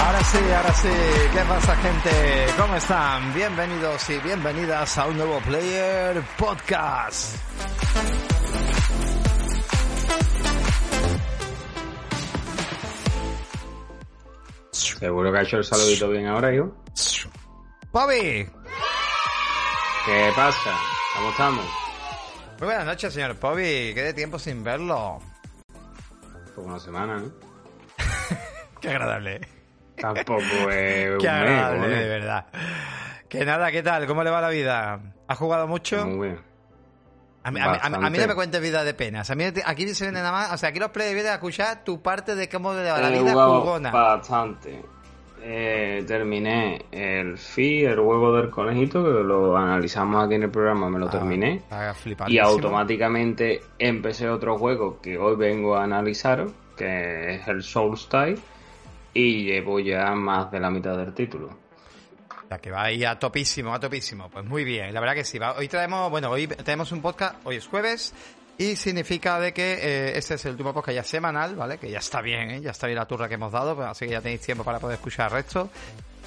Ahora sí, ahora sí. ¿Qué pasa, gente? ¿Cómo están? Bienvenidos y bienvenidas a un nuevo Player Podcast. Seguro que ha hecho el saludito bien ahora, yo. Bobby. ¿Qué pasa? ¿Cómo estamos? Muy buenas noches, señor Bobby. Qué de tiempo sin verlo. Por una semana, ¿no? Qué agradable. Tampoco es un Qué mes, agradable, de verdad. Que nada, ¿qué tal? ¿Cómo le va la vida? ¿Ha jugado mucho? Muy bien. A mí, a mí- a no me cuentes vida de penas. A mí aquí se viene nada más. O sea, aquí los players vienen a escuchar tu parte de cómo le va la vida jugona. Bastante. Eh, terminé el FI, el huevo del conejito, que lo analizamos aquí en el programa, me lo terminé. Está Y automáticamente empecé otro juego que hoy vengo a analizar, que es el Soulstyle, y llevo ya más de la mitad del título. Que va ahí a topísimo, a topísimo. Pues muy bien, la verdad que sí. Hoy traemos, bueno, hoy tenemos un podcast, hoy es jueves, y significa de que eh, este es el último podcast ya semanal, ¿vale? Que ya está bien, ¿eh? Ya está bien la turra que hemos dado, así que ya tenéis tiempo para poder escuchar el resto.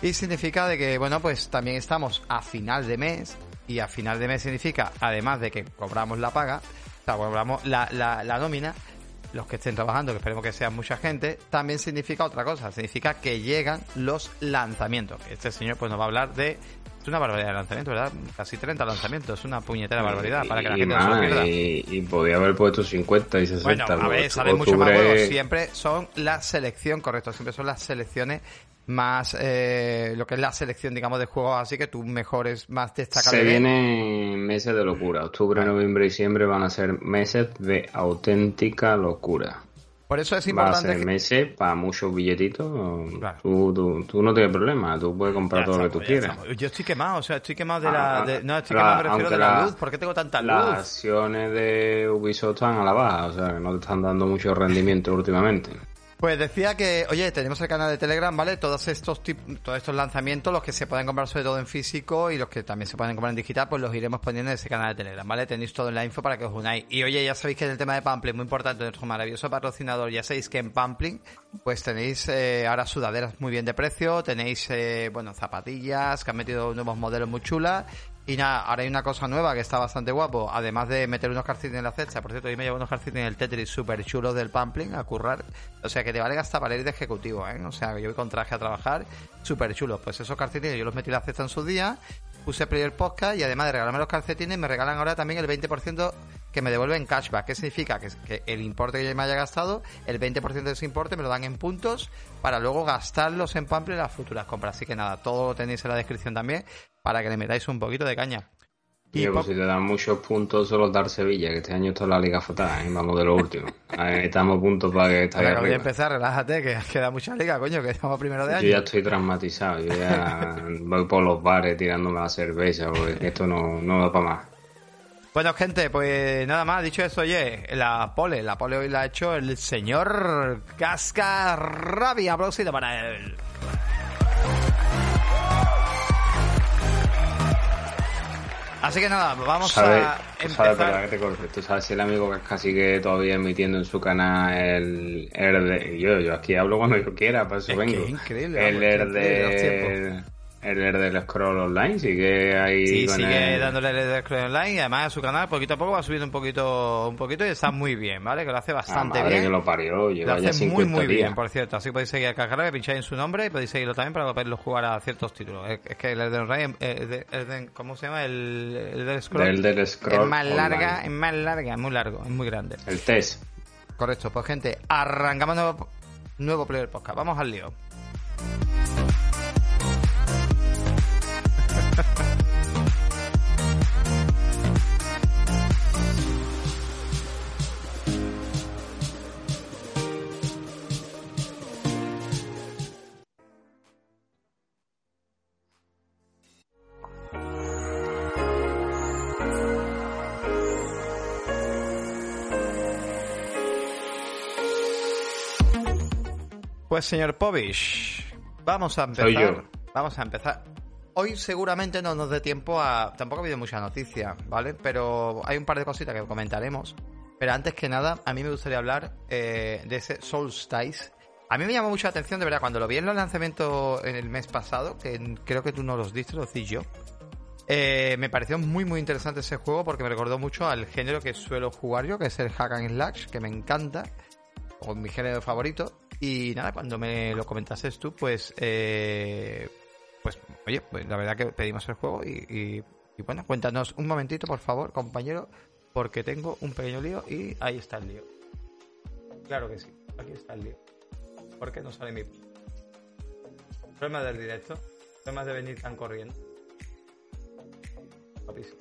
Y significa de que, bueno, pues también estamos a final de mes, y a final de mes significa, además de que cobramos la paga, o sea, cobramos la, la, la nómina, los que estén trabajando, que esperemos que sean mucha gente, también significa otra cosa, significa que llegan los lanzamientos. Este señor pues nos va a hablar de... Es una barbaridad de lanzamientos, ¿verdad? Casi 30 lanzamientos, es una puñetera barbaridad para que la Y gente no se pierda. y, y podía haber puesto 50 y 60. Bueno, a ver, salen muchos más juegos. Siempre son la selección, correcto, siempre son las selecciones más... Eh, lo que es la selección, digamos, de juegos así que tus mejores, más destacables. Se vienen meses de locura. Octubre, noviembre y diciembre van a ser meses de auténtica locura. Por eso es Va a importante... ser que- meses para muchos billetitos. Claro. Tú, tú, tú no tienes problema. Tú puedes comprar Ya todo lo que tú ya quieras. estamos. Yo estoy quemado, o sea, estoy quemado de la... Ah, de- no, estoy la- quemado, me refiero de la, la- luz. ¿Por qué tengo tanta luz? Las acciones de Ubisoft están a la baja. O sea, que no te están dando mucho rendimiento últimamente. Pues decía que, oye, tenemos el canal de Telegram, ¿vale? Todos estos todos estos lanzamientos, los que se pueden comprar sobre todo en físico y los que también se pueden comprar en digital, pues los iremos poniendo en ese canal de Telegram, ¿vale? Tenéis todo en la info para que os unáis. Y oye, ya sabéis que en el tema de Pampling, muy importante, nuestro maravilloso patrocinador, ya sabéis que en Pampling, pues tenéis eh, ahora sudaderas muy bien de precio, tenéis, eh, bueno, zapatillas, que han metido nuevos modelos muy chulas. Y nada, ahora hay una cosa nueva que está bastante guapo, además de meter unos calcetines en la cesta, por cierto, yo me llevo unos calcetines del Tetris súper chulos del Pampling a currar, o sea que te valen hasta para de ejecutivo, ¿eh? O sea, que yo voy con traje a trabajar, súper chulos. Pues esos calcetines yo los metí en la cesta en su día, puse Player Podcast y además de regalarme los calcetines, me regalan ahora también el 20% que me devuelven cashback. ¿Qué significa? Que, el importe que yo me haya gastado, el 20% de ese importe me lo dan en puntos para luego gastarlos en Pampling en las futuras compras. Así que nada, todo lo tenéis en la descripción también para que le metáis un poquito de caña. Y pues si te dan muchos puntos solo dar Sevilla, que este año está la liga fatal, ¿eh? vamos de lo último. Estamos puntos para que esté ahí voy a empezar, relájate, que queda mucha liga, coño, que estamos primero de Yo año. ya estoy traumatizado, yo ya voy por los bares tirándome la cerveza, porque esto no, no da para más. Bueno, gente, pues nada más, dicho eso, oye, la pole, la pole hoy la ha hecho el señor Casca Rabia, aplausido para él. Así que nada, vamos ¿Sabes? a sabes, empezar. que te tú sabes si el amigo que casi que todavía emitiendo en su canal el, el de, yo, yo aquí hablo cuando yo quiera, para eso Es que vengo. es increíble, el los de, el er del scroll online, sigue ahí Sí, con sigue el- dándole el scroll online y además a su canal poquito a poco va subiendo un poquito, un poquito y está muy bien, ¿vale? Que lo hace La bastante madre bien. que lo parió, Lo lleva ya hace 50 muy muy días. bien, por cierto. Así que podéis seguir a Cacarra, pincháis en su nombre y podéis seguirlo también para poderlo jugar a ciertos títulos. Es, es que el Elden Ring, eh, el Elden- ¿cómo se llama? El, el del Scroll. Del del scroll es más larga, es más larga, es muy largo, es muy grande. El test. Correcto, pues gente, arrancamos nuevo, nuevo Player Podcast. Vamos al lío. Pues señor Povish, vamos a empezar. Vamos a empezar Hoy seguramente no nos dé tiempo a. Tampoco ha habido mucha noticia, ¿vale? Pero hay un par de cositas que comentaremos. Pero antes que nada, a mí me gustaría hablar eh, de ese Solstice. A mí me llamó mucho la atención, de verdad, cuando lo vi en los lanzamientos en el mes pasado, que creo que tú no los diste, lo di yo. Eh, me pareció muy muy interesante ese juego porque me recordó mucho al género que suelo jugar yo, que es el Hack and Slash, que me encanta, o mi género favorito. Y nada, cuando me lo comentases tú, pues, eh, pues, oye, pues la verdad que pedimos el juego y, y- bueno, cuéntanos un momentito, por favor, compañero, porque tengo un pequeño lío y ahí está el lío. Claro que sí, aquí está el lío. ¿Por qué no sale mi... Problema del directo, problemas de venir tan corriendo. Guapísimo.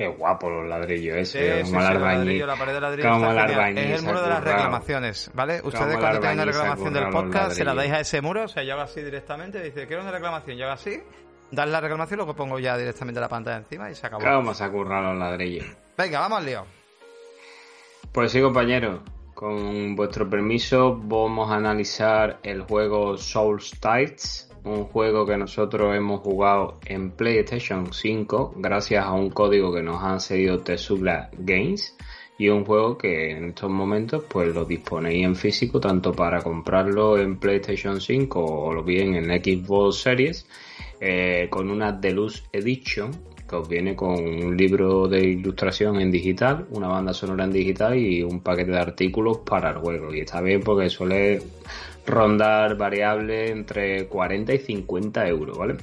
Qué guapo los ladrillos ese, sí, como sí, el ladrillo, la pared de ladrillo Como está genial. Es el muro de las reclamaciones, ¿vale? Ustedes cuando tengan una reclamación del podcast se la dais a ese muro, o sea, yo hago así directamente, dice, quiero una reclamación, yo hago así, das la reclamación, luego pongo ya directamente la pantalla encima y se acabó. ¿Cómo se ha currado los ladrillos? Venga, vamos al lío. Pues sí, compañeros, con vuestro permiso vamos a analizar el juego Solstice, un juego que nosotros hemos jugado en PlayStation 5 gracias a un código que nos han cedido Tesula Games y un juego que en estos momentos pues lo disponéis en físico tanto para comprarlo en PlayStation 5 o lo bien en Xbox Series eh, con una Deluxe Edition que os viene con un libro de ilustración en digital, una banda sonora en digital y un paquete de artículos para el juego. Y está bien porque suele rondar variables entre 40 y 50 euros, ¿vale?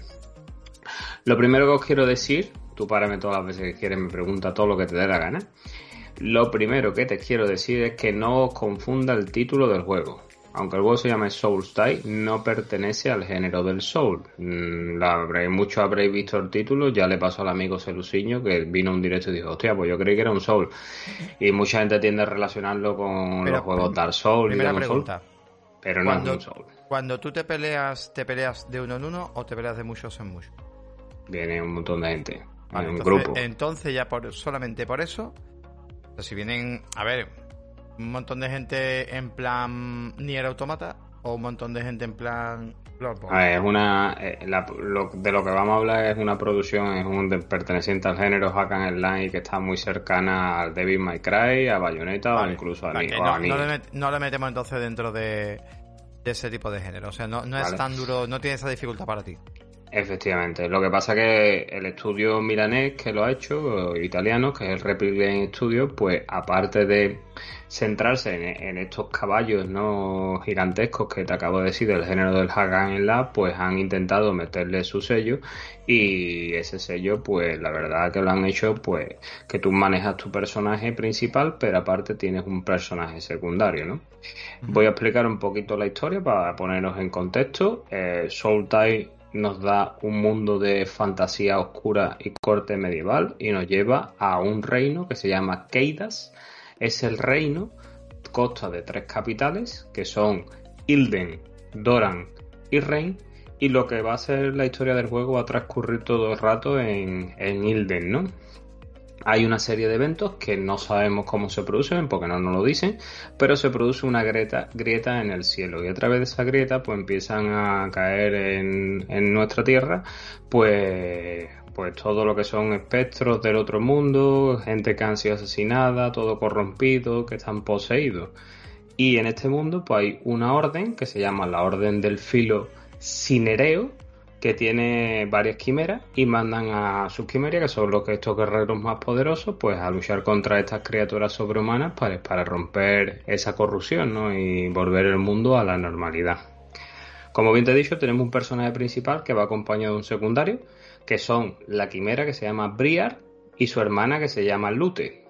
Lo primero que os quiero decir, tú párame todas las veces que quieres, me pregunta todo lo que te dé la gana. Lo primero que te quiero decir es que no os confunda el título del juego. Aunque el juego se llame Soulstyle, no pertenece al género del Soul. Mm, muchos habréis visto el título, ya le pasó al amigo Celuciño que vino a un directo y dijo, hostia, pues yo creí que era un Soul. Y mucha gente tiende a relacionarlo con Pero, los juegos Dark Souls y Demon Soul, pregunta. Pero no Cuando, es un Soul. cuando tú te peleas, ¿te peleas de uno en uno o te peleas de muchos en muchos? Viene un montón de gente, Vale, en un entonces, grupo. entonces ya por solamente por eso, o sea, si vienen, a ver, un montón de gente en plan Nier Automata o un montón de gente en plan Bloodborne. A ver, es una, eh, la- lo- de lo que vamos a hablar es una producción, es un de- perteneciente al género Hack and Slash que está muy cercana al Devil May Cry, a Bayonetta Vale, o incluso a, vale, no, a no Nier. le met- no le metemos entonces dentro de, de ese tipo de género. O sea, no, no es tan duro, no tiene esa dificultad para ti. Efectivamente, lo que pasa que el estudio milanés que lo ha hecho, italiano, que es el Republic Game Studio, pues aparte de centrarse en, en estos caballos no gigantescos que te acabo de decir del género del Hack and Slash, pues han intentado meterle su sello y ese sello, pues la verdad que lo han hecho, pues que tú manejas tu personaje principal, pero aparte tienes un personaje secundario, ¿no? Voy a explicar un poquito la historia para ponernos en contexto. Eh, Soul Tide nos da un mundo de fantasía oscura y corte medieval y nos lleva a un reino que se llama Keidas. Es el reino, consta de tres capitales que son Ilden, Doran y Rein. Y lo que va a ser la historia del juego va a transcurrir todo el rato en, en Ilden, ¿no? Hay una serie de eventos que no sabemos cómo se producen porque no nos lo dicen, pero se produce una grieta, grieta en el cielo y a través de esa grieta pues empiezan a caer en, en nuestra tierra pues pues todo lo que son espectros del otro mundo, gente que han sido asesinada, todo corrompido, que están poseídos. Y en este mundo pues hay una orden que se llama la Orden del Filo Cinereo, que tiene varias quimeras y mandan a sus quimeras, que son los que estos guerreros más poderosos, pues a luchar contra estas criaturas sobrehumanas para, para romper esa corrupción ¿no? y volver el mundo a la normalidad. Como bien te he dicho, tenemos un personaje principal que va acompañado de un secundario, que son la quimera que se llama Briar y su hermana que se llama Lute.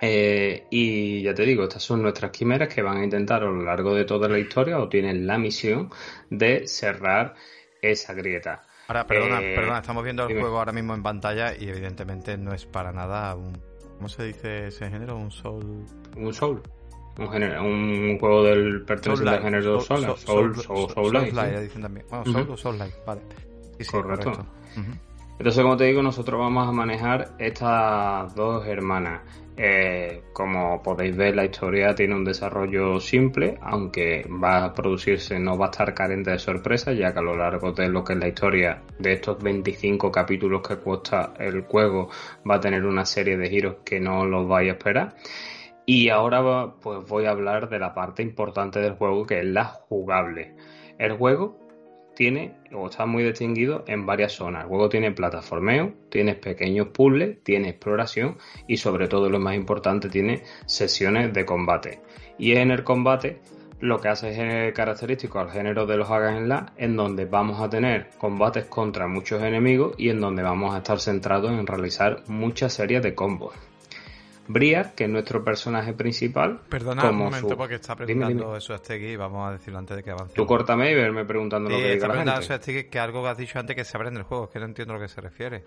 Eh, y ya te digo, estas son nuestras quimeras que van a intentar a lo largo de toda la historia o tienen la misión de cerrar esa grieta. Ahora, perdona, Eh, perdona, estamos viendo el dime. juego ahora mismo en pantalla y evidentemente no es para nada un... ¿Cómo se dice ese género? Un soul... Un Soul. Un, género- un juego del perteneciente al género Soul, Soul, Soul, Soul, Soul, Soul-like, dicen también. Bueno, Soul Ujú. o Soul-like, vale. Sí, sí, Correcto. Ujú. Entonces, como te digo, nosotros vamos a manejar estas dos hermanas. Eh, como podéis ver, la historia tiene un desarrollo simple, aunque va a producirse, no va a estar carente de sorpresas, ya que a lo largo de lo que es la historia de estos 25 capítulos que cuesta el juego, va a tener una serie de giros que no los vais a esperar. Y ahora pues voy a hablar de la parte importante del juego, que es la jugable. El juego tiene o está muy distinguido en varias zonas. El juego tiene plataformeo, tiene pequeños puzzles, tiene exploración y sobre todo lo más importante tiene sesiones de combate. Y en el combate lo que hace es característico al género de los hagas en en donde vamos a tener combates contra muchos enemigos y en donde vamos a estar centrados en realizar muchas series de combos. Briar, que es nuestro personaje principal. Perdona un momento porque está preguntando eso y vamos a decirlo antes de que avance. Tú córtame y verme preguntando lo que diga la gente. que algo que has dicho antes que se abre en el juego, es que no entiendo a lo que se refiere.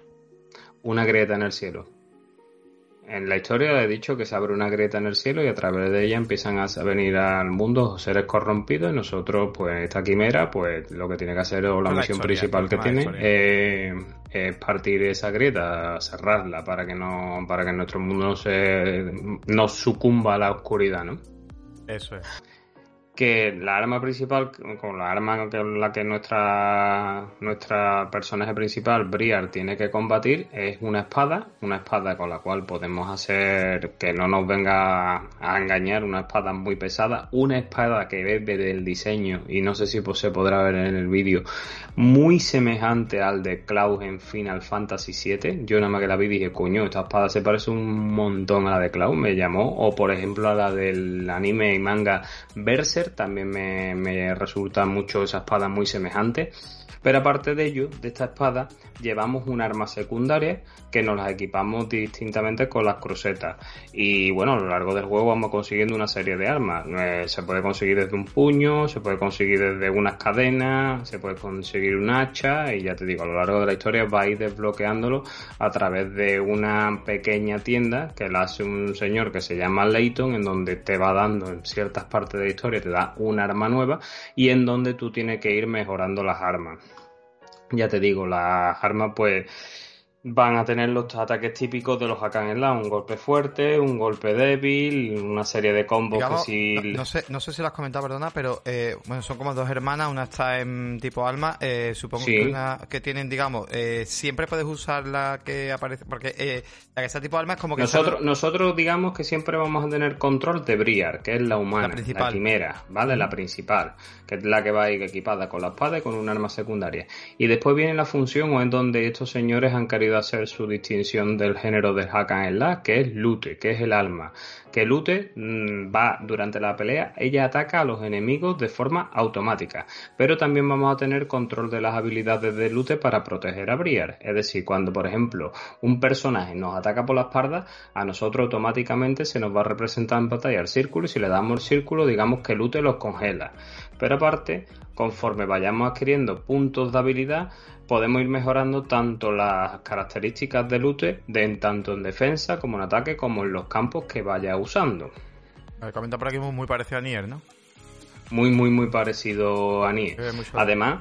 Una grieta en el cielo. En la historia he dicho que se abre una grieta en el cielo y a través de ella empiezan a venir al mundo seres corrompidos y nosotros, pues esta quimera, pues lo que tiene que hacer o la, misión principal que tiene es partir esa grieta, cerrarla para que no, para que nuestro mundo se, no sucumba a la oscuridad, ¿no? Eso es que la arma principal, con la arma con la que nuestra, nuestra personaje principal, Briar, tiene que combatir, es una espada, una espada con la cual podemos hacer que no nos venga a engañar, una espada muy pesada, una espada que desde del diseño, y no sé si pues, se podrá ver en el vídeo, muy semejante al de Klaus en Final Fantasy VII. Yo nada más que la vi dije, coño, esta espada se parece un montón a la de Klaus, me llamó, o por ejemplo a la del anime y manga Berserk, también me, me resulta mucho esa espada muy semejante. Pero aparte de ello, de esta espada, llevamos un arma secundaria que nos las equipamos distintamente con las crucetas. Y bueno, a lo largo del juego vamos consiguiendo una serie de armas. Eh, se puede conseguir desde un puño, se puede conseguir desde unas cadenas, se puede conseguir un hacha y ya te digo, a lo largo de la historia va a ir desbloqueándolo a través de una pequeña tienda que la hace un señor que se llama Layton, en donde te va dando en ciertas partes de la historia, te da un arma nueva y en donde tú tienes que ir mejorando las armas ya te digo, las armas pues van a tener los ataques típicos de los en la, un golpe fuerte, un golpe débil, una serie de combos que si... No, sé, no sé si lo has comentado, perdona, pero eh, bueno, son como dos hermanas, una está en tipo alma, eh, supongo que una que tienen, digamos, eh, siempre puedes usar la que aparece, porque eh, la que está tipo alma es como que... Nosotros, nosotros digamos que siempre vamos a tener control de Briar, que es la humana, la, la primera, ¿vale? La principal, que es la que va a ir equipada con la espada y con un arma secundaria. Y después viene la función o en donde estos señores han querido hacer su distinción del género de hack and slash, que es lute, que es el alma. Que lute mm, va durante la pelea, ella ataca a los enemigos de forma automática, pero también vamos a tener control de las habilidades de lute para proteger a Briar. Es decir, cuando por ejemplo un personaje nos ataca por la espalda, a nosotros automáticamente se nos va a representar en pantalla el círculo y si le damos el círculo, digamos que lute los congela. Pero aparte, conforme vayamos adquiriendo puntos de habilidad, podemos ir mejorando tanto las características de lute, de, tanto en defensa como en ataque, como en los campos que vaya usando. Me comenta por aquí muy, parecido a Nier, ¿no? Muy, muy, muy parecido a Nier. Además,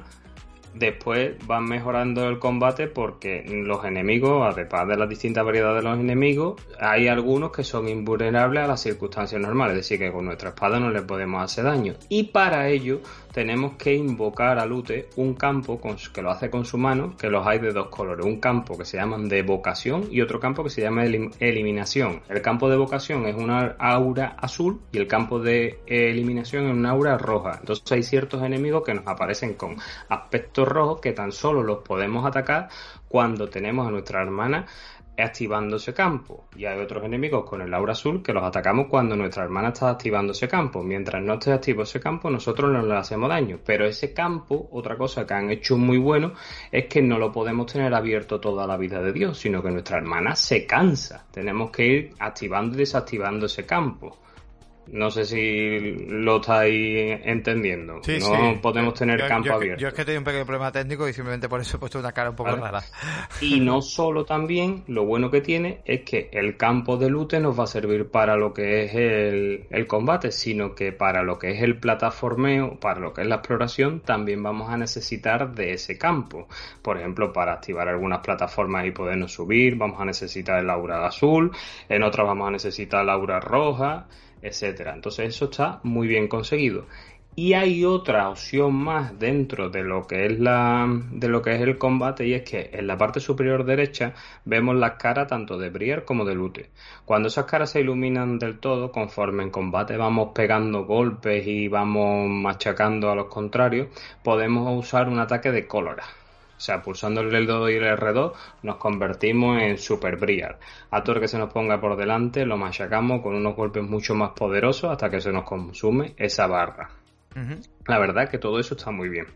después van mejorando el combate porque los enemigos, además de las distintas variedades de los enemigos, hay algunos que son invulnerables a las circunstancias normales, es decir, que con nuestra espada no le podemos hacer daño. Y para ello tenemos que invocar a Lute un campo que lo hace con su mano, que los hay de dos colores. Un campo que se llaman de evocación y otro campo que se llama eliminación. El campo de evocación es una aura azul y el campo de eliminación es una aura roja. Entonces hay ciertos enemigos que nos aparecen con aspectos rojos que tan solo los podemos atacar cuando tenemos a nuestra hermana activando ese campo. Y hay otros enemigos con el aura azul que los atacamos cuando nuestra hermana está activando ese campo. Mientras no esté activo ese campo, nosotros no le hacemos daño. Pero ese campo, otra cosa que han hecho muy bueno, es que no lo podemos tener abierto toda la vida de Dios, sino que nuestra hermana se cansa. Tenemos que ir activando y desactivando ese campo. No sé si lo estáis entendiendo. no podemos tener campo abierto. Yo es que tengo un pequeño problema técnico y simplemente por eso he puesto una cara un poco rara. Y no solo también, lo bueno que tiene es que el campo de lute nos va a servir para lo que es el, el combate, sino que para lo que es el plataformeo, para lo que es la exploración, también vamos a necesitar de ese campo. Por ejemplo, para activar algunas plataformas y podernos subir, vamos a necesitar el aura azul, en otras vamos a necesitar el aura roja etcétera. Entonces eso está muy bien conseguido. Y hay otra opción más dentro de lo que es la de lo que es el combate y es que en la parte superior derecha vemos las caras tanto de Briar como de Lute. Cuando esas caras se iluminan del todo, conforme en combate vamos pegando golpes y vamos machacando a los contrarios, podemos usar un ataque de colora. O sea, pulsando el L2 y el R2 nos convertimos en Super Briar. A todo el que se nos ponga por delante lo machacamos con unos golpes mucho más poderosos hasta que se nos consume esa barra. La verdad es que todo eso está muy bien.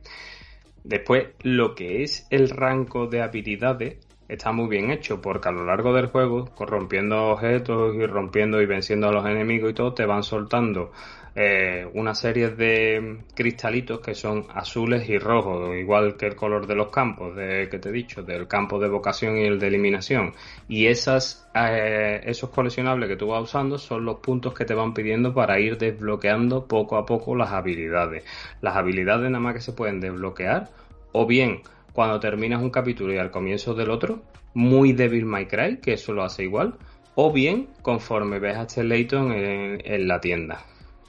Después, lo que es el rango de habilidades está muy bien hecho porque a lo largo del juego, corrompiendo objetos y rompiendo y venciendo a los enemigos y todo, te van soltando eh, una serie de cristalitos que son azules y rojos, igual que el color de los campos de, que te he dicho, del campo de vocación y el de eliminación. Y esas, eh, esos coleccionables que tú vas usando son los puntos que te van pidiendo para ir desbloqueando poco a poco las habilidades. Las habilidades nada más que se pueden desbloquear o bien cuando terminas un capítulo y al comienzo del otro, muy Devil May Cry, que eso lo hace igual, o bien conforme ves a este Layton en la tienda.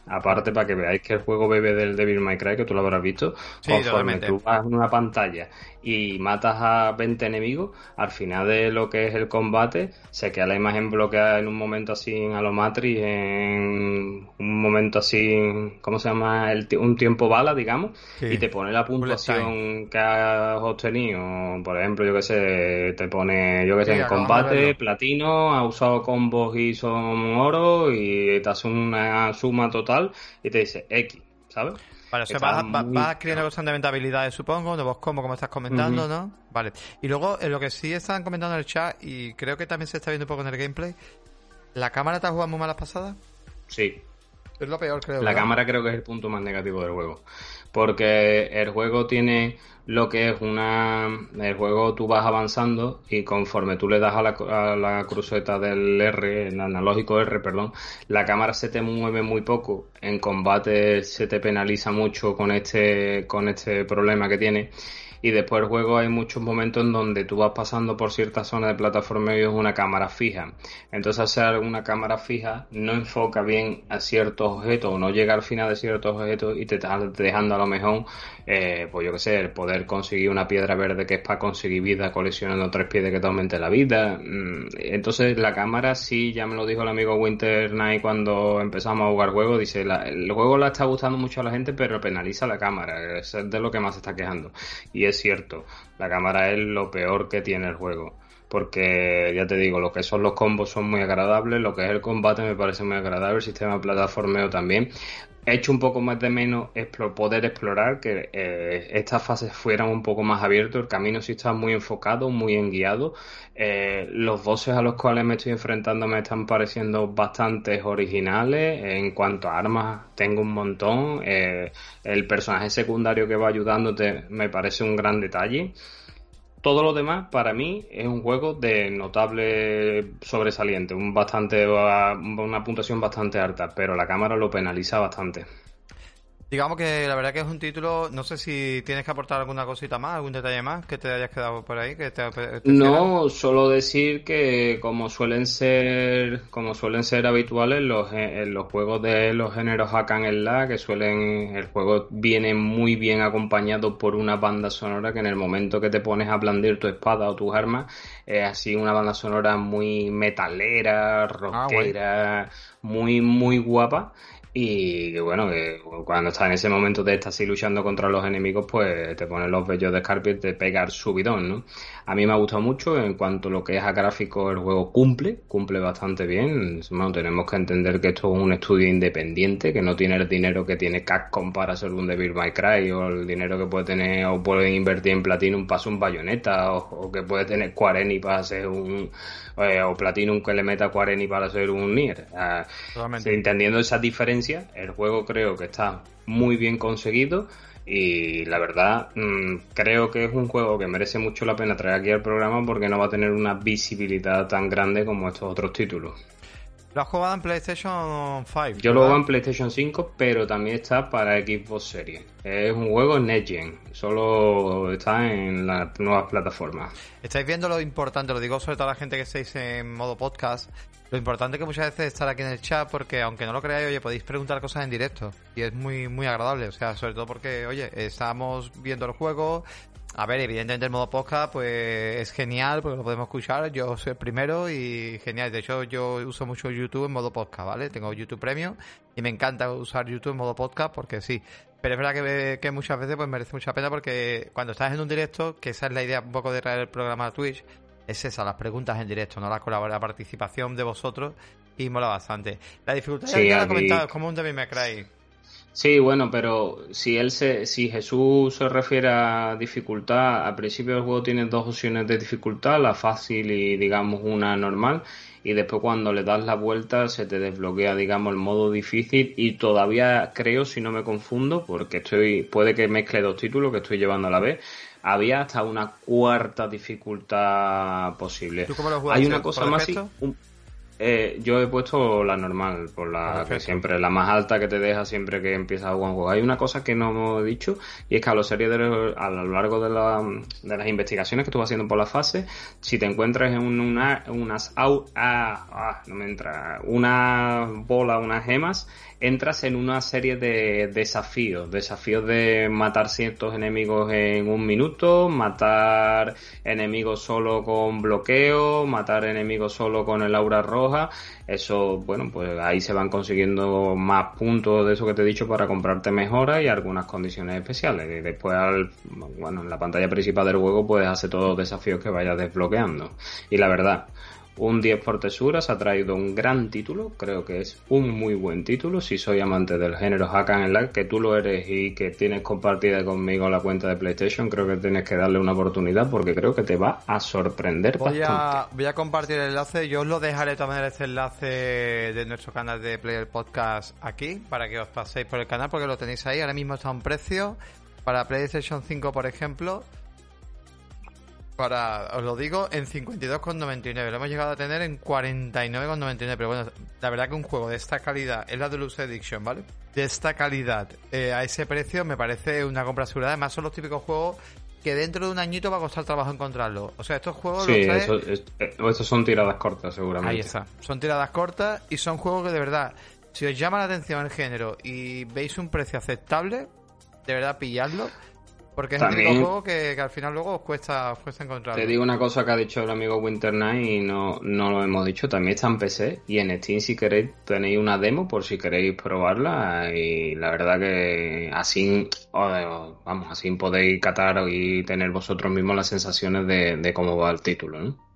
Aparte, para que veáis que el juego bebe del Devil May Cry, que tú lo habrás visto, conforme tú vas en una pantalla y matas a 20 enemigos, al final de lo que es el combate, se queda la imagen bloqueada en un momento así a lo Matrix, en un momento así, ¿cómo se llama? El, un tiempo bala, digamos, y te pone la puntuación que has obtenido. Por ejemplo, yo que sé, te pone, yo que sé, en combate, platino, ha usado combos y son oro, y te hace una suma total y te dice X, ¿sabes? Vale, o sea, vas, vas, adquiriendo constantemente habilidades, supongo, de vos como, como estás comentando, ¿no? Vale. Y luego, en lo que sí están comentando en el chat, y creo que también se está viendo un poco en el gameplay, ¿la cámara te ha jugado muy malas pasadas? Sí. Es lo peor, creo. La cámara creo que es el punto más negativo del juego. Porque el juego tiene lo que es una... El juego tú vas avanzando y conforme tú le das a la, a la cruceta del R, el analógico R, perdón, la cámara se te mueve muy poco. En combate se te penaliza mucho con este, con este problema que tiene y después el juego hay muchos momentos en donde tú vas pasando por ciertas zonas de plataforma y es una cámara fija. Entonces hacer una cámara fija no enfoca bien a ciertos objetos o no llega al final de ciertos objetos y te estás dejando a lo mejor, eh, pues yo qué sé, el poder conseguir una piedra verde que es para conseguir vida coleccionando tres piedras que te aumente la vida. Mm, entonces la cámara sí, ya me lo dijo el amigo Winter Night cuando empezamos a jugar juego, dice, el juego la está gustando mucho a la gente pero penaliza la cámara, es de lo que más se está quejando. Y es cierto, la cámara es lo peor que tiene el juego. Porque ya te digo, lo que son los combos son muy agradables, lo que es el combate me parece muy agradable, el sistema de plataformeo también. He hecho un poco más de menos poder explorar, que eh, estas fases fueran un poco más abiertas, el camino sí está muy enfocado, muy enguiado. Eh, los bosses a los cuales me estoy enfrentando me están pareciendo bastante originales. En cuanto a armas, tengo un montón. Eh, el personaje secundario que va ayudándote me parece un gran detalle. Todo lo demás, para mí, es un juego de notable sobresaliente, un bastante, una puntuación bastante alta, pero la cámara lo penaliza bastante. Digamos que la verdad que es un título, no sé si tienes que aportar alguna cosita más, algún detalle más que te hayas quedado por ahí. Que no, solo decir que como suelen ser, como suelen ser habituales los, eh, los juegos de los géneros hack and la que suelen, el juego viene muy bien acompañado por una banda sonora que en el momento que te pones a blandir tu espada o tus armas, es así una banda sonora muy metalera, ah, rockera, muy, muy guapa y que bueno, que cuando estás en ese momento de estar así luchando contra los enemigos, pues te ponen los bellos de te pegar subidón, ¿no? A mí me ha gustado mucho, en cuanto a lo que es a gráfico, el juego cumple, cumple bastante bien. Bueno, tenemos que entender que esto es un estudio independiente, que no tiene el dinero que tiene Capcom para ser un Devil May Cry, o el dinero que puede tener, o pueden invertir en Platinum para hacer un bayoneta, o, que puede tener Quareni para hacer un, eh, o Platinum que le meta Quareni para hacer un Nier. entendiendo esa diferencia experiencia. El juego creo que está muy bien conseguido y la verdad mm, creo que es un juego que merece mucho la pena traer aquí al programa porque no va a tener una visibilidad tan grande como estos otros títulos. ¿Lo has jugado en PlayStation 5? Yo lo juego en PlayStation 5, pero también está para Xbox Series. Es un juego Next Gen, solo está en las nuevas plataformas. Estáis viendo lo importante, lo digo sobre todo a la gente que estáis en modo podcast, lo importante que muchas veces es estar aquí en el chat porque aunque no lo creáis, oye, podéis preguntar cosas en directo y es muy muy agradable, o sea, sobre todo porque, oye, estamos viendo el juego, a ver, evidentemente el modo podcast pues es genial porque lo podemos escuchar. Yo soy el primero y genial. De hecho, yo uso mucho YouTube en modo podcast, ¿vale? Tengo YouTube Premium y me encanta usar YouTube en modo podcast porque sí. Pero es verdad que, que muchas veces pues merece mucha pena porque cuando estás en un directo, que esa es la idea un poco de traer el programa a Twitch, es esa, las preguntas en directo, no la colaboración, la participación de vosotros y mola bastante. La dificultad Sí, ya la he comentado, es como un Devil May Cry. Sí, bueno, pero si él se, si Jesús se refiere a dificultad, al principio del juego tiene dos opciones de dificultad, la fácil y digamos una normal, y después cuando le das la vuelta se te desbloquea digamos el modo difícil y todavía creo, si no me confundo, porque estoy, puede que mezcle dos títulos que estoy llevando a la vez, había hasta una cuarta dificultad posible. ¿Tú cómo lo? Hay una ¿Por cosa más, un- eh, yo he puesto la normal, por la que Perfecto. siempre, la más alta que te deja siempre que empiezas a jugar un juego. Hay una cosa que no hemos dicho, y es que a, lo serie de los- a lo largo de, la- de las investigaciones que estuve haciendo por la fase, si te encuentras en un- una, unas au, ah, ah, no me entra, una bola, unas gemas, entras en una serie de desafíos, desafíos de matar ciertos enemigos en un minuto, matar enemigos solo con bloqueo, matar enemigos solo con el aura roja, eso, bueno, pues ahí se van consiguiendo más puntos de eso que te he dicho para comprarte mejoras y algunas condiciones especiales. Y después, al, bueno, en la pantalla principal del juego puedes hacer todos los desafíos que vayas desbloqueando. Y la verdad, un 10 por tesuras ha traído un gran título, creo que es un muy buen título. Si soy amante del género hack and slash, que tú lo eres y que tienes compartida conmigo la cuenta de PlayStation, creo que tienes que darle una oportunidad porque creo que te va a sorprender Voy bastante. a, voy a compartir el enlace. Yo os lo dejaré maneras este enlace de nuestro canal de Player Podcast aquí para que os paséis por el canal porque lo tenéis ahí. Ahora mismo está a un precio para PlayStation 5, por ejemplo. Para, os lo digo, en 52,99. Lo hemos llegado a tener en 49,99. Pero bueno, la verdad que un juego de esta calidad es la Deluxe Edition, ¿vale? De esta calidad eh, a ese precio me parece una compra asegurada. Además, son los típicos juegos que dentro de un añito va a costar trabajo encontrarlo. O sea, estos juegos Sí, los eso, es- eh, estos son tiradas cortas seguramente. Ahí está. Son tiradas cortas y son juegos que de verdad, si os llama la atención el género y veis un precio aceptable, de verdad pilladlo. Porque es el También- típico juego que, que al final luego os cuesta, os cuesta encontrarlo. Te digo una cosa que ha dicho el amigo Winter Night y no, no lo hemos dicho, también está en PC y en Steam si queréis tenéis una demo por si queréis probarla y la verdad que así, vamos, así podéis catar y tener vosotros mismos las sensaciones de, de cómo va el título, ¿no?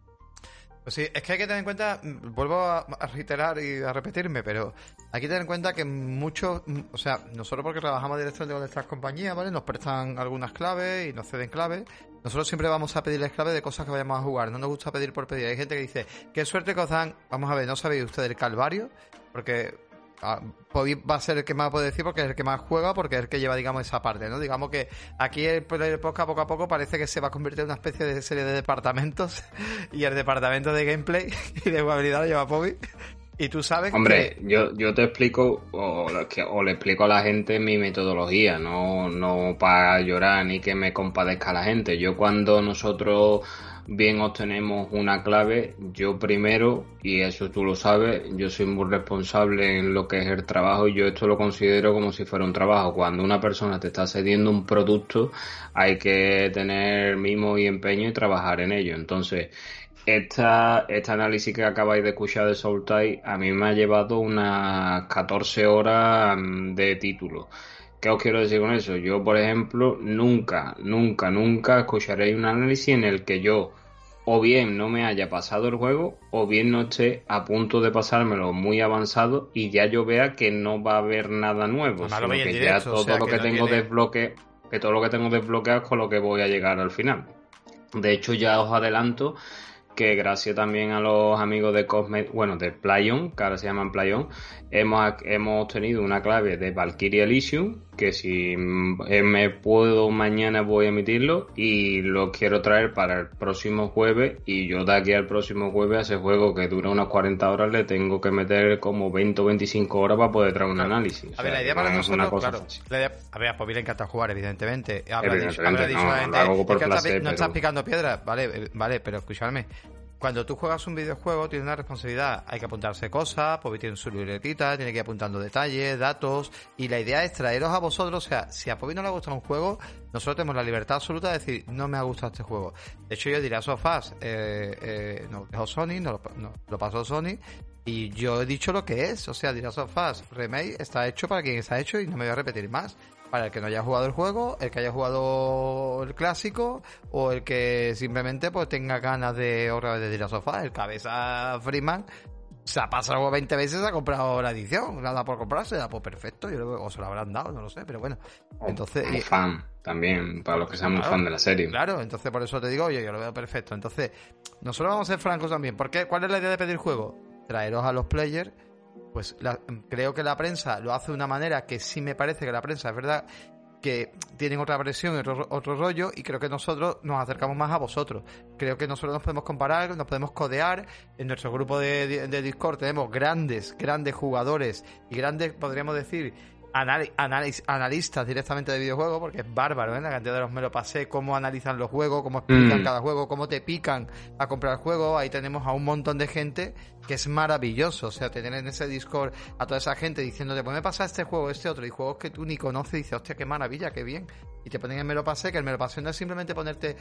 Pues sí, es que hay que tener en cuenta, mm, vuelvo a, reiterar y a repetirme, pero hay que tener en cuenta que muchos, mm, o sea, nosotros porque trabajamos directamente con estas compañías, ¿vale? Nos prestan algunas claves y nos ceden claves. Nosotros siempre vamos a pedirles claves de cosas que vayamos a jugar, no nos gusta pedir por pedir. Hay gente que dice, qué suerte que os dan, vamos a ver, ¿no sabéis ustedes el calvario? Porque va a ser el que más puede decir porque es el que más juega, porque es el que lleva, digamos, esa parte, ¿no? Digamos que aquí el Player Podcast poco a poco parece que se va a convertir en una especie de serie de departamentos y el departamento de gameplay y de jugabilidad lo lleva Pobi. Y tú sabes Hombre, que... yo, yo te explico o, o le explico a la gente mi metodología, no, no para llorar ni que me compadezca la gente. Yo cuando nosotros bien obtenemos una clave, yo primero, y eso tú lo sabes, yo soy muy responsable en lo que es el trabajo y yo esto lo considero como si fuera un trabajo. Cuando una persona te está cediendo un producto, hay que tener mimo y empeño y trabajar en ello. Entonces, esta, este análisis que acabáis de escuchar de Soultide a mí me ha llevado unas 14 horas mm, de título. ¿Qué os quiero decir con eso? Yo, por ejemplo, nunca, nunca, nunca escucharéis un análisis en el que yo o bien no me haya pasado el juego o bien no esté a punto de pasármelo muy avanzado y ya yo vea que no va a haber nada nuevo, Además, lo sino en que directo, ya o todo sea, lo que que, no tengo tiene- desbloque, que todo lo que tengo desbloqueado es con lo que voy a llegar al final. De hecho, ya os adelanto que gracias también a los amigos de Cosme, bueno, de Playon, que ahora se llaman Playon, hemos, hemos obtenido una clave de Valkyrie Elysium, que si me puedo mañana voy a emitirlo y lo quiero traer para el próximo jueves y yo de aquí al próximo jueves a ese juego que dura unas 40 horas le tengo que meter como 20 o 25 horas para poder traer un análisis. A ver, la idea para nosotros, claro, a ver, pues me encanta jugar, evidentemente. Dicho, habrá dicho no, la gente, no estás picando piedras, vale, vale, pero escúchame, cuando tú juegas un videojuego tienes una responsabilidad, hay que apuntarse cosas, porque tiene su libretita, tiene que ir apuntando detalles, datos, y la idea es traeros a vosotros, o sea, si a Pobi no le ha gustado un juego, nosotros tenemos la libertad absoluta de decir, no me ha gustado este juego. De hecho, yo diría, Sofás, eh, eh, no dejó Sony, no lo, lo pasó Sony, y yo he dicho lo que es, o sea, dirás Sofás, Remake está hecho para quien está hecho y no me voy a repetir más para el que no haya jugado el juego, el que haya jugado el clásico o el que simplemente pues tenga ganas de otra vez de ir a sofá. El cabeza Freeman se ha pasado 20 veces, ha comprado la edición, nada por comprarse, da pues perfecto, yo, o se lo habrán dado, no lo sé, pero bueno. Entonces, fan también, para los que sean muy fan de la serie. Claro, entonces por eso te digo, oye, yo lo veo perfecto. Entonces, nosotros vamos a ser francos también, porque ¿cuál es la idea de pedir juego? Traeros a los players pues creo que la prensa lo hace de una manera que sí me parece que la prensa es verdad que tienen otra presión otro, otro, rollo y creo que nosotros nos acercamos más a vosotros. Creo que nosotros nos podemos comparar, nos podemos codear. En nuestro grupo de, de Discord tenemos grandes, grandes jugadores y grandes, podríamos decir, analistas directamente de videojuegos, porque es bárbaro, ¿eh? La cantidad de los me lo pasé, cómo analizan los juegos, cómo explican mm. cada juego, cómo te pican a comprar el juego. Ahí tenemos a un montón de gente que es maravilloso. O sea, tener en ese Discord a toda esa gente diciéndote, pues me pasa este juego, este otro, y juegos que tú ni conoces, y dices, hostia, qué maravilla, qué bien. Y te ponen el me lo pasé, que el me lo pasé no es simplemente ponerte,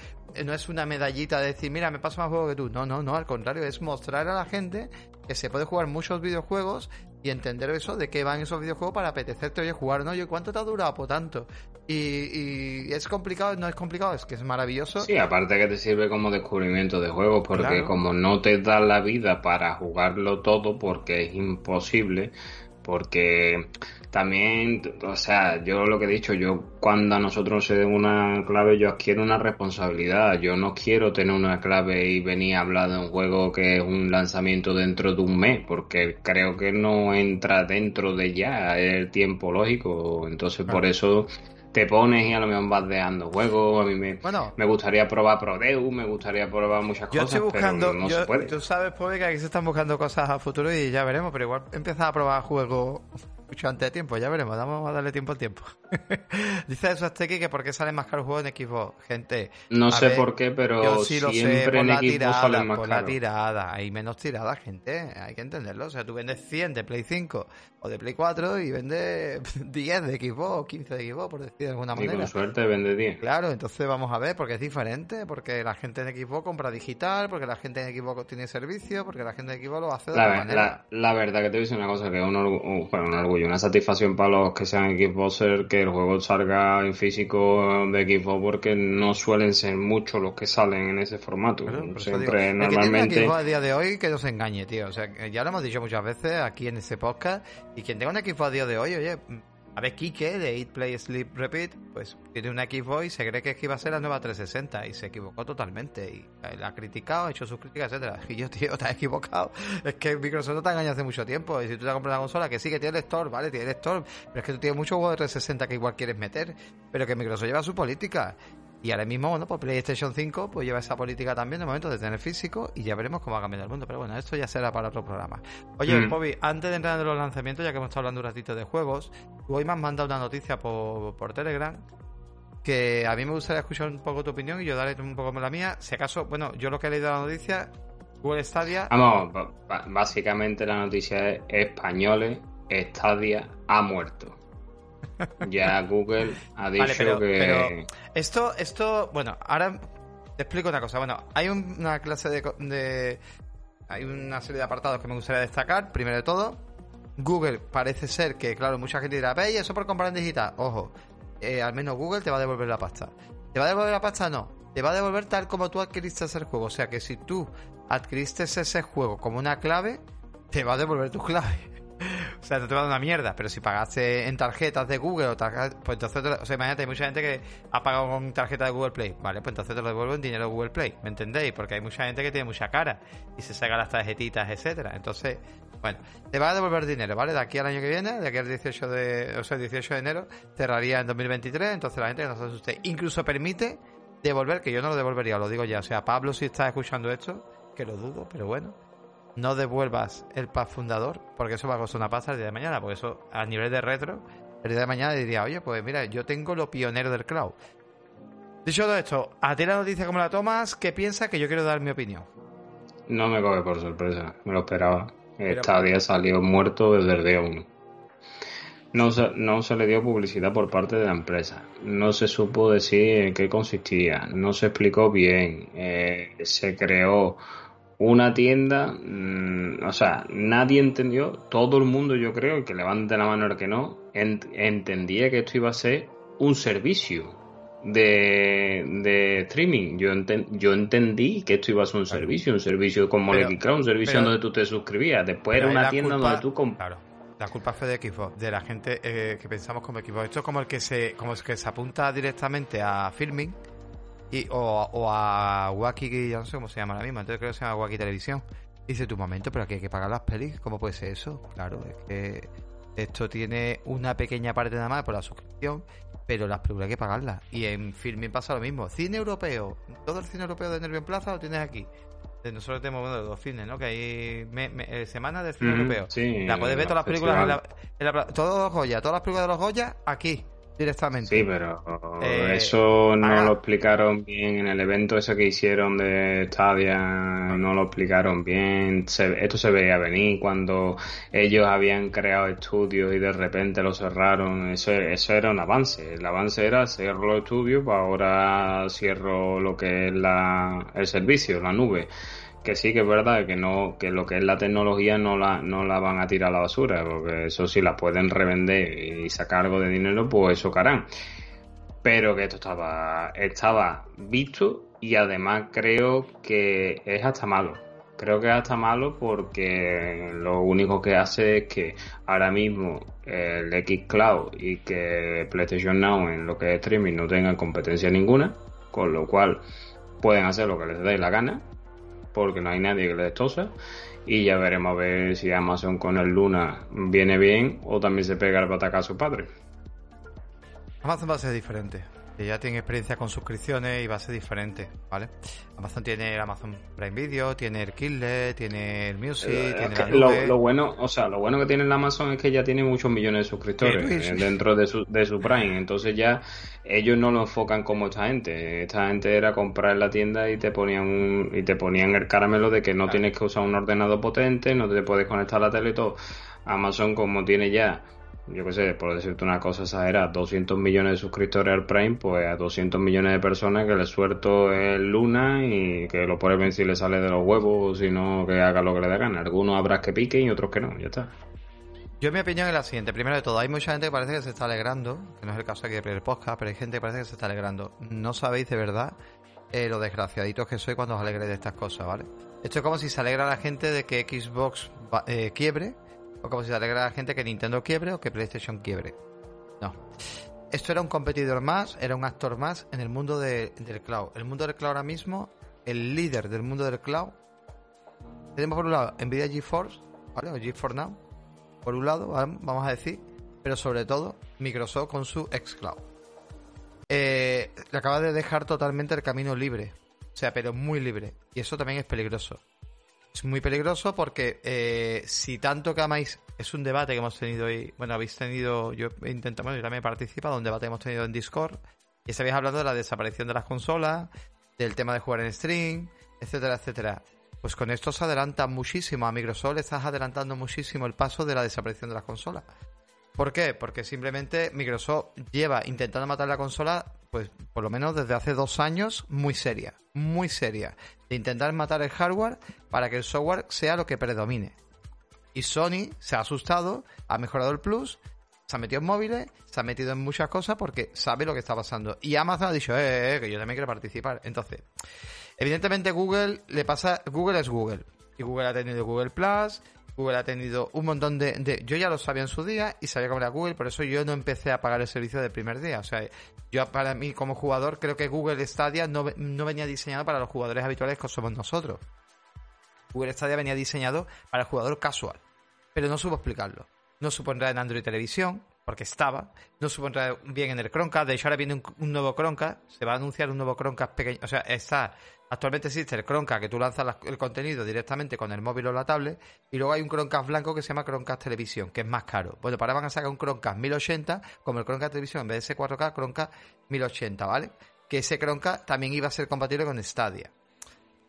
no es una medallita de decir, mira, me paso más juego que tú. No, no, no, al contrario, es mostrar a la gente que se puede jugar muchos videojuegos y entender eso de qué van esos videojuegos para apetecerte oye jugar no yo cuánto te ha durado por tanto. Y, es complicado no es complicado es que es maravilloso. Sí aparte que te sirve como descubrimiento de juegos porque como no te da la vida para jugarlo todo porque es imposible porque también, o sea, yo lo que he dicho, yo cuando a nosotros se den una clave, yo adquiero una responsabilidad. Yo no quiero tener una clave y venir a hablar de un juego que es un lanzamiento dentro de un mes, porque creo que no entra dentro de ya el tiempo lógico. Entonces, por eso te pones y a lo mejor vas dejando juegos. A mí me, me gustaría probar Prodeus, me gustaría probar muchas cosas. Yo estoy buscando, pero no se puede. tú sabes, Pobre, que aquí se están buscando cosas a futuro y ya veremos, pero igual empezar a probar juegos mucho antes de tiempo, ya veremos, vamos a darle tiempo al tiempo. Dice eso Aztequi que por qué salen más caros juegos en Xbox, gente. No sé por qué, pero siempre en Xbox salen más por la tirada, hay menos tirada, gente, hay que entenderlo. O sea, tú vendes 100 de Play 5 o de Play 4 y vendes 10 de Xbox, 15 de Xbox, por decir de alguna manera. Y con suerte vende 10. Claro, entonces vamos a ver, porque es diferente, porque la gente en Xbox compra digital, porque la gente en Xbox tiene servicio, porque la gente en Xbox lo hace de la, manera. La, verdad que te dice una cosa que es un, un, un orgullo una satisfacción para los que sean Xboxer que el juego salga en físico de Xbox porque no suelen ser muchos los que salen en ese formato. Siempre normalmente. a día de hoy que no se engañe, tío. O sea, ya lo hemos dicho muchas veces aquí en este podcast. Y quien tenga un Xbox a día de hoy, oye, a ver, Kike de Eat, Play, Sleep, Repeat, pues tiene una Xbox y se cree que iba a ser la nueva 360 y se equivocó totalmente y la ha criticado, ha hecho sus críticas, etcétera. Y yo, tío, te has equivocado. Es que Microsoft no te engañado hace mucho tiempo. Y si tú te compras una consola que sí que tiene el store, vale, tiene el store, pero es que tú tienes muchos juegos de 360 que igual quieres meter, pero que Microsoft lleva su política. Y ahora mismo, bueno, pues PlayStation 5 pues lleva esa política también de momento de tener físico y ya veremos cómo va a cambiar el mundo. Pero bueno, esto ya será para otro programa. Oye, mm. Bobby, antes de entrar en los lanzamientos, ya que hemos estado hablando un ratito de juegos, hoy me has mandado una noticia por, por Telegram que a mí me gustaría escuchar un poco tu opinión y yo daré un poco la mía. Si acaso, bueno, yo lo que he leído la noticia, Google Stadia... Vamos, básicamente la noticia es españoles, Stadia ha muerto. Ya Google ha dicho que... esto, esto, bueno, ahora te explico una cosa. Bueno, hay una clase de, Hay una serie de apartados que me gustaría destacar. Primero de todo, Google parece ser que, claro, mucha gente dirá, ¿veis eso por comprar en digital? Ojo, eh, al menos Google te va a devolver la pasta. ¿Te va a devolver la pasta? No. Te va a devolver tal como tú adquiriste ese juego. O sea que si tú adquiriste ese juego como una clave, te va a devolver tu clave. o sea, no te va a dar una mierda, pero si pagaste en tarjetas de Google o tarjetas, pues entonces, o sea, imagínate, hay mucha gente que ha pagado con tarjeta de Google Play, vale, pues entonces te lo devuelvo en dinero de Google Play, ¿me entendéis? Porque hay mucha gente que tiene mucha cara y se saca las tarjetitas, etcétera. Entonces, bueno, te va a devolver dinero, ¿vale? De aquí al año que viene, de aquí al 18 de, o sea, 18 de enero, cerraría en 2023, entonces la gente que no se asuste. Incluso permite devolver, que yo no lo devolvería, lo digo ya, o sea, Pablo si está escuchando esto, que lo dudo, pero bueno, no devuelvas el pack fundador, porque eso va a costar una pasta el día de mañana, porque eso a nivel de retro, el día de mañana diría, oye, pues mira, yo tengo lo pionero del cloud. Dicho todo esto, a ti la noticia como la tomas, ¿qué piensas que yo quiero dar mi opinión? No me coge por sorpresa, me lo esperaba. Esta día salió muerto desde el día 1. No se, no se le dio publicidad por parte de la empresa. No se supo decir en qué consistía. No se explicó bien. Eh, se creó una tienda, mm, o sea, nadie entendió, todo el mundo yo creo, que levante la mano el que no, entendía que esto iba a ser un servicio de, de streaming. Yo, yo entendí que esto iba a ser un servicio, un servicio como el Cloud, un servicio donde tú te suscribías. Después era una tienda donde tú Claro. La culpa fue de Xbox, de la gente eh, que pensamos como Xbox. Esto es como el que se, como el que se apunta directamente a filming y, o, a Wacky, ya no sé cómo se llama ahora mismo, entonces creo que se llama Wacky Televisión. dice, tu momento, pero aquí hay que pagar las pelis, ¿cómo puede ser eso? Claro, es que esto tiene una pequeña parte nada más por la suscripción, pero las películas hay que pagarlas. Y en Filming pasa lo mismo. Cine europeo, todo el cine europeo de Nervio en Plaza lo tienes aquí. Nosotros tenemos uno de dos cines, ¿no? Que hay eh, semana del cine europeo. Sí, la puedes ver todas las películas, en la, en la, todos los Goya, todas las películas de los Goya aquí directamente. Sí, pero eh, eso no lo explicaron bien en el evento ese que hicieron de Stadia, no lo explicaron bien. esto se veía venir cuando ellos habían creado estudios y de repente lo cerraron. Eso, eso era un avance. El avance era cerrar los estudios, pues ahora cierro lo que es la, el servicio, la nube que sí que es verdad que no que lo que es la tecnología no la no la van a tirar a la basura porque eso sí la pueden revender y sacar algo de dinero pues eso harán. Pero que esto estaba estaba visto y además creo que es hasta malo. Creo que es hasta malo porque lo único que hace es que ahora mismo el X Cloud y que PlayStation Now en lo que es streaming no tengan competencia ninguna con lo cual pueden hacer lo que les dé la gana porque no hay nadie que le destosa. Y ya veremos a ver si Amazon con el Luna viene bien o también se pega el batacazo padre. Amazon va a ser diferente que ya tiene experiencia con suscripciones y va a ser diferente, ¿vale? Amazon tiene el Amazon Prime Video, tiene el Kindle, tiene el Music, eh, tiene la Lo, bueno, o sea, lo bueno que tiene el Amazon es que ya tiene muchos millones de suscriptores eh, dentro de su, de su Prime, entonces ya ellos no lo enfocan como esta gente. Esta gente era comprar en la tienda y te ponían y te ponían el caramelo de que no tienes que usar un ordenador potente, no te puedes conectar a la tele y todo. Amazon como tiene ya yo qué sé, por decirte una cosa exagerada, 200 millones de suscriptores al Prime, pues a 200 millones de personas que le suelto el Luna y que lo prueben si le sale de los huevos, si no que haga lo que le dé gana. Algunos habrá que piquen y otros que no, ya está. Yo mi opinión es la siguiente. Primero de todo, hay mucha gente que parece que se está alegrando, que no es el caso aquí de el podcast, pero hay gente que parece que se está alegrando. No sabéis de verdad eh, lo desgraciaditos que soy cuando os alegréis de estas cosas, ¿vale? Esto es como si se alegra la gente de que Xbox eh, quiebre si se alegra la gente que Nintendo quiebre o que PlayStation quiebre. No. Esto era un competidor más, era un actor más en el mundo del cloud. El mundo del cloud ahora mismo, el líder del mundo del cloud. Tenemos por un lado Nvidia GeForce, ¿vale? O GeForce Now. Por un lado, vamos a decir. Pero sobre todo, Microsoft con su xCloud. Eh, acaba de dejar totalmente el camino libre. O sea, pero muy libre. Y eso también es peligroso. Es muy peligroso porque eh, si tanto que amáis, es un debate que hemos tenido hoy, bueno, habéis tenido, yo he intentado, yo también he participado, un debate que hemos tenido en Discord, y estabais hablando de la desaparición de las consolas, del tema de jugar en stream, etcétera, etcétera. Pues con esto se adelanta muchísimo, a Microsoft estás adelantando muchísimo el paso de la desaparición de las consolas. ¿Por qué? Porque simplemente Microsoft lleva intentando matar la consola, pues por lo menos desde hace dos años, muy seria, muy seria. De intentar matar el hardware para que el software sea lo que predomine. Y Sony se ha asustado, ha mejorado el Plus, se ha metido en móviles, se ha metido en muchas cosas porque sabe lo que está pasando. Y Amazon ha dicho, eh, eh, que yo también quiero participar. Entonces, evidentemente Google le pasa, Google es Google. Y Google ha tenido Google Plus, Google ha tenido un montón de, Yo ya lo sabía en su día y sabía cómo era Google, por eso yo no empecé a pagar el servicio del primer día. O sea, yo para mí como jugador creo que Google Stadia no, no venía diseñado para los jugadores habituales que somos nosotros. Google Stadia venía diseñado para el jugador casual, pero no supo explicarlo. No supo entrar en Android Televisión, porque estaba, no supo entrar bien en el Chromecast, de hecho ahora viene un, nuevo Chromecast, se va a anunciar un nuevo Chromecast pequeño, o sea, está, actualmente existe el Chromecast que tú lanzas el contenido directamente con el móvil o la tablet, y luego hay un Chromecast blanco que se llama Chromecast Televisión, que es más caro. Bueno, para van a sacar un Chromecast 1080, como el Chromecast Televisión, en vez de ese 4K, Chromecast 1080, ¿vale? Que ese Chromecast también iba a ser compatible con Stadia.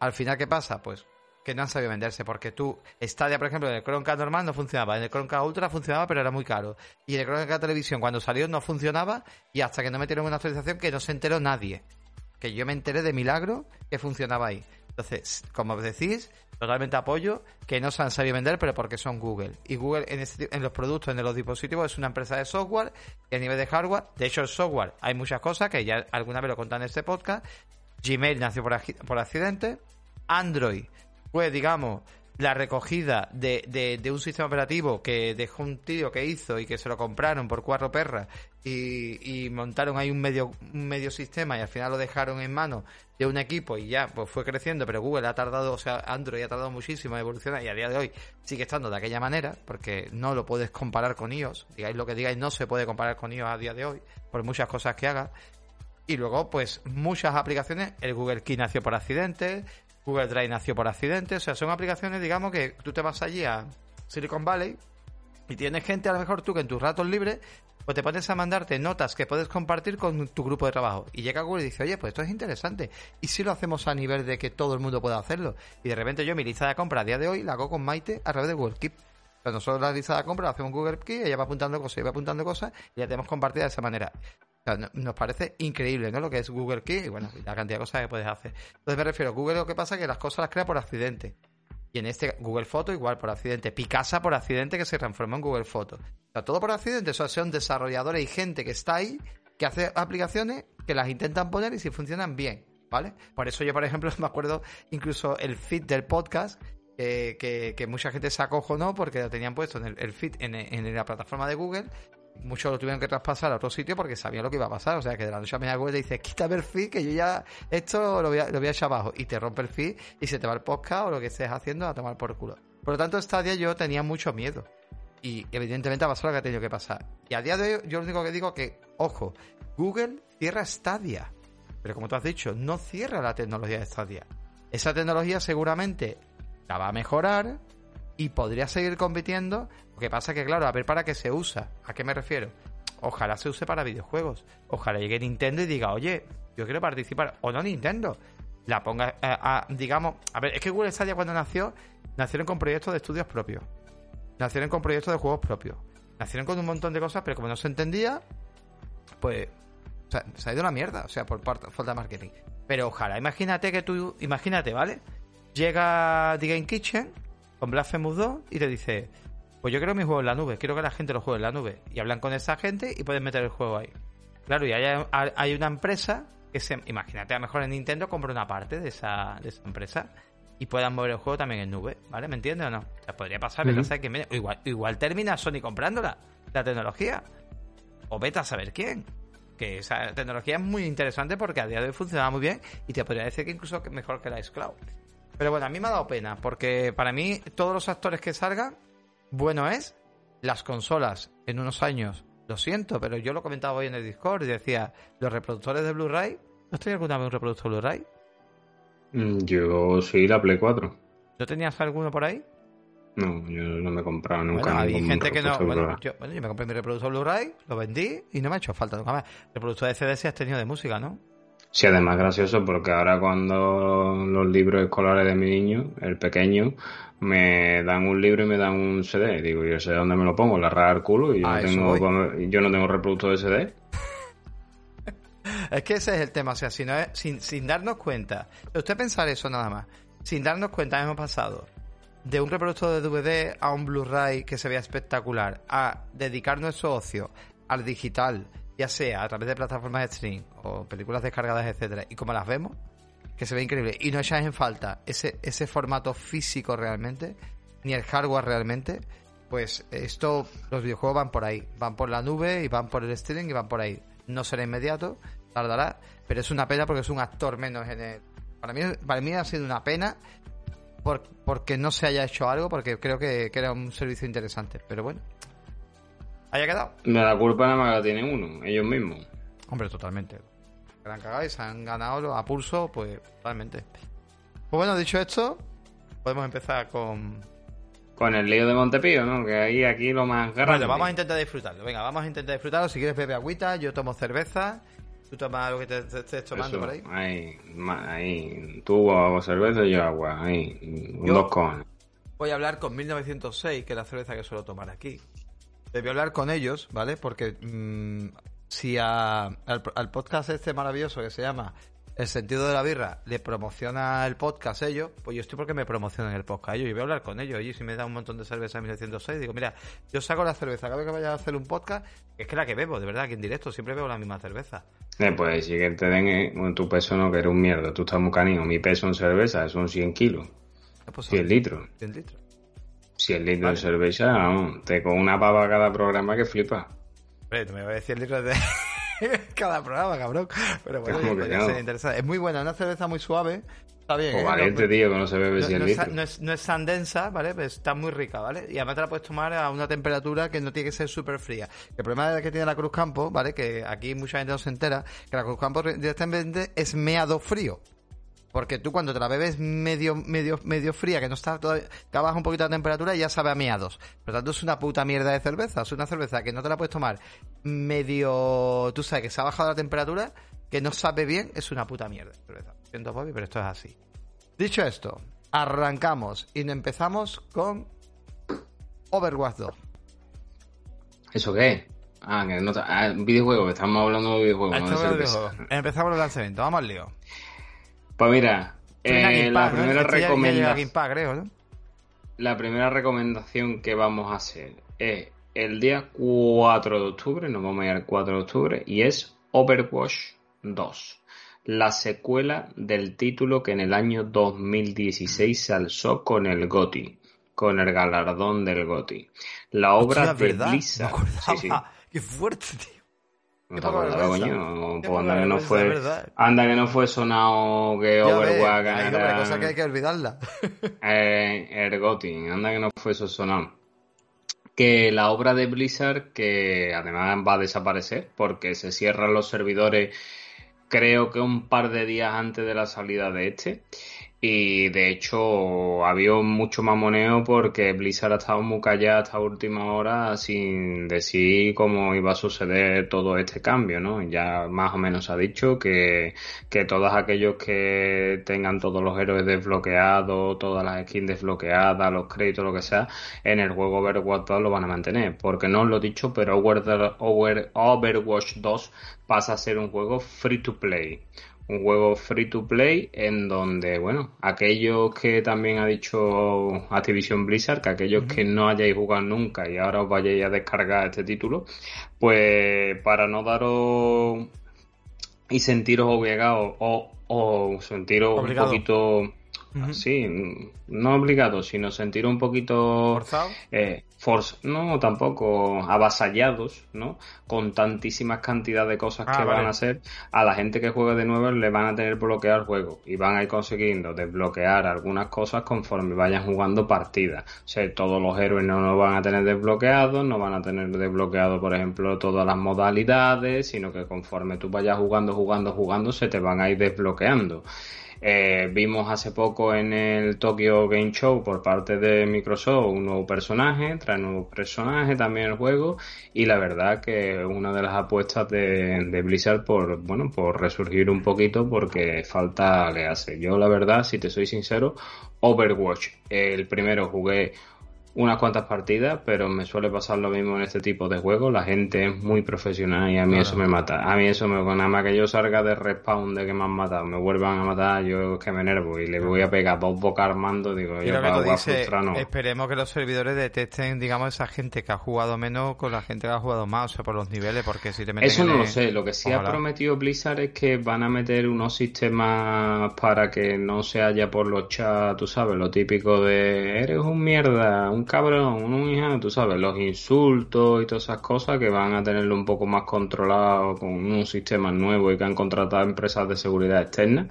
Al final, ¿qué pasa? Pues que no han sabido venderse, porque tú, Stadia, por ejemplo, en el Chromecast normal no funcionaba, en el Chromecast Ultra funcionaba, pero era muy caro. Y en el Chromecast Televisión, cuando salió, no funcionaba, y hasta que no metieron una actualización que no se enteró nadie. Que yo me enteré de milagro que funcionaba ahí. Entonces, como decís, totalmente apoyo que no se han sabido vender, pero porque son Google. Y Google en, este, en los productos, en los dispositivos, es una empresa de software y a nivel de hardware. De hecho, el software hay muchas cosas que ya alguna vez lo contan en este podcast. Gmail nació por, accidente. Android fue, digamos, la recogida de, de, un sistema operativo que dejó un tío que hizo y que se lo compraron por cuatro perras y, montaron ahí un medio, un medio sistema y al final lo dejaron en manos de un equipo y ya pues fue creciendo, pero Google ha tardado, o sea, Android ha tardado muchísimo en evolucionar y a día de hoy sigue estando de aquella manera porque no lo puedes comparar con iOS, digáis lo que digáis, no se puede comparar con iOS a día de hoy por muchas cosas que haga. Y luego, pues muchas aplicaciones, el Google Key nació por accidente, Google Drive nació por accidente, o sea, son aplicaciones, digamos, que tú te vas allí a Silicon Valley y tienes gente, a lo mejor tú, que en tus ratos libres, pues te pones a mandarte notas que puedes compartir con tu grupo de trabajo. Y llega Google y dice, oye, pues esto es interesante. ¿Y si lo hacemos a nivel de que todo el mundo pueda hacerlo? Y de repente yo mi lista de compra a día de hoy la hago con Maite a través de Google Keep. O sea, nosotros la lista de compra la hacemos en Google Keep, ella va apuntando cosas, y va apuntando cosas y la tenemos compartida de esa manera nos parece increíble, ¿no? Lo que es Google Key y bueno, la cantidad de cosas que puedes hacer. Entonces me refiero, Google lo que pasa es que las cosas las crea por accidente. Y en este Google Foto igual por accidente. Picasa por accidente que se transformó en Google Foto. O sea, todo por accidente. O sea, son desarrolladores y gente que está ahí, que hace aplicaciones, que las intentan poner y si funcionan bien, ¿vale? Por eso yo, por ejemplo, me acuerdo incluso el feed del podcast, que, que, mucha gente se acojonó porque lo tenían puesto en el, feed en, en, la plataforma de Google muchos lo tuvieron que traspasar a otro sitio porque sabían lo que iba a pasar. O sea, que de la noche a mañana te dice, quítame el feed, que yo ya esto lo voy, a, lo voy a echar abajo. Y te rompe el feed y se te va el podcast o lo que estés haciendo a tomar por culo. Por lo tanto, esta día yo tenía mucho miedo. Y evidentemente ha pasado lo que ha tenido que pasar. Y a día de hoy, yo lo único que digo es que, ojo, Google cierra Stadia. Pero como tú has dicho, no cierra la tecnología de Stadia. Esa tecnología seguramente la va a mejorar, y podría seguir compitiendo. Lo que pasa que, claro, a ver para qué se usa. ¿A qué me refiero? Ojalá se use para videojuegos. Ojalá llegue Nintendo y diga, oye, yo quiero participar. O no Nintendo. La ponga, a, digamos, a ver, es que Google Stadia cuando nació, nacieron con proyectos de estudios propios. Nacieron con proyectos de juegos propios. Nacieron con un montón de cosas, pero como no se entendía, pues se ha ido una mierda, o sea, por falta de marketing. Pero ojalá, imagínate que tú, imagínate, ¿vale? Llega The Game Kitchen con Blasphemous 2 y te dice, pues yo quiero mi juego en la nube, quiero que la gente lo juegue en la nube. Y hablan con esa gente y pueden meter el juego ahí. Claro, y hay, hay una empresa que se, imagínate, a lo mejor en Nintendo compra una parte de esa, de esa empresa y puedan mover el juego también en nube, ¿vale? ¿Me entiendes o no? O sea, podría pasar, pero que igual, igual termina Sony comprándola, la tecnología. O vete a saber quién. Que esa tecnología es muy interesante porque a día de hoy funciona muy bien y te podría decir que incluso mejor que la Cloud. Pero bueno, a mí me ha dado pena, porque para mí todos los actores que salgan, bueno es, las consolas en unos años, lo siento, pero yo lo comentaba hoy en el Discord y decía, los reproductores de Blu-ray, ¿no tenías alguna vez un reproductor Blu-ray? Mm, yo sí, la Play 4. ¿No tenías alguno por ahí? No, yo no me he comprado nunca. Bueno, hay gente que no. Bueno yo, me compré mi reproductor Blu-ray, lo vendí y no me ha hecho falta nunca más. Reproductor de CD sí has tenido de música, ¿no? Sí, además gracioso porque ahora cuando los libros escolares de mi niño, el pequeño, me dan un libro y me dan un CD. Digo, yo sé dónde me lo pongo, la rara al culo y yo, no tengo, yo no tengo reproductor de CD. es que ese es el tema, o sea, si no es, sin, sin darnos cuenta, usted pensar eso nada más, sin darnos cuenta hemos pasado de un reproductor de DVD a un Blu-ray que se vea espectacular, a dedicar nuestro ocio al digital, ya sea a través de plataformas de stream o películas descargadas, etcétera, y como las vemos, que se ve increíble, y no echas en falta ese, ese formato físico realmente, ni el hardware realmente, pues esto, los videojuegos van por ahí, van por la nube y van por el streaming y van por ahí. No será inmediato, tardará, pero es una pena porque es un actor menos en el... Para mí, para mí ha sido una pena por, porque no se haya hecho algo, porque creo que, que era un servicio interesante, pero bueno, haya quedado. La culpa nada más la tiene uno, ellos mismos. Hombre, totalmente. Se han cagado y se han ganado a pulso, pues totalmente. Pues bueno, dicho esto, podemos empezar con. Con el lío de Montepío, ¿no? Que ahí aquí lo más grande. Bueno, vamos a intentar disfrutarlo. Venga, vamos a intentar disfrutarlo. Si quieres bebe agüita, yo tomo cerveza. Tú tomas lo que te, te estés tomando Eso, por ahí. ahí. ahí. Tú hago cerveza y yo agua. Ahí. Yo- Dos cojones. Voy a hablar con 1906, que es la cerveza que suelo tomar aquí. A hablar con ellos, ¿vale? Porque mm, si a- al, al podcast este maravilloso que se llama El sentido de la birra le promociona el podcast ellos, pues yo estoy porque me promocionan el podcast ellos. Y voy a hablar con ellos. Y si me da un montón de cerveza en 1906, digo, mira, yo saco la cerveza cada vez que vaya a hacer un podcast, es que la que bebo, de verdad, aquí en directo, siempre bebo la misma cerveza. Eh, pues si que te den eh, tu peso no, que eres un mierda. Tú estás muy canijo. Mi peso en cerveza son 100 kilos. Ya, pues, 100 litros. 100 litros. 100 litros Vale. de cerveza, vamos, te con una pava cada programa que flipa. Hombre, no me voy a decir litros de cada programa, cabrón. Pero bueno, ¿Cómo que podría no? ser interesante. Es muy buena, una cerveza muy suave. Está bien. O ¿eh? valiente, No- tío, que no se bebe no, 100 no es, no es- no es tan densa, ¿vale? Pero está muy rica, ¿vale? Y además te la puedes tomar a una temperatura que no tiene que ser súper fría. El problema que tiene la Cruz Campo, ¿vale? Que aquí mucha gente no se entera, que la Cruz Campo directamente es meado frío. Porque tú cuando te la bebes medio, medio, medio fría, que no está todavía, que baja un poquito la temperatura, ya sabe a meados. Por lo tanto, es una puta mierda de cerveza. Es una cerveza que no te la puedes tomar medio, tú sabes que se ha bajado la temperatura, que no sabe bien, es una puta mierda de cerveza. Siento, Bobby, pero esto es así. Dicho esto, arrancamos y empezamos con Overwatch 2. ¿Eso qué? Ah, que no, ah, videojuego, que estamos hablando de videojuegos, no de el videojuego. Empezamos los lanzamientos, vamos al lío. Pues mira, eh, la, ¿no? primera a recomendación, creo, ¿no? la primera recomendación que vamos a hacer es el día 4 de octubre, nos vamos a ir al 4 de octubre, y es Overwatch 2, la secuela del título que en el año 2016 se alzó con el GOTY, con el galardón del GOTY. La obra Hostia, de Blizzard. Sí, sí. Qué fuerte, tío. ¿No te vergüenza. coño? Pues anda que no fue, verdad. anda que no fue sonado que Overwatch hay ganara cosas que hay que olvidarla. eh, el GOTY, anda que no fue eso sonado. Que la obra de Blizzard, que además va a desaparecer porque se cierran los servidores creo que un par de días antes de la salida de este. Y de hecho había mucho mamoneo porque Blizzard ha estado muy callada hasta última hora sin decir cómo iba a suceder todo este cambio, ¿no? Ya más o menos ha dicho que, que todos aquellos que tengan todos los héroes desbloqueados, todas las skins desbloqueadas, los créditos, lo que sea, en el juego Overwatch 2 lo van a mantener. Porque no os lo he dicho, pero Over- Over- Overwatch 2 pasa a ser un juego free to play un juego free to play en donde, bueno, aquellos que también ha dicho Activision Blizzard, que aquellos que no hayáis jugado nunca y ahora os vayáis a descargar este título, pues para no daros y sentiros obligados o, o sentiros Obligado. un poquito, Sí, no obligados, sino sentir un poquito Forzado. eh, force, no, tampoco avasallados, ¿no? Con tantísimas cantidades de cosas Ah, que vale. van a hacer, a la gente que juegue de nuevo le van a tener bloqueado el juego y van a ir consiguiendo desbloquear algunas cosas conforme vayan jugando partidas. O sea, todos los héroes no lo van a tener desbloqueados, no van a tener desbloqueado, por ejemplo, todas las modalidades, sino que conforme tú vayas jugando, jugando, jugando, se te van a ir desbloqueando. Eh, vimos hace poco en el Tokyo Game Show por parte de Microsoft un nuevo personaje, trae nuevo personaje también el juego y la verdad que una de las apuestas de, de Blizzard por, bueno, por resurgir un poquito porque falta le hace. Yo la verdad, si te soy sincero, Overwatch, el primero jugué unas cuantas partidas, pero me suele pasar lo mismo en este tipo de juegos. La gente es muy profesional y a mí eso me mata. A mí eso me... Nada más que yo salga de respawn de que me han matado, me vuelvan a matar, yo es que me enervo y le voy a pegar dos bocas armando, digo, yo para jugar frustrado Esperemos que los servidores detesten, digamos, esa gente que ha jugado menos con la gente que ha jugado más, o sea, por los niveles, porque si te meten Eso no lo sé. Lo que sí ha prometido Blizzard es que van a meter unos sistemas para que no se haya por los chats, tú sabes, lo típico de eres un mierda, un cabrón, un hija, tú sabes, los insultos y todas esas cosas que van a tenerlo un poco más controlado con un sistema nuevo y que han contratado empresas de seguridad externa,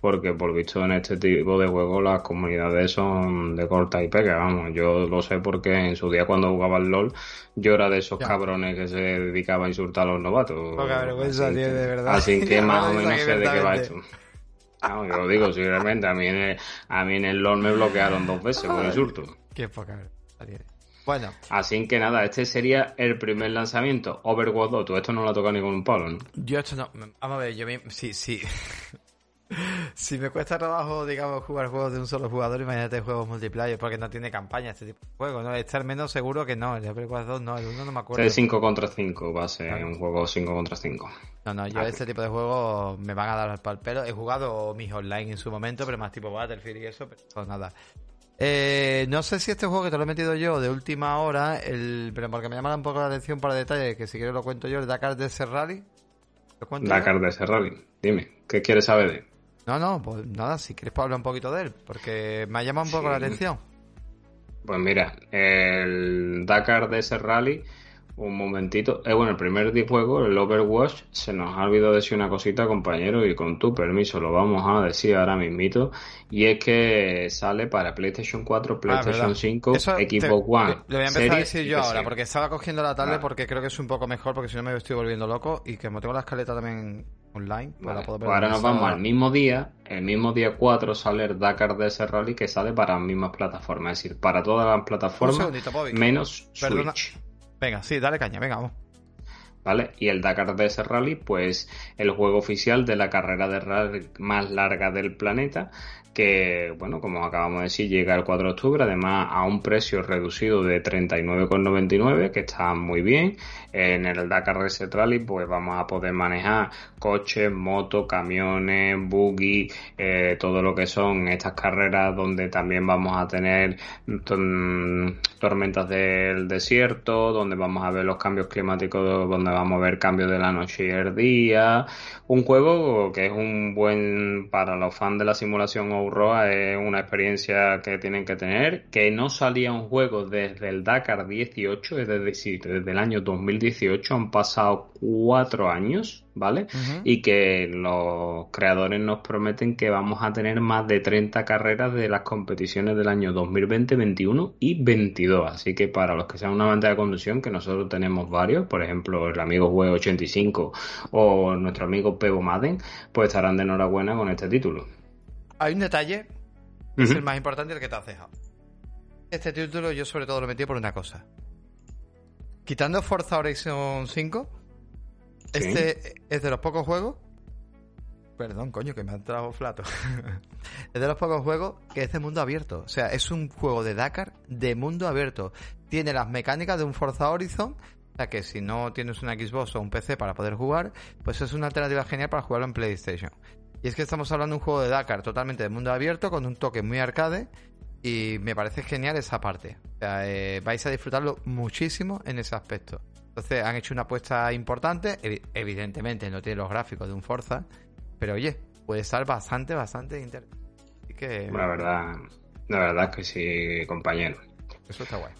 porque por visto en este tipo de juegos las comunidades son de corta y pega, vamos, yo lo sé porque en su día cuando jugaba al LOL yo era de esos cabrones que se dedicaba a insultar a los novatos. así, de verdad. Así que más o menos sé de qué va esto. No, yo lo digo, simplemente a mí en el, a mí en el LOL me bloquearon dos veces por insulto. Qué poca bueno. Así que nada, este sería el primer lanzamiento. Overwatch 2, tú esto no lo has tocado ni con un palo, ¿no? Yo esto no. Vamos a ver, yo sí, sí. si me cuesta trabajo, digamos, jugar juegos de un solo jugador, imagínate juegos multiplayer, porque no tiene campaña este tipo de juego, ¿no? Estar menos seguro que no, el Overwatch 2 no, el 1 no me acuerdo. Es 5 contra 5, va a ser un juego 5 contra 5. No, no, yo este tipo de juegos me van a dar al pelo. He jugado mis online en su momento, pero más tipo Battlefield y eso, pero nada. Eh, no sé si este juego que te lo he metido yo de última hora, el, pero porque me llama un poco la atención para detalles, que si quieres lo cuento yo, el Dakar de Rally. Dakar de Rally, dime, ¿qué quieres saber de No, no, pues nada, si quieres hablar un poquito de él, porque me ha llamado un poco la atención. Pues mira, el Dakar de Rally un momentito. Eh, bueno, el primer juego, el Overwatch, se nos ha olvidado decir una cosita, compañero, y con tu permiso lo vamos a decir ahora mismito. Y es que sale para PlayStation 4, ah, PlayStation 5, Xbox One. Lo voy a empezar a decir yo ahora, porque estaba cogiendo la tarde porque creo que es un poco mejor, porque si no me estoy volviendo loco. Y que como tengo la escaleta también online, puedo ver. Pues ahora nos vamos al mismo día, el mismo día 4 sale el Dakar de ese rally que sale para las mismas plataformas, es decir, para todas las plataformas, menos Switch. Venga, sí, dale caña, venga, vamos. ¿Vale? Y el Dakar DS Rally, pues el juego oficial de la carrera de rally más larga del planeta, que, bueno, como acabamos de decir, llega el 4 de octubre, además a un precio reducido de 39,99, que está muy bien. En el Dakar Reset Rally, pues vamos a poder manejar coches, motos, camiones, buggy, eh, todo lo que son estas carreras donde también vamos a tener tormentas del desierto, donde vamos a ver los cambios climáticos, donde vamos a ver cambios de la noche y el día. Un juego que es un buen para los fans de la simulación Roa es una experiencia que tienen que tener, que no salía un juego desde el Dakar 18, es decir, desde el año 2018 han pasado cuatro años, ¿vale? Y que los creadores nos prometen que vamos a tener más de 30 carreras de las competiciones del año 2020, 21 y 22. Así que para los que sean una banda de conducción, que nosotros tenemos varios, por ejemplo, el amigo Web 85 o nuestro amigo Pebo Madden, pues estarán de enhorabuena con este título. Hay un detalle, que es el más importante el que te has dejado. Este título yo sobre todo lo metí por una cosa. Quitando Forza Horizon 5, este es de los pocos juegos. Perdón, coño, que me ha entrado flato. es de los pocos juegos que es de mundo abierto. O sea, es un juego de Dakar de mundo abierto. Tiene las mecánicas de un Forza Horizon. O sea que si no tienes una Xbox o un PC para poder jugar, pues es una alternativa genial para jugarlo en PlayStation. Y es que estamos hablando de un juego de Dakar totalmente de mundo abierto, con un toque muy arcade. Y me parece genial esa parte. O sea, eh, vais a disfrutarlo muchísimo en ese aspecto. Entonces han hecho una apuesta importante. Evidentemente no tiene los gráficos de un Forza. Pero oye, puede estar bastante, bastante interesante. que... La verdad, la verdad es que sí, compañero. Eso está guay.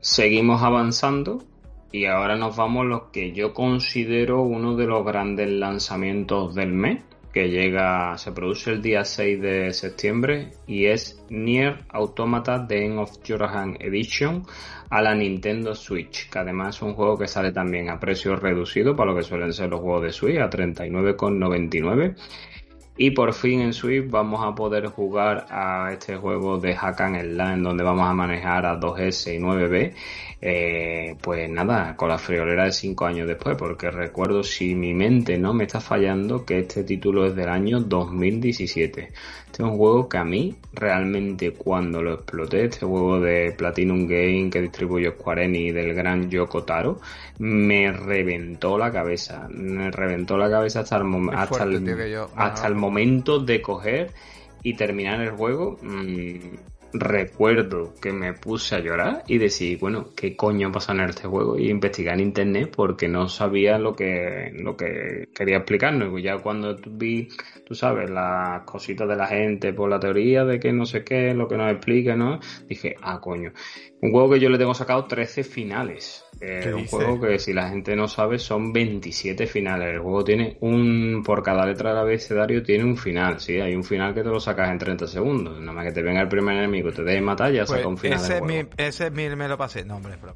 Seguimos avanzando y ahora nos vamos a lo que yo considero uno de los grandes lanzamientos del mes que llega, se produce el día 6 de septiembre y es Nier Automata The End of Jorahan Edition a la Nintendo Switch, que además es un juego que sale también a precio reducido para lo que suelen ser los juegos de Switch, a 39,99 Y por fin en Switch vamos a poder jugar a este juego de Hack and Slash donde vamos a manejar a 2S y 9B. Eh, pues nada, con la friolera de 5 años después, porque recuerdo si mi mente no me está fallando que este título es del año 2017. Es un juego que a mí realmente cuando lo exploté, este juego de Platinum Game que distribuyó Square Enix del gran Yoko Taro, me reventó la cabeza. Me reventó la cabeza hasta el, hasta el, hasta el momento de coger y terminar el juego. Mmm, recuerdo que me puse a llorar y decir, bueno, ¿qué coño pasa en este juego? Y investigar en internet porque no sabía lo que, lo que quería explicarnos. Y ya cuando vi, tú sabes, las cositas de la gente por la teoría de que no sé qué, lo que nos explica, ¿no? Dije, ah, coño. Un juego que yo le tengo sacado 13 finales. Eh, un juego que si la gente no sabe son 27 finales. El juego tiene un, por cada letra del abecedario tiene un final, sí, hay un final que te lo sacas en 30 segundos. Nada más que te venga el primer enemigo, te deje matar, ya saca pues un final. Ese, Mi, ese me lo pasé, no hombre, bro.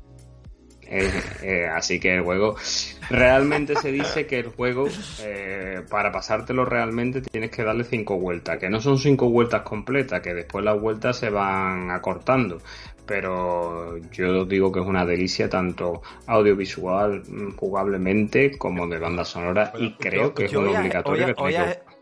Eh, eh, así que el juego realmente se dice que el juego eh, para pasártelo realmente tienes que darle cinco vueltas que no son cinco vueltas completas que después las vueltas se van acortando pero yo digo que es una delicia tanto audiovisual, mm, jugablemente, como de banda sonora, y creo que es un obligatorio que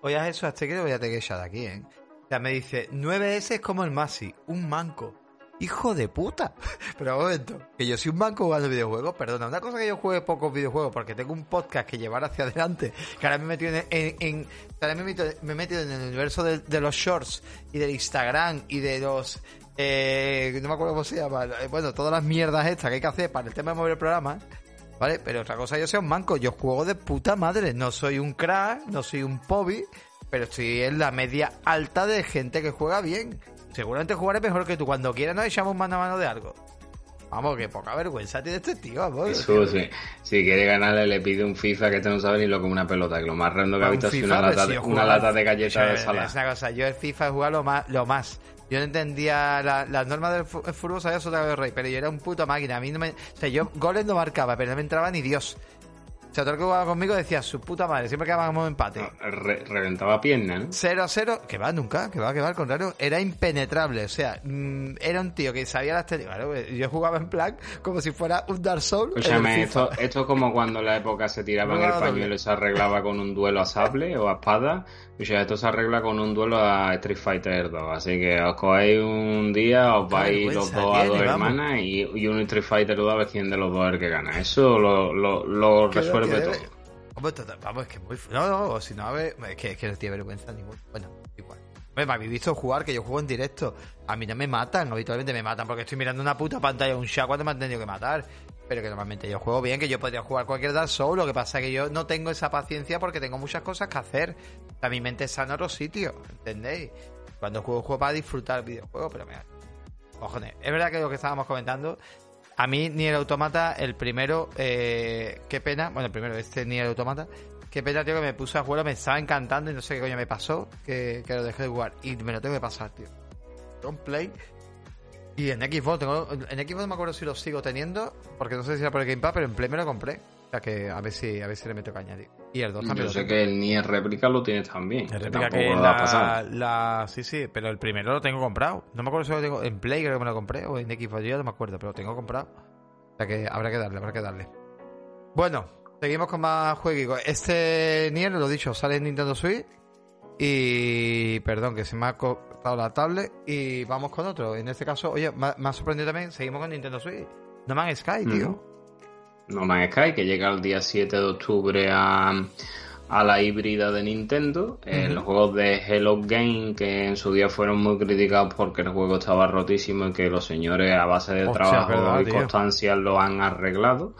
Oye, eso, hasta que voy a tener que echar de aquí, ¿eh? Ya me dice, 9S es como el Masi, un manco. Hijo de puta. Pero un momento, que yo soy un manco jugando videojuegos, perdona, una cosa que yo juegue pocos videojuegos porque tengo un podcast que llevar hacia adelante, que ahora me he metido en, me, he metido, en el universo de, los shorts y del Instagram y de los eh, no me acuerdo cómo se llama, eh, bueno, todas las mierdas estas que hay que hacer para el tema de mover el programa, ¿vale? Pero otra cosa, yo soy un manco, yo juego de puta madre, no soy un crack, no soy un pobi, pero estoy en la media alta de gente que juega bien. Seguramente jugaré mejor que tú. Cuando quieras nos echamos mano a mano de algo. Vamos, que poca vergüenza tiene este tío, vamos. sí. Si quiere ganarle, le pide un FIFA que este no sabe ni lo que una pelota. Que lo más rendo que ha visto es una, lata, de, una lata de galletas de sala. Es una cosa, yo el FIFA he jugado lo más. Lo más. Yo no entendía las normas del fútbol, sabía otra de rey, pero yo era un puto máquina. A mí no me. O sea, yo goles no marcaba, pero no me entraba ni Dios. O sea, el que jugaba conmigo decía, su puta madre, siempre quedábamos empate. reventaba pierna, ¿no? 0 a 0, que va nunca, que va, que va, al contrario, era impenetrable. O sea, mm, era un tío que sabía las técnicas. yo jugaba en plan como si fuera un Dark Souls. Escúchame, esto, esto es como cuando en la época se tiraba en el pañuelo y se arreglaba con un duelo a sable o a espada. Y ya esto se arregla con un duelo a Street Fighter 2. Así que os cogéis un día, os vais los dos a dos hermanas y, y, un Street Fighter 2 a ver quién de los dos es el que gana. Eso lo, lo, lo resuelve todo. Vamos, es que muy. No, no, si no, a ver, es que, es que no tiene vergüenza ninguna. Bueno, igual. Me habéis visto jugar, que yo juego en directo. A mí no me matan, habitualmente me matan porque estoy mirando una puta pantalla, un shot cuando me han tenido que matar. Pero que normalmente yo juego bien, que yo podría jugar cualquier Dark Souls. Lo que pasa es que yo no tengo esa paciencia porque tengo muchas cosas que hacer. O mi mente está en otro sitio, ¿entendéis? Cuando juego, juego para disfrutar el videojuego, pero mira. Cojones, es verdad que lo que estábamos comentando a mí, ni el Automata, el primero, eh, qué pena, bueno, el primero, este ni el Automata, qué pena, tío, que me puse a jugar, me estaba encantando y no sé qué coño me pasó, que, lo dejé de jugar. Y me lo tengo que pasar, tío. Con Play. Y en Xbox, tengo, en Xbox no me acuerdo si lo sigo teniendo, porque no sé si era por el Game Pass, pero en Play me lo compré que a ver si, a ver si le meto caña, Y el 2 también. Yo sé que el Nier Réplica lo tiene también. El Réplica que, la, la, Sí, sí, pero el primero lo tengo comprado. No me acuerdo si lo tengo en Play, creo que me lo compré, o en Xbox, yo no me acuerdo, pero lo tengo comprado. O sea que habrá que darle, habrá que darle. Bueno, seguimos con más juegos. Este Nier, lo dicho, sale en Nintendo Switch. Y perdón, que se me ha cortado la tablet. Y vamos con otro. En este caso, oye, me, ha sorprendido también. Seguimos con Nintendo Switch. No Man's Sky, tío. No Man's Sky, que llega el día 7 de octubre a, la híbrida de Nintendo. Eh, los juegos de Hello Game, que en su día fueron muy criticados porque el juego estaba rotísimo y que los señores a base de trabajo y constancia lo han arreglado.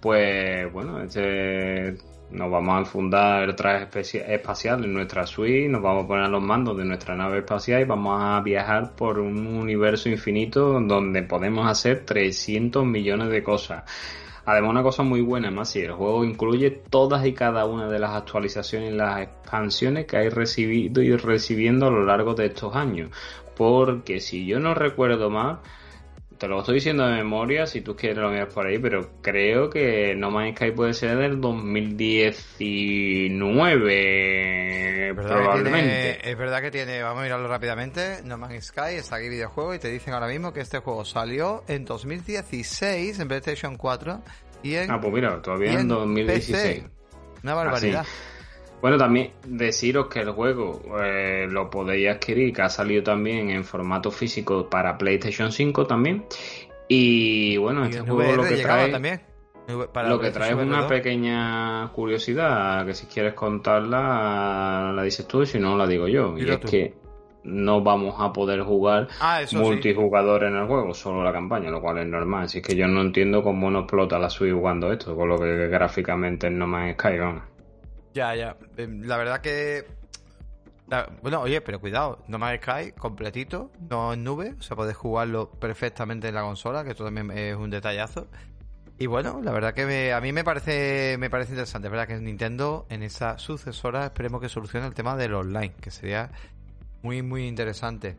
Pues bueno, este nos vamos a enfundar el traje espacial en nuestra suite, nos vamos a poner los mandos de nuestra nave espacial y vamos a viajar por un universo infinito donde podemos hacer 300 millones de cosas. Además, una cosa muy buena, más si el juego incluye todas y cada una de las actualizaciones y las expansiones que hay recibido y recibiendo a lo largo de estos años. Porque si yo no recuerdo mal, te lo estoy diciendo de memoria, si tú quieres lo miras por ahí, pero creo que No Man's Sky puede ser del 2019, probablemente. es verdad que tiene, vamos a mirarlo rápidamente, No Man's Sky está aquí videojuego y te dicen ahora mismo que este juego salió en 2016 en PlayStation 4 y en... Ah, pues mira, todavía en, 2016. Una barbaridad. Bueno, también deciros que el juego eh, lo podéis adquirir, que ha salido también en formato físico para PlayStation 5 también. Y bueno, este juego lo que trae, también? lo que trae es una pequeña curiosidad, que si quieres contarla la dices tú y si no la digo yo. y es que no vamos a poder jugar ah, multijugador en el juego, solo la campaña, lo cual es normal. Así que yo no entiendo cómo no explota la Switch jugando esto, con lo que gráficamente no más Sky, vamos. Ya, ya. Em, la verdad que. Bueno, oye, pero cuidado, No Man's Sky completito, no en nube, o sea, podés jugarlo perfectamente en la consola, que esto también es un detallazo. Y bueno, la verdad que a mí me parece me parece interesante, es verdad que Nintendo en esa sucesora esperemos que solucione el tema del online, que sería muy muy interesante.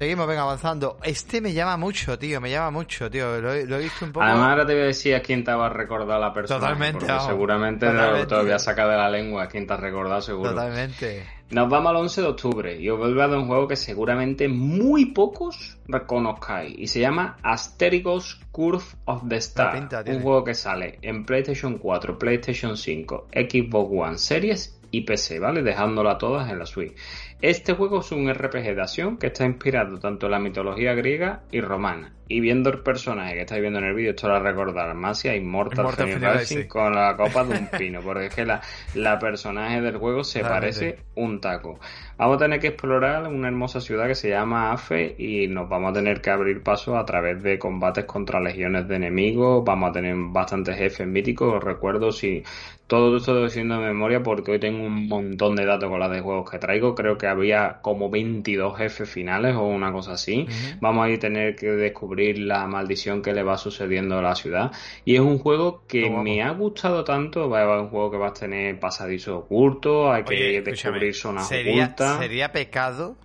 Seguimos, venga, avanzando. Este me llama mucho, tío, me llama mucho, tío. Lo, he visto un poco. Además, ahora te voy a decir a quién te va a recordar la persona. Totalmente. Porque seguramente te voy a sacar de la lengua a quién te has recordado, seguro. Totalmente. Nos vamos al 11 de octubre y os vuelvo a dar un juego que seguramente muy pocos reconozcáis. Y se llama Asterigos Curve of the Star. un juego que sale en PlayStation 4, PlayStation 5, Xbox One Series y PC, ¿vale? Dejándola todas en la Switch. Este juego es un RPG de acción que está inspirado tanto en la mitología griega y romana. Y viendo el personaje que estáis viendo en el vídeo, esto lo recordar más si hay Mortal Racing con la copa de un pino, porque es que la, la personaje del juego se parece un taco. Vamos a tener que explorar una hermosa ciudad que se llama Afe y nos vamos a tener que abrir paso a través de combates contra legiones de enemigos, vamos a tener bastantes jefes míticos, recuerdo si todo esto estoy diciendo de memoria porque hoy tengo un montón de datos con las de juegos que traigo, creo que había como 22 jefes finales o una cosa así. Vamos a ir a tener que descubrir la maldición que le va sucediendo a la ciudad. Y es un juego que me ha gustado tanto. Va a un juego que va a tener pasadizo oculto, hay que descubrir zonas ¿sería, ocultas. ¿Sería pecado?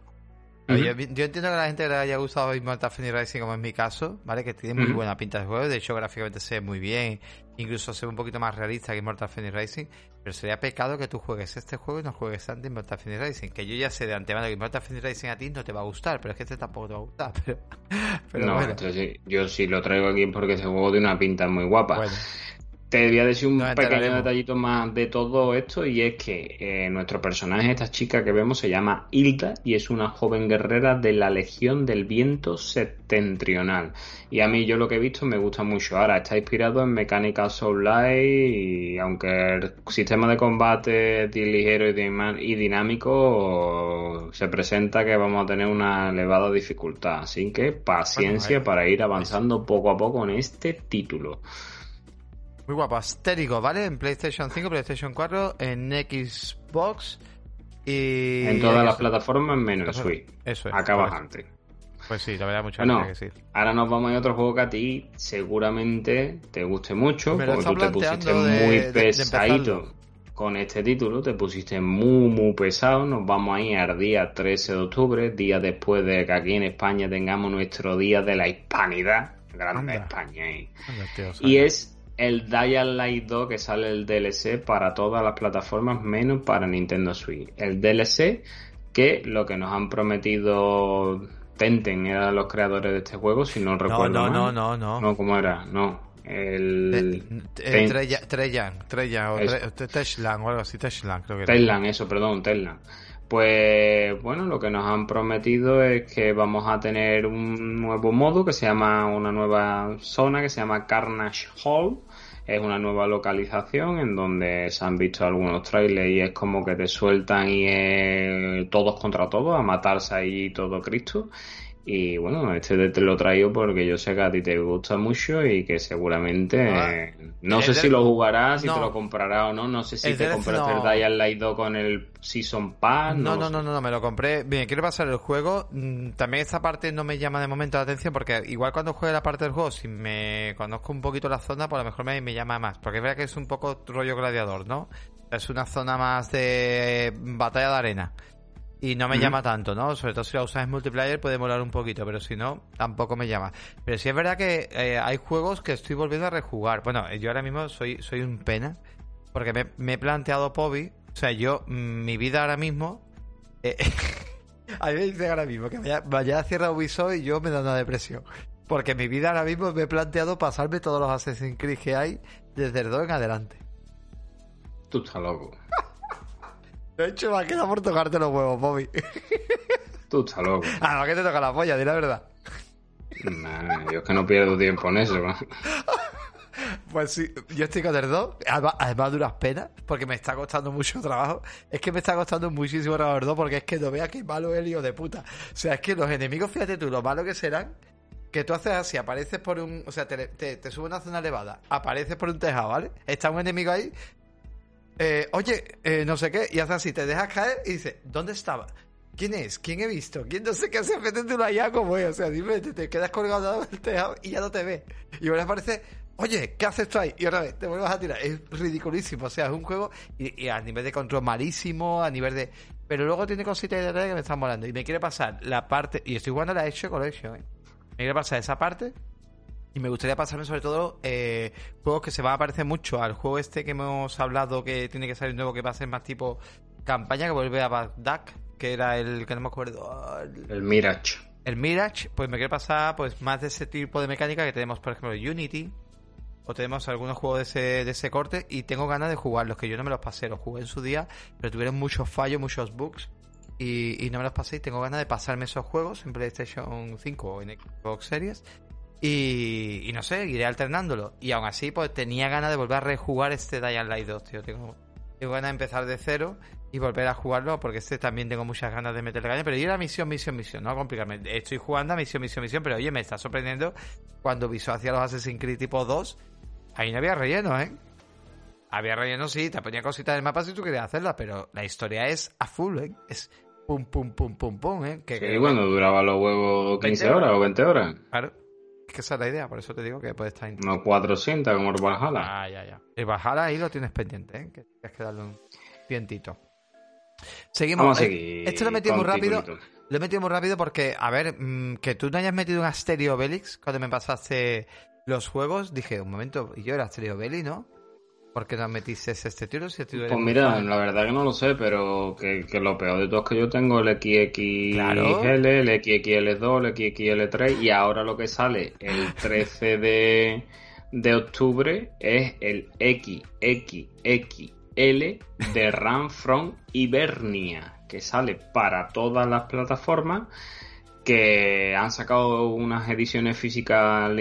yo, entiendo que a la gente le haya gustado Immortal Phoenix Rising como es mi caso, ¿vale? Que tiene muy buena pinta de juego, de hecho gráficamente se ve muy bien, incluso se ve un poquito más realista que Immortal Phoenix Rising, pero sería pecado que tú juegues este juego y no juegues antes Immortal Phoenix Racing. Que yo ya sé de antemano que Immortal Phoenix Racing a ti no te va a gustar, pero es que este tampoco te va a gustar. Pero, no, entonces yo sí lo traigo aquí porque ese juego tiene una pinta muy guapa. Te voy a decir un pequeño detallito más de todo esto y es que eh, nuestro personaje, esta chica que vemos, se llama Hilda y es una joven guerrera de la Legión del Viento Septentrional. Y a mí yo lo que he visto me gusta mucho. Ahora está inspirado en Mecánica Soul Light y aunque el sistema de combate es ligero y, dinámico, se presenta que vamos a tener una elevada dificultad. Así que paciencia para ir avanzando poco a poco en este título. Muy guapo, astérico, ¿vale? En PlayStation 5, PlayStation 4, en Xbox y... En todas las plataformas menos Switch. Eso es. Acá bajante. Pues sí, la verdad, mucho bueno, que decir. Ahora nos vamos a otro juego que a ti seguramente te guste mucho, porque tú te pusiste muy pesadito con este título, te pusiste muy, muy pesado. Nos vamos a ir al día 13 de octubre, día después de que aquí en España tengamos nuestro día de la hispanidad. Grande España. ¿eh? y es el Dying Light 2 que sale el DLC para todas las plataformas menos para Nintendo Switch. El DLC que lo que nos han prometido Tenten eran los creadores de este juego, si no recuerdo no, no, No, no, no. No, ¿cómo era? No. El... Treyan, Treyan, o Teshlan o algo así, Teshlan creo que era. Teshlan, eso, perdón, Teshlan. Pues bueno, lo que nos han prometido es que vamos a tener un nuevo modo que se llama una nueva zona que se llama Carnage Hall. Es una nueva localización en donde se han visto algunos trailers y es como que te sueltan y todos contra todos, a matarse ahí todo Cristo. Y bueno, este te lo traigo porque yo sé que a ti te gusta mucho y que seguramente ah, no sé si lo jugarás, si te lo comprarás o no, no sé si te compraste el Dying Light 2 con el Season Pass. No, no, no, no, no, me lo compré. Bien, quiero pasar el juego. Mm, también esta parte no me llama de momento la atención porque igual cuando juegue la parte del juego, si me conozco un poquito la zona, pues a lo mejor me, me llama más. Porque es verdad que es un poco rollo gladiador, ¿no? Es una zona más de batalla de arena. Y no me llama tanto, ¿no? Sobre todo si lo usas en multiplayer puede molar un poquito, pero si no, tampoco me llama. Pero sí es verdad que eh, hay juegos que estoy volviendo a rejugar. Bueno, yo ahora mismo soy, soy un pena, porque me, he planteado Pobi, o sea, yo, mm, mi vida ahora mismo... Eh, a mí me dicen ahora mismo que vaya, vaya a cierre Ubisoft y yo me da una depresión. Porque mi vida ahora mismo me he planteado pasarme todos los Assassin's Creed que hay desde el 2 en adelante. Tú estás loco. De hecho, me ha quedado por tocarte los huevos, Bobby. Tú estás loco. Ah, no, que te toca la polla, di la verdad. Nah, yo es que no pierdo tiempo en eso. Pues sí, yo estoy con el 2, además, duras penas, porque me está costando mucho trabajo. Es que me está costando muchísimo trabajo el 2, porque es que no veas qué malo es el hijo de puta. O sea, es que los enemigos, fíjate tú, lo malo que serán, que tú haces así, apareces por un. O sea, te, te, te sube una zona elevada, apareces por un tejado, ¿vale? Está un enemigo ahí, eh, oye, eh, no sé qué, y hace así, te dejas caer y dice, ¿dónde estaba? ¿Quién es? ¿Quién he visto? ¿Quién no sé qué hace? una allá como es. O sea, dime, te, quedas colgado del tejado y ya no te ve. Y ahora aparece, oye, ¿qué haces tú ahí? Y otra vez te vuelves a tirar. Es ridiculísimo. O sea, es un juego y, a nivel de control malísimo, a nivel de. Pero luego tiene cositas de que me están molando. Y me quiere pasar la parte. Y estoy jugando la Exo Collection, ¿eh? Me quiere pasar esa parte y me gustaría pasarme sobre todo eh, juegos que se van a parecer mucho al juego este que hemos hablado que tiene que salir nuevo, que va a ser más tipo campaña, que vuelve a Bagdad, que era el que no me acuerdo. El, Mirage. El Mirage, pues me quiero pasar pues más de ese tipo de mecánica que tenemos, por ejemplo, Unity. O tenemos algunos juegos de ese, de ese corte y tengo ganas de jugarlos, que yo no me los pasé, los jugué en su día, pero tuvieron muchos fallos, muchos bugs y, y, no me los pasé y tengo ganas de pasarme esos juegos en PlayStation 5 o en Xbox Series y, no sé, iré alternándolo. Y aún así, pues tenía ganas de volver a rejugar este Dying Light 2, tío. Tengo, tengo ganas de empezar de cero y volver a jugarlo porque este también tengo muchas ganas de meterle caña. Pero ir a misión, misión, misión, no complicarme. Estoy jugando a misión, misión, misión, pero oye, me está sorprendiendo cuando Visual hacía los Assassin's Creed tipo 2. Ahí no había relleno, ¿eh? Había relleno, sí, te ponía cositas en el mapa si tú querías hacerlas, pero la historia es a full, ¿eh? Es pum, pum, pum, pum, pum, ¿eh? Que, sí, bueno, duraba los huevos 15 horas o 20 horas. Claro. Es que esa es la idea, por eso te digo que puede estar... No 400 como el Valhalla. Ah, ya, ya. El Valhalla ahí lo tienes pendiente, ¿eh? Que tienes que darle un tientito. Seguimos. Vamos a seguir Este lo he metido muy rápido. Lo he metido muy rápido porque, a ver, mm, que tú no hayas metido un Asterio Belix cuando me pasaste los juegos, dije, un momento, y yo era Asterio Belix, ¿no? ¿Por qué no metiste este tiro? Si pues mira, la verdad que no lo sé, pero que, lo peor de todo es que yo tengo el XXL, el XXL2, el XXL3 y ahora lo que sale el 13 de, de octubre es el XXXL de Run from Hibernia, que sale para todas las plataformas que han sacado unas ediciones físicas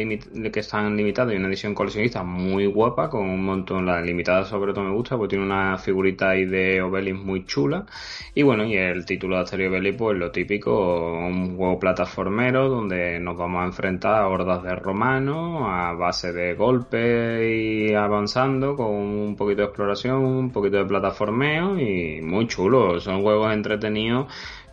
que están limitadas y una edición coleccionista muy guapa, con un montón, la limitada sobre todo me gusta, porque tiene una figurita ahí de Obelix muy chula. Y bueno, y el título de Asterio Obelix, pues lo típico, un juego plataformero donde nos vamos a enfrentar a hordas de romanos, a base de golpes y avanzando, con un poquito de exploración, un poquito de plataformeo y muy chulo, son juegos entretenidos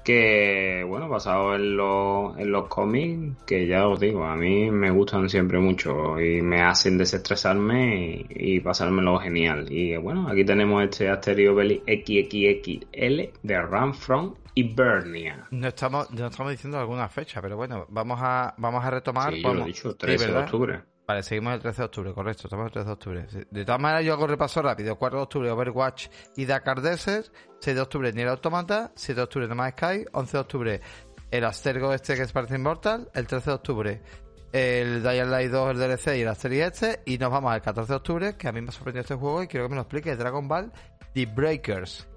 que, bueno, basado en, los, en los cómics, que ya os digo, a mí me gustan siempre mucho y me hacen desestresarme y, pasármelo genial. Y bueno, aquí tenemos este Asterio Belly XXXL de Run From Hibernia. No estamos, no estamos diciendo alguna fecha, pero bueno, vamos a, vamos a retomar. Sí, yo lo he dicho, 13 de octubre. Vale, seguimos el 13 de octubre, correcto, estamos el 13 de octubre. De todas maneras, yo hago repaso rápido. 4 de octubre, Overwatch y Dakar Desert. 6 de octubre, Nier Automata. 7 de octubre, No Sky. 11 de octubre, el Astergo este que es parece Immortal. El 13 de octubre, el Dying Light 2, el DLC y la serie este. Y nos vamos al 14 de octubre, que a mí me ha sorprendido este juego y quiero que me lo explique. Dragon Ball The Breakers.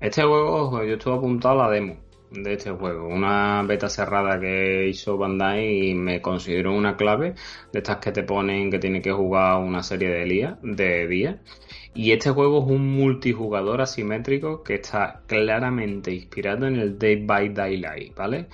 Este juego, yo estuve apuntado a la demo de este juego. Una beta cerrada que hizo Bandai y me considero una clave de estas que te ponen que tiene que jugar una serie de días. De días. Y este juego es un multijugador asimétrico que está claramente inspirado en el Day by Daylight, ¿vale?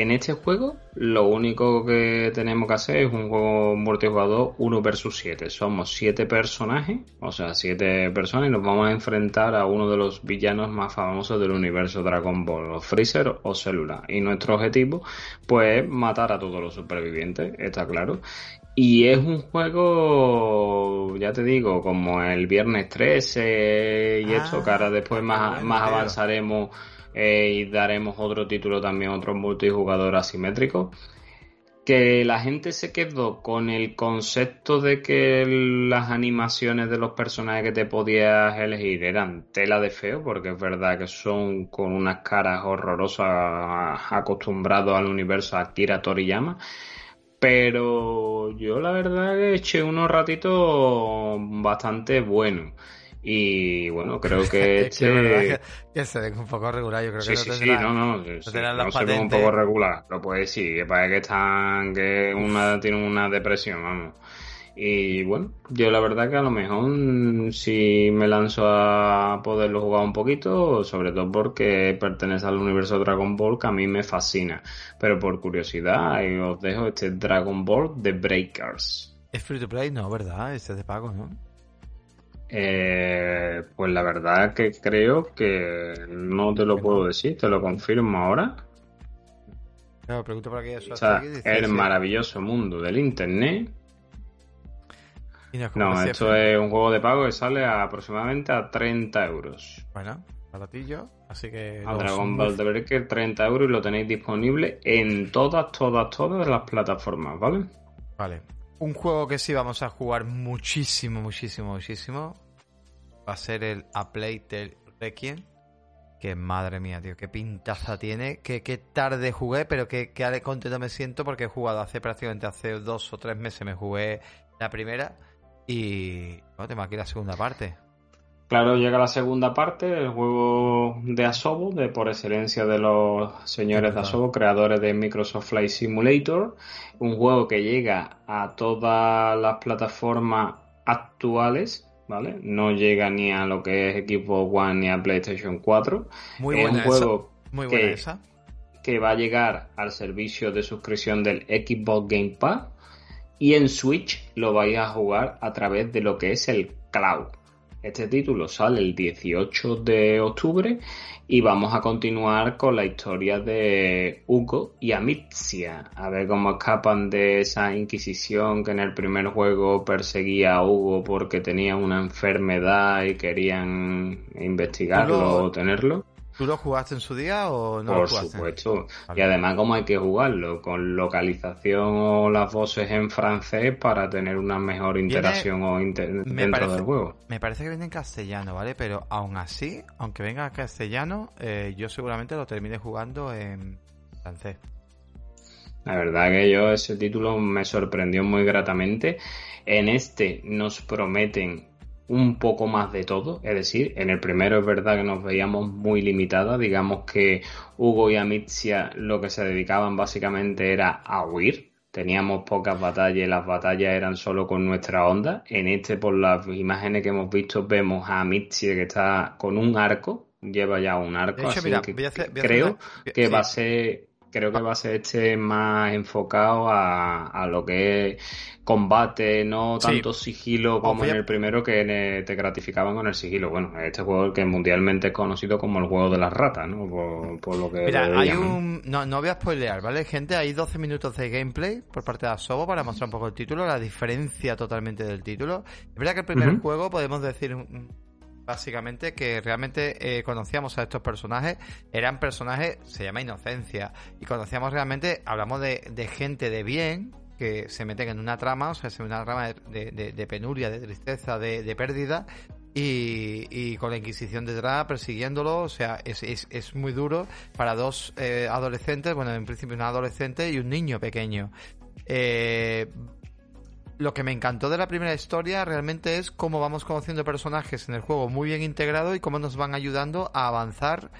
En este juego, lo único que tenemos que hacer es un juego multijugador 1 versus 7. Somos 7 personajes, o sea, 7 personas, y nos vamos a enfrentar a uno de los villanos más famosos del universo Dragon Ball, Freezer o Célula. Y nuestro objetivo, pues, es matar a todos los supervivientes, está claro. Y es un juego, ya te digo, como el viernes 13 y esto, que ahora ah, después más, más avanzaremos eh, y daremos otro título también, otro multijugador asimétrico que la gente se quedó con el concepto de que las animaciones de los personajes que te podías elegir eran tela de feo, porque es verdad que son con unas caras horrorosas acostumbrados al universo Akira Toriyama. Pero yo la verdad que eché unos ratitos bastante buenos. Y bueno, creo que este... que, se ve un poco regular, yo creo sí, que sí, sí, no, no, no, sí, no se ve un poco regular, pero pues sí, que parece que están, que una tiene una depresión, vamos. Y bueno, yo la verdad que a lo mejor si me lanzo a poderlo jugar un poquito, sobre todo porque pertenece al universo Dragon Ball que a mí me fascina. Pero por curiosidad, os dejo este Dragon Ball The Breakers. Es free to play, no, ¿verdad? Este es de pago, ¿no? Eh, pues la verdad que creo que no te lo puedo decir, te lo confirmo ahora. No, pregunto por aquí eso. O sea, el maravilloso mundo del internet. No, esto es un juego de pago que sale aproximadamente a 30 euros. Bueno, baratillo, así que... A Dragon Ball de Breaker 30 euros y lo tenéis disponible en todas, todas, todas las plataformas, ¿vale? Vale, un juego que sí vamos a jugar muchísimo, muchísimo, muchísimo va a ser el A Playtale Requiem. Que madre mía, tío, qué pintaza tiene. Que, qué tarde jugué, pero que, que contento me siento porque he jugado hace prácticamente hace dos o tres meses. Me jugué la primera y bueno, tengo aquí la segunda parte. Claro, llega la segunda parte, el juego de Asobo, de por excelencia de los señores de Asobo, creadores de Microsoft Flight Simulator, un juego que llega a todas las plataformas actuales, ¿vale? No llega ni a lo que es Equipo One ni a PlayStation 4. Muy es un juego Muy buena que, esa. que va a llegar al servicio de suscripción del Xbox Game Pass y en Switch lo vais a jugar a través de lo que es el cloud. Este título sale el 18 de octubre y vamos a continuar con la historia de Hugo y Amicia. A ver cómo escapan de esa inquisición que en el primer juego perseguía a Hugo porque tenía una enfermedad y querían investigarlo o tenerlo. ¿Tú lo jugaste en su día o no Por supuesto. Y además, ¿cómo hay que jugarlo? Con localización o las voces en francés para tener una mejor interacción o dentro del juego. Me parece que viene en castellano, ¿vale? Pero aún así, aunque venga en castellano, eh, yo seguramente lo termine jugando en francés. La verdad que yo ese título me sorprendió muy gratamente. En este nos prometen un poco más de todo, es decir, en el primero es verdad que nos veíamos muy limitadas, digamos que Hugo y Amicia lo que se dedicaban básicamente era a huir, teníamos pocas batallas y las batallas eran solo con nuestra onda, en este por las imágenes que hemos visto vemos a Amicia que está con un arco, lleva ya un arco, así que creo que va a ser creo que va a ser este más enfocado a, lo que es combate, no tanto sigilo como en el primero que te gratificaban con el sigilo. Bueno, este juego que mundialmente es conocido como el juego de las ratas, ¿no? Por, lo que... Mira, hay un... No, no voy a spoilear, ¿vale? Gente, hay 12 minutos de gameplay por parte de Asobo para mostrar un poco el título, la diferencia totalmente del título. Es verdad que el primer juego podemos decir básicamente que realmente eh, conocíamos a estos personajes, eran personajes, se llama inocencia, y conocíamos realmente, hablamos de, gente de bien, que se meten en una trama, o sea, en una trama de, penuria, de tristeza, de, pérdida, y, con la Inquisición detrás persiguiéndolo, o sea, es, es, muy duro para dos eh, adolescentes, bueno, en principio un adolescente y un niño pequeño. Eh, lo que me encantó de la primera historia realmente es cómo vamos conociendo personajes en el juego muy bien integrado y cómo nos van ayudando a avanzar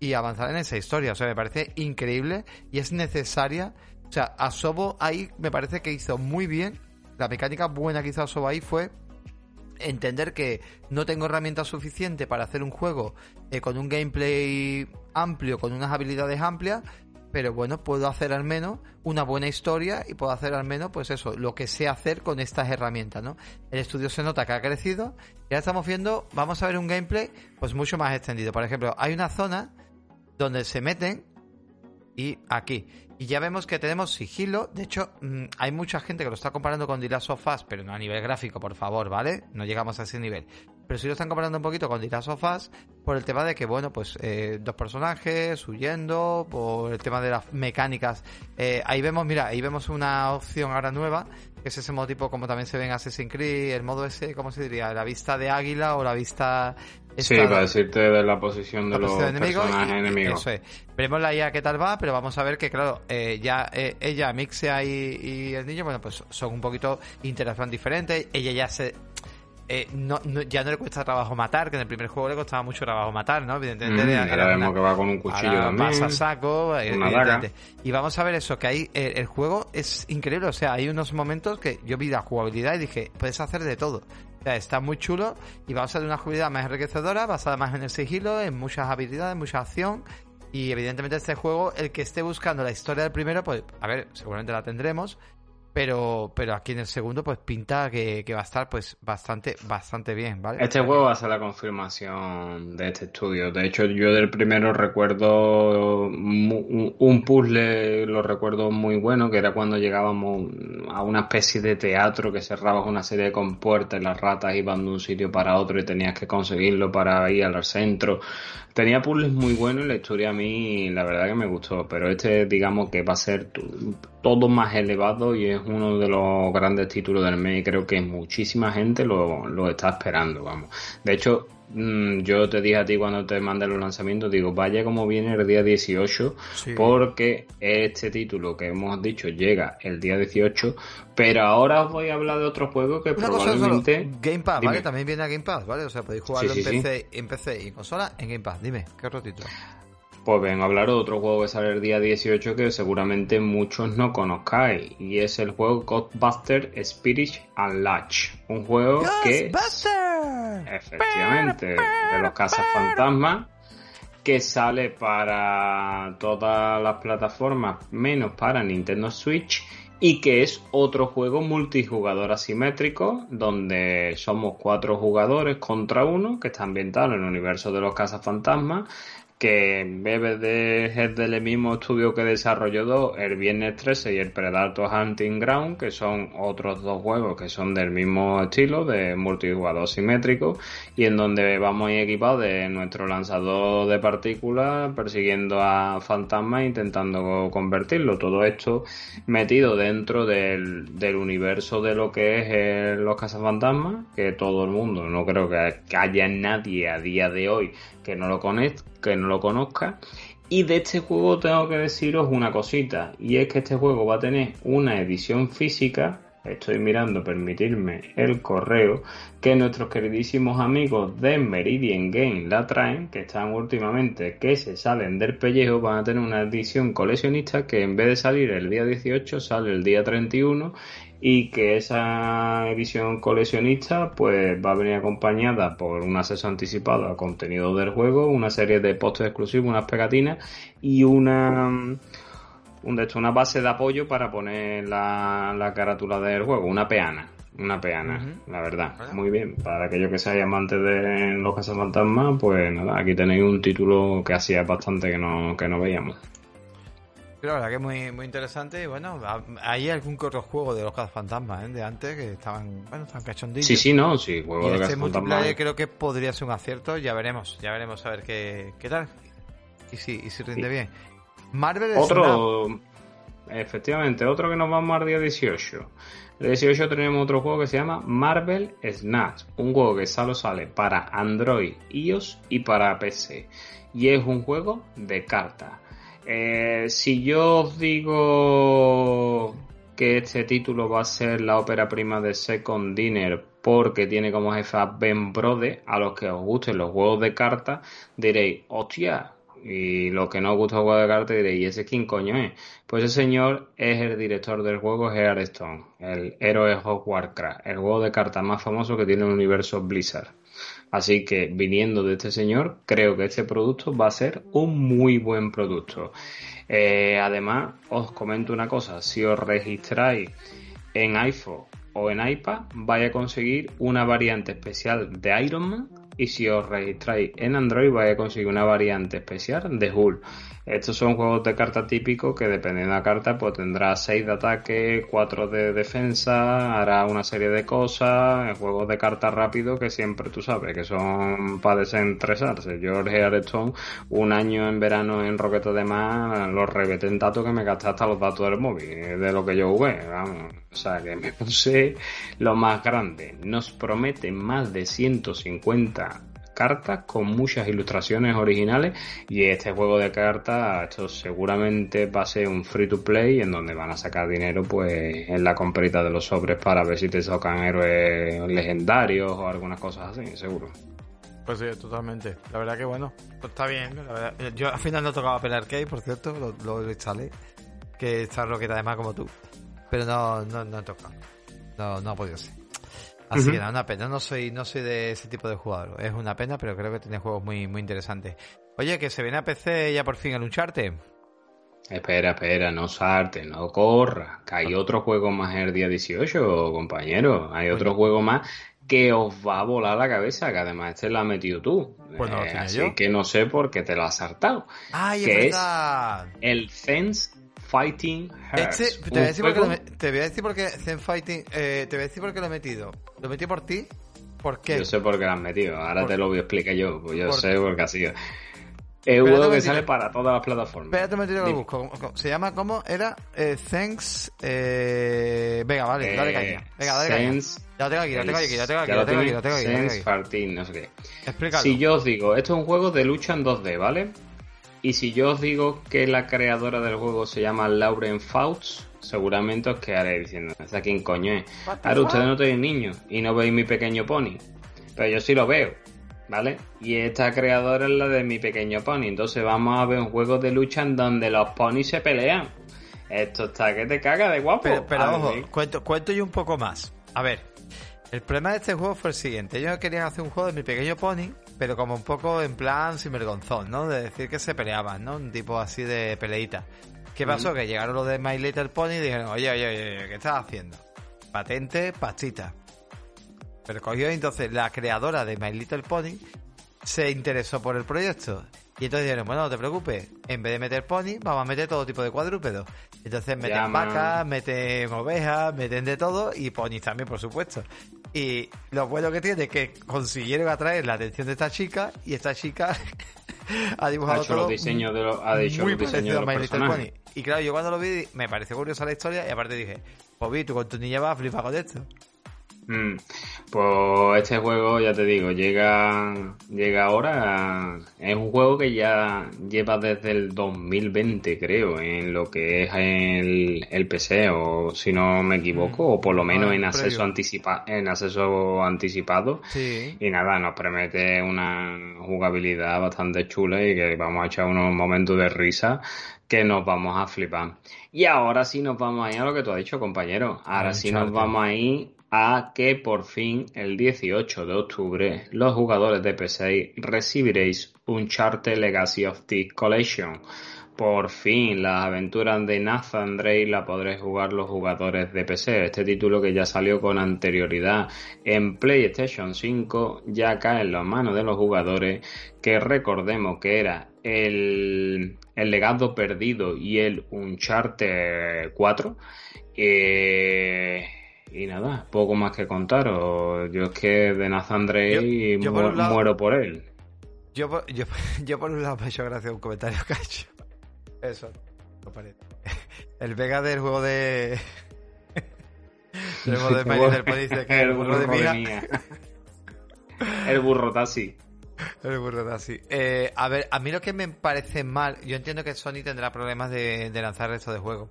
y avanzar en esa historia. O sea, me parece increíble y es necesaria. O sea, Asobo ahí me parece que hizo muy bien. La mecánica buena que hizo Asobo ahí fue entender que no tengo herramientas suficientes para hacer un juego eh, con un gameplay amplio, con unas habilidades amplias, pero bueno, puedo hacer al menos una buena historia y puedo hacer al menos, pues eso, lo que sé hacer con estas herramientas, ¿no? El estudio se nota que ha crecido y ahora estamos viendo, vamos a ver un gameplay pues mucho más extendido. Por ejemplo, hay una zona donde se meten y aquí. Y ya vemos que tenemos sigilo. De hecho, mm, hay mucha gente que lo está comparando con The Last of pero no a nivel gráfico, por favor, ¿vale? No llegamos a ese nivel. Pero sí lo están comparando un poquito con of Us por el tema de que, bueno, pues eh, dos personajes huyendo, por el tema de las mecánicas. Eh, ahí vemos, mira, ahí vemos una opción ahora nueva, que es ese modo tipo como también se ve en Assassin's Creed, el modo ese, ¿cómo se diría? La vista de águila o la vista Sí, para decirte de la posición de los personajes enemigos. Eso es. Veremos la IA qué tal va, pero vamos a ver que, claro, eh, ya ella, Mixia y, el niño, bueno, pues son un poquito interacción diferentes. Ella ya se. Eh, no, ya no le cuesta trabajo matar, que en el primer juego le costaba mucho trabajo matar, ¿no? Evidentemente. Mm, ahora vemos que va con un cuchillo también. Pasa saco, evidentemente. Y vamos a ver eso, que ahí el, juego es increíble. O sea, hay unos momentos que yo vi la jugabilidad y dije, puedes hacer de todo está muy chulo y va a ser una jugabilidad más enriquecedora, basada más en el sigilo, en muchas habilidades, mucha acción. Y evidentemente este juego, el que esté buscando la historia del primero, pues a ver, seguramente la tendremos, pero, pero aquí en el segundo pues pinta que, va a estar pues bastante, bastante bien, ¿vale? Este juego va a ser la confirmación de este estudio. De hecho, yo del primero recuerdo un puzzle, lo recuerdo muy bueno, que era cuando llegábamos a una especie de teatro que cerrabas una serie de compuertas y las ratas iban de un sitio para otro y tenías que conseguirlo para ir al centro. Tenía puzzles muy buenos y la historia a mí la verdad que me gustó, pero este digamos que va a ser todo más elevado y es uno de los grandes títulos del mes y creo que muchísima gente lo, lo está esperando, vamos. De hecho, yo te dije a ti cuando te mandé los lanzamientos, digo, vaya como viene el día 18, porque este título que hemos dicho llega el día 18, pero ahora os voy a hablar de otro juego que probablemente... Game Pass, ¿vale? También viene a Game Pass, ¿vale? O sea, podéis jugarlo en, PC, en PC y consola en Game Pass. Dime, ¿qué otro título? Pues vengo a hablar de otro juego que sale el día 18 que seguramente muchos no conozcáis. Y es el juego Godbuster Spirit Unlatch. Un juego que... Efectivamente, de los casas fantasmas que sale para todas las plataformas menos para Nintendo Switch y que es otro juego multijugador asimétrico donde somos cuatro jugadores contra uno que está ambientado en el universo de los cazafantasmas que bebe de, es del mismo estudio que desarrolló el Viernes 13 y el Predator Hunting Ground, que son otros dos juegos que son del mismo estilo, de multijugador simétrico, y en donde vamos equipados de nuestro lanzador de partículas persiguiendo a fantasmas e intentando convertirlo. Todo esto metido dentro del, del universo de lo que es eh, los cazafantasmas, que todo el mundo, no creo que haya nadie a día de hoy que no lo conozca, que no lo conozca. Y de este juego tengo que deciros una cosita, y es que este juego va a tener una edición física, estoy mirando, permitirme el correo, que nuestros queridísimos amigos de Meridian Game la traen, que están últimamente que se salen del pellejo, van a tener una edición coleccionista que en vez de salir el día 18 sale el día 31 y que esa edición coleccionista pues va a venir acompañada por un acceso anticipado al contenido del juego, una serie de postes exclusivos, unas pegatinas y una un, de una base de apoyo para poner la, carátula del juego, una peana. Una peana, la verdad. Muy bien. Para aquellos que seáis amantes de los cazafantasmas, pues nada, aquí tenéis un título que hacía bastante que no, que no veíamos la verdad que es muy, muy interesante. Y bueno, hay algún otro juego de los fantasmas ¿eh? de antes que estaban, bueno, estaban cachondillos. Sí, sí, no, sí, juego de este multiplayer creo que podría ser un acierto. Ya veremos, ya veremos a ver qué, qué tal. Y si, y si rinde bien. Marvel Otro, efectivamente, otro que nos vamos al día 18. El 18 tenemos otro juego que se llama Marvel Snatch, un juego que solo sale para Android, iOS y para PC. Y es un juego de cartas eh, si yo os digo que este título va a ser la ópera prima de Second Dinner porque tiene como jefe a Ben Brode, a los que os gusten los juegos de cartas, diréis, hostia, y los que no os gusta el juego de cartas diréis, ¿y ese quién coño es? Pues ese señor es el director del juego Hearthstone, el héroe of Warcraft, el juego de cartas más famoso que tiene el universo Blizzard. Así que viniendo de este señor, creo que este producto va a ser un muy buen producto. Eh, además, os comento una cosa, si os registráis en iPhone o en iPad, vais a conseguir una variante especial de Iron Man y si os registráis en Android vais a conseguir una variante especial de Hull. Estos son juegos de carta típicos que dependiendo de la carta pues tendrá 6 de ataque, 4 de defensa, hará una serie de cosas, juegos de carta rápido que siempre tú sabes que son para desentresarse. Yo Aretón un año en verano en Rocket de Más los rebeté en datos que me gasté hasta los datos del móvil, de lo que yo jugué, vamos. O sea que me puse lo más grande. Nos promete más de 150 cartas con muchas ilustraciones originales y este juego de cartas esto seguramente va a ser un free to play en donde van a sacar dinero pues en la comprita de los sobres para ver si te tocan héroes legendarios o algunas cosas así, seguro. Pues sí, totalmente. La verdad que bueno, pues está bien. Yo al final no tocaba Pen Arcade, por cierto, lo, lo instalé. Que está roqueta además como tú. Pero no, no, no he tocado. No, no ha podido ser. Así que nada, una pena. No soy, no soy de ese tipo de jugador. Es una pena, pero creo que tiene juegos muy, muy interesantes. Oye, que se viene a PC ya por fin el Uncharted. Espera, espera, no salte, no corra. Que hay otro juego más el día 18, compañero. Hay otro juego más que os va a volar la cabeza, que además este lo has metido tú. Pues no eh, así que no sé por qué te lo has saltado. ¡Ay, que es, el Fence Fighting Hearts. Este, te, voy a decir porque lo, te voy a decir porque Zen Fighting, eh, te voy a decir por qué lo he metido. Lo metí por ti. ¿Por qué? Yo sé por qué lo has metido. Ahora te lo voy a explicar yo. Pues yo sé porque así. Es un juego que sale para todas las plataformas. Espérate un momentito que lo busco. Se llama, ¿cómo? Era eh, Thanks... Eh... Venga, vale, dale caña. Venga, dale caña. Ya lo tengo aquí, ya lo tengo aquí, ya lo tengo aquí, ya lo tengo aquí, ya lo tengo aquí. Sense Farting, no sé qué. Explícalo. Si yo os digo, esto es un juego de lucha en 2D, ¿vale? Y si yo os digo que la creadora del juego se llama Lauren Fouts, seguramente os quedaré diciendo, ¿esa quién coño es? Ahora ustedes no tenéis niños y no veis mi pequeño pony, pero yo sí lo veo, ¿vale? Y esta creadora es la de mi pequeño pony, entonces vamos a ver un juego de lucha en donde los ponis se pelean. Esto está que te caga de guapo. Pero, pero ojo, cuento, cuento yo un poco más. A ver, el problema de este juego fue el siguiente. Ellos querían hacer un juego de mi pequeño pony pero como un poco en plan sinvergonzón, ¿no? De decir que se peleaban, ¿no? Un tipo así de peleita. ¿Qué pasó? Que llegaron los de My Little Pony y dijeron, oye, oye, oye, ¿qué estás haciendo? Patente, pastita. Pero cogió entonces la creadora de My Little Pony se interesó por el proyecto. Y entonces dijeron, bueno, no te preocupes, en vez de meter pony, vamos a meter todo tipo de cuadrúpedos. Entonces meten vacas, meten ovejas, meten de todo y ponis también, por supuesto. Y lo bueno que tiene es que consiguieron atraer la atención de esta chica y esta chica ha dibujado ha hecho todo los diseños de los, ha hecho muy los diseños de los. Y claro, yo cuando lo vi me pareció curiosa la historia y aparte dije, pues tú con tu niña vas a flipar con esto. Mm, pues este juego, ya te digo, llega, llega ahora. Es un juego que ya lleva desde el 2020, creo, en lo que es el, el PC, o si no me equivoco, o por lo menos en acceso, anticipa, en acceso anticipado. Y nada, nos promete una jugabilidad bastante chula y que vamos a echar unos momentos de risa que nos vamos a flipar. Y ahora sí nos vamos a ir a lo que tú has dicho, compañero. Ahora sí nos vamos a ir a que por fin el 18 de octubre los jugadores de PC recibiréis un Charter Legacy of the Collection. Por fin, las aventuras de Nathan Drake la podréis jugar los jugadores de PC. Este título que ya salió con anterioridad en PlayStation 5 ya cae en las manos de los jugadores que recordemos que era el, el legado perdido y el Uncharted 4. Eh, y nada, poco más que contar. Yo es que de Nathan Drake muero por él. Yo, yo, yo por un lado me ha hecho gracia un comentario hecho. Eso, no parece. El Vega del juego de. el juego de Mario del dice que el burro, de mía. el burro taxi. El burro taxi. Eh, a ver, a mí lo que me parece mal, yo entiendo que Sony tendrá problemas de, de lanzar esto de juego.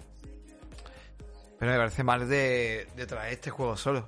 Pero me parece mal de, traer este juego solo.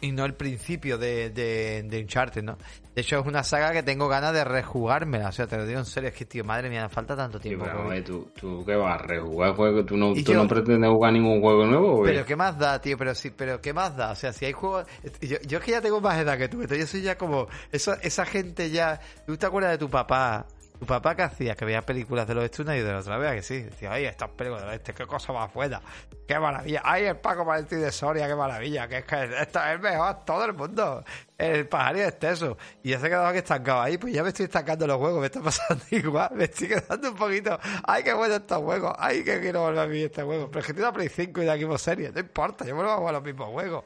Y no, el principio de, de, de, Uncharted, ¿no? De hecho, es una saga que tengo ganas de rejugármela. O sea, te lo digo en serio, es que, tío, madre mía, falta tanto tiempo. pero, ¿tú, ¿tú qué vas a rejugar juego? ¿Tú no, tú no pretendes jugar ningún juego nuevo, Pero ¿qué más da, tío? Pero sí, pero ¿qué más da? O sea, si hay juegos... Yo, yo es que ya tengo más edad que tú. Entonces yo soy ya como... Eso, esa gente ya... ¿Tú te acuerdas de tu papá? ¿Tu papá qué hacía? Que veía películas de los una y de la otra vez, que sí. Decía, ay, estas películas de este, qué cosa más buena. Qué maravilla. Ay, el Paco Valentín de Soria, qué maravilla. Que es que esto es el mejor, todo el mundo. El pajarillo exceso. Y ya se quedaba aquí estancado ahí, pues ya me estoy estancando los juegos, me está pasando igual. Me estoy quedando un poquito. Ay, qué bueno estos juegos. Ay, que quiero volver a vivir este juego. Pero es que tiene Play 5 y de aquí por serie. No importa, yo vuelvo a jugar los mismos juegos.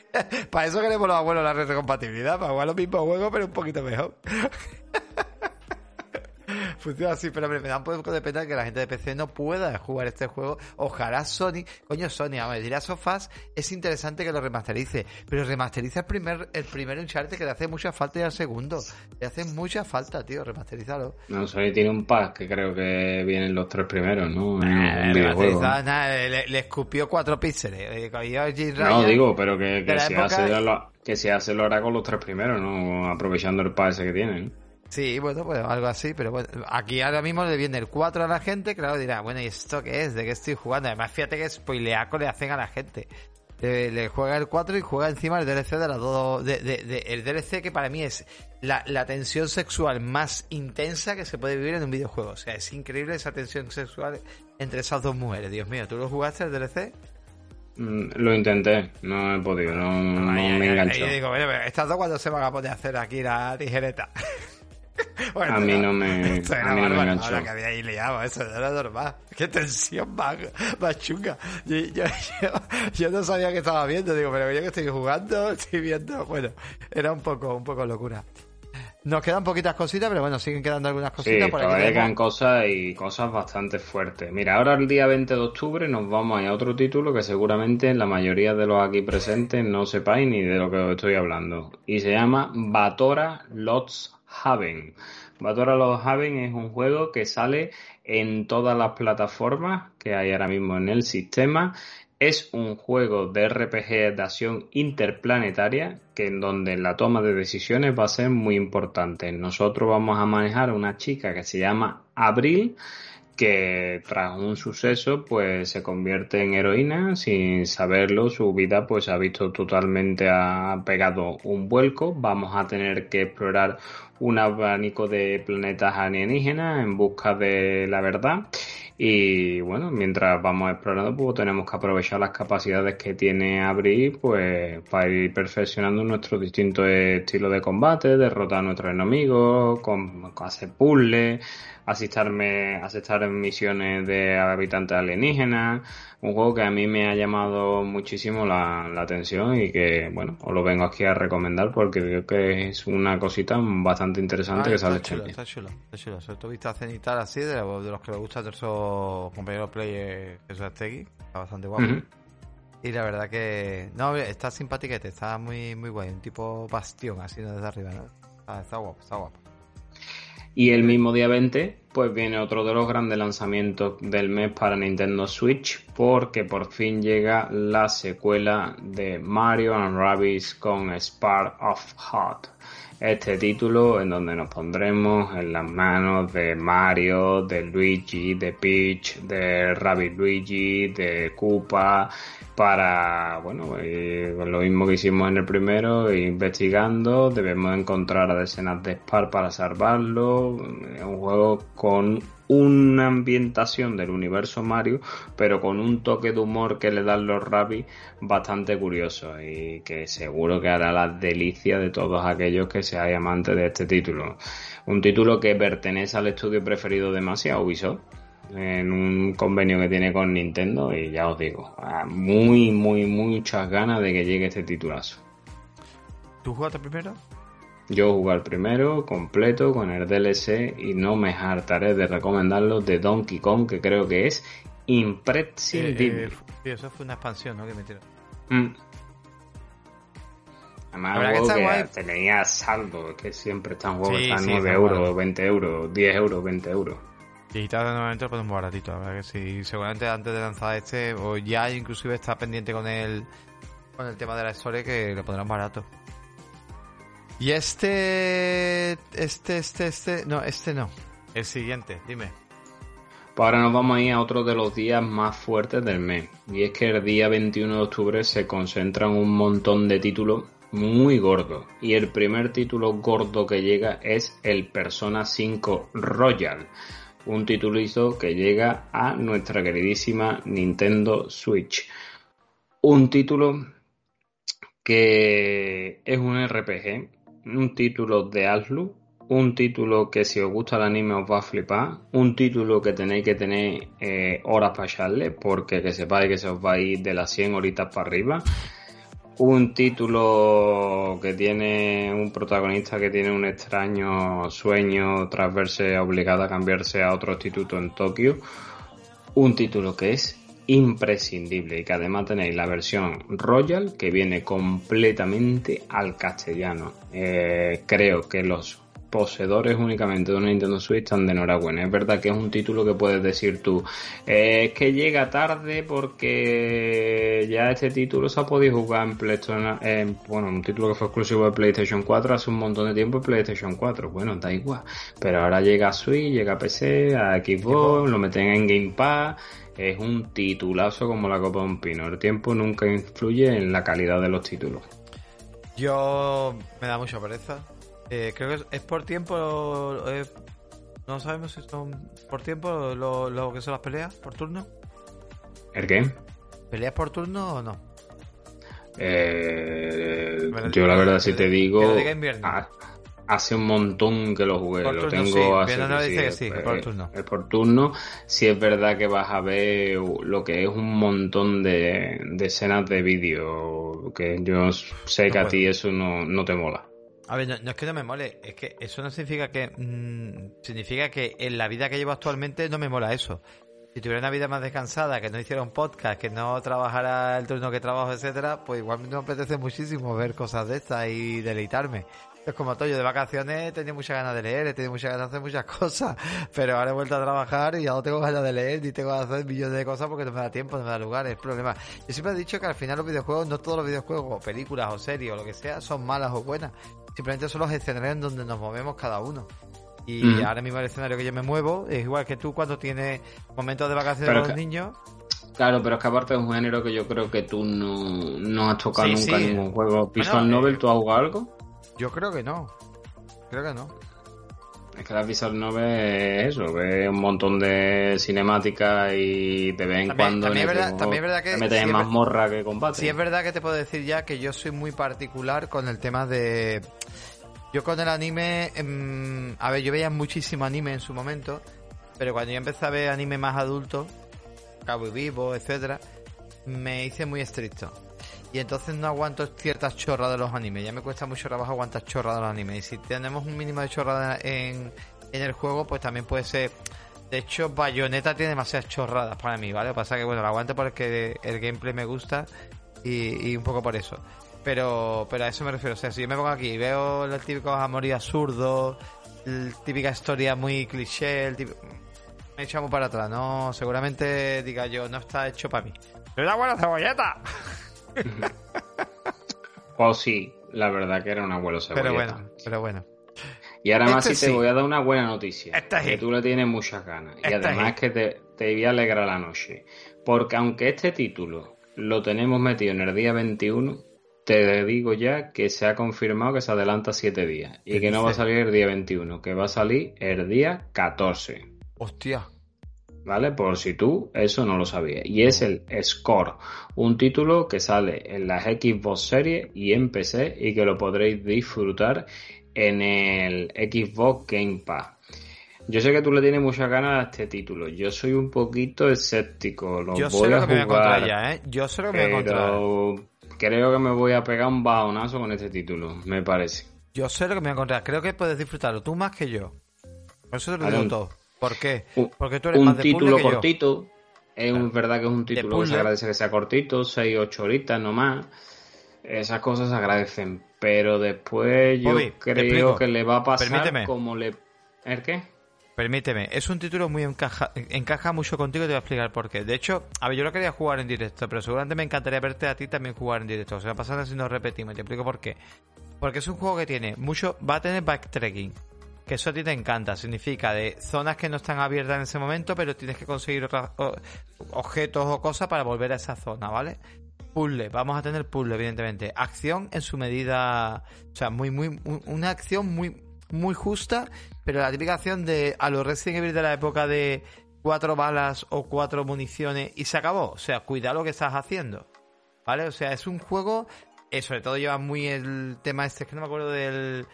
para eso queremos los abuelos la retrocompatibilidad, para jugar los mismos juegos, pero un poquito mejor. Funciona así, pero me da un poco de pena que la gente de PC no pueda jugar este juego. Ojalá Sony, coño Sony, a ver, dirá Sofás, es interesante que lo remasterice, pero remasteriza el primer, el primer Uncharted que le hace mucha falta y al segundo. Le hace mucha falta, tío, remasterizarlo. No, Sony tiene un pack que creo que vienen los tres primeros, ¿no? le, escupió cuatro píxeles. no, digo, pero que, que se hace lo, que se hace lo hará con los tres primeros, ¿no? Aprovechando el pack ese que tienen. Sí, bueno, pues algo así, pero bueno, aquí ahora mismo le viene el 4 a la gente, claro, dirá, bueno, ¿y esto qué es? ¿De qué estoy jugando? Además, fíjate que spoileaco le hacen a la gente. Le, juega el 4 y juega encima el DLC de las dos. De, de, el DLC que para mí es la, la, tensión sexual más intensa que se puede vivir en un videojuego. O sea, es increíble esa tensión sexual entre esas dos mujeres. Dios mío, ¿tú lo jugaste el DLC? Mm, lo intenté, no he podido, no, me enganchó. Y digo, bueno, estas dos cuando se van a poder hacer aquí la tijereta. a mí no me, a mí no me. Ahora que había ahí liado, eso era normal. Qué tensión más, más chunga. Yo, yo, yo, no sabía que estaba viendo, digo, pero yo que estoy jugando, estoy viendo. Bueno, era un poco, un poco locura. Nos quedan poquitas cositas, pero bueno, siguen quedando algunas cositas. Sí, por todavía quedan cosas y cosas bastante fuertes. Mira, ahora el día 20 de octubre nos vamos a otro título que seguramente la mayoría de los aquí presentes no sepáis ni de lo que os estoy hablando. Y se llama Batora Lots Haven. Battle of Haven es un juego que sale en todas las plataformas que hay ahora mismo en el sistema. Es un juego de RPG de acción interplanetaria que en donde la toma de decisiones va a ser muy importante. Nosotros vamos a manejar a una chica que se llama Abril que tras un suceso pues se convierte en heroína sin saberlo su vida pues ha visto totalmente ha pegado un vuelco. Vamos a tener que explorar un abanico de planetas alienígenas en busca de la verdad. Y bueno, mientras vamos explorando, pues tenemos que aprovechar las capacidades que tiene Abril, pues para ir perfeccionando nuestros distintos estilos de combate, derrotar a nuestros enemigos, con, hacer puzzles, asistirme, asistir misiones de habitantes alienígenas, un juego que a mí me ha llamado muchísimo la, atención y que, bueno, os lo vengo aquí a recomendar porque creo que es una cosita bastante interesante ah, que sale está chulo, está chulo, está chulo. Sobre todo vista cenital así, de, los que les gusta de esos compañeros play que es aquí, está bastante guapo. Y la verdad que, no, está simpatiquete, está muy, muy guay, un tipo bastión así desde arriba, ¿no? está guapo, está guapo. Y el mismo día 20, pues viene otro de los grandes lanzamientos del mes para Nintendo Switch, porque por fin llega la secuela de Mario and Rabbids con Spark of Heart. Este título en donde nos pondremos en las manos de Mario, de Luigi, de Peach, de Rabbit Luigi, de Koopa para, bueno, lo mismo que hicimos en el primero, investigando, debemos encontrar a decenas de Spar para salvarlo, un juego con una ambientación del universo Mario, pero con un toque de humor que le dan los Rabbi bastante curioso y que seguro que hará la delicia de todos aquellos que sean amantes de este título. Un título que pertenece al estudio preferido de Masia, Ubisoft en un convenio que tiene con Nintendo y ya os digo, muy, muy, muchas ganas de que llegue este titulazo. ¿Tú jugaste primero? Yo jugué el primero, completo, con el DLC y no me hartaré de recomendarlo de Donkey Kong, que creo que es imprescindible. Eh, eh, eso fue una expansión, ¿no? Que metieron. Mm. Además, que, tenía saldo, que siempre están juegos sí, están 9 euros, 20 euros, 10 euros, 20 euros. Digital de nuevamente pues muy baratito, la que sí. Seguramente antes de lanzar este, o ya inclusive está pendiente con el con el tema de la historia que lo pondrán barato. Y este, este, este, este, no, este no. El siguiente, dime. Pues ahora nos vamos a ir a otro de los días más fuertes del mes. Y es que el día 21 de octubre se concentran un montón de títulos muy gordo. Y el primer título gordo que llega es el Persona 5 Royal. Un titulizo que llega a nuestra queridísima Nintendo Switch. Un título que es un RPG, un título de Aslu, un título que si os gusta el anime os va a flipar, un título que tenéis que tener eh, horas para echarle, porque que sepáis que se os va a ir de las 100 horitas para arriba, un título que tiene un protagonista que tiene un extraño sueño tras verse obligado a cambiarse a otro instituto en Tokio, un título que es imprescindible y que además tenéis la versión Royal que viene completamente al castellano. Eh, creo que los poseedores únicamente de una Nintendo Switch están de enhorabuena. Es verdad que es un título que puedes decir tú, es que llega tarde porque ya este título se ha podido jugar en PlayStation, bueno, un título que fue exclusivo de PlayStation 4 hace un montón de tiempo en PlayStation 4. Bueno, da igual. Pero ahora llega a Switch, llega a PC, a Xbox, lo meten en Game Pass. Es un titulazo como la copa de un pino. El tiempo nunca influye en la calidad de los títulos. Yo me da mucha pereza eh, creo que es, por tiempo. Eh, no sabemos si son por tiempo lo, que son las peleas, por turno. ¿El qué? ¿Peleas por turno o no? Eh, yo la verdad si te digo, hace un montón que lo jugué, lo tengo así. es, por turno. Es por turno. Si es verdad que vas a ver lo que es un montón de, escenas de vídeo, que yo sé que a ti eso no, no te mola. A ver, no, es que no me mole, es que eso no significa que. Mm, significa que en la vida que llevo actualmente no me mola eso. Si tuviera una vida más descansada, que no hiciera un podcast, que no trabajara el turno que trabajo, etcétera, pues igual me apetece muchísimo ver cosas de estas y deleitarme. Es como todo, yo de vacaciones he tenido muchas ganas de leer, he tenido muchas ganas de hacer muchas cosas, pero ahora he vuelto a trabajar y ya no tengo ganas de leer ni tengo ganas de hacer millones de cosas porque no me da tiempo, no me da lugar, es el problema. Yo siempre he dicho que al final los videojuegos, no todos los videojuegos, películas o series o lo que sea, son malas o buenas. Simplemente son los escenarios en donde nos movemos cada uno. Y ahora mismo el escenario que yo me muevo es igual que tú cuando tienes momentos de vacaciones con los niños. Claro, pero es que aparte es un género que yo creo que tú no, has tocado nunca en ningún juego. ¿Visual Novel eh, tú has jugado algo? Yo creo que no. Creo que no. Es que la Visual Novel es eso, ve un montón de cinemática y de vez en cuando también, es verdad, también es verdad que te en más morra que combate. Sí es verdad que te puedo decir ya que yo soy muy particular con el tema de yo con el anime, em, a ver, yo veía muchísimo anime en su momento, pero cuando yo empecé a ver anime más adulto, Cabo y Vivo, etcétera, me hice muy estricto. Y entonces no aguanto ciertas chorras de los animes. Ya me cuesta mucho trabajo aguantar chorras de los animes. Y si tenemos un mínimo de chorradas en, en el juego, pues también puede ser. De hecho, Bayonetta tiene demasiadas chorradas para mí, ¿vale? Lo que pasa que, bueno, lo aguanto porque el gameplay me gusta y, un poco por eso. Pero, pero a eso me refiero. O sea, si yo me pongo aquí y veo el típico amor y absurdo, la típica historia muy cliché, el típico... me echamos para atrás, ¿no? Seguramente diga yo, no está hecho para mí. ¡Pero una buena cebolleta! o sí, la verdad que era un abuelo cebolleta. Pero bueno, pero bueno. Y ahora más si este te voy a dar una buena noticia. que tú le tienes muchas ganas. y además que te, te voy a alegrar la noche. Porque aunque este título lo tenemos metido en el día 21, te digo ya que se ha confirmado que se adelanta 7 días y que no va a salir el día 21, que va a salir el día 14. Hostia. ¿Vale? Por si tú eso no lo sabías. Y es el Score, un título que sale en las Xbox Series y en PC y que lo podréis disfrutar en el Xbox Game Pass. Yo sé que tú le tienes muchas ganas a este título. Yo soy un poquito escéptico. Lo Yo voy sé a lo que me voy a encontrar ya, ¿eh? Yo sé lo que me voy a encontrar creo que me voy a pegar un bajonazo con este título, me parece. Yo sé lo que me voy a encontrar. Creo que puedes disfrutarlo tú más que yo. Por eso te lo digo todo. ¿Por qué? Porque tú eres un más de título cortito. Es verdad que es un título que se agradece que sea cortito, 6 8 horitas nomás. Esas cosas se agradecen. Pero después yo creo que le va a pasar como le. ¿El qué? Permíteme, es un título muy encaja, encaja mucho contigo y te voy a explicar por qué. De hecho, a ver, yo lo quería jugar en directo, pero seguramente me encantaría verte a ti también jugar en directo. O sea, pasando si nos repetimos, te explico por qué. Porque es un juego que tiene mucho, va a tener backtracking, que eso a ti te encanta. Significa de zonas que no están abiertas en ese momento, pero tienes que conseguir otros objetos o cosas para volver a esa zona, ¿vale? puzzle, vamos a tener puzzle, evidentemente. Acción en su medida, o sea, muy, muy, una acción muy, muy justa, pero la típica acción de a los Resident Evil de la época de cuatro balas o cuatro municiones y se acabó. O sea, cuida lo que estás haciendo. ¿Vale? O sea, es un juego, eh, sobre todo lleva muy el tema este, es que no me acuerdo del,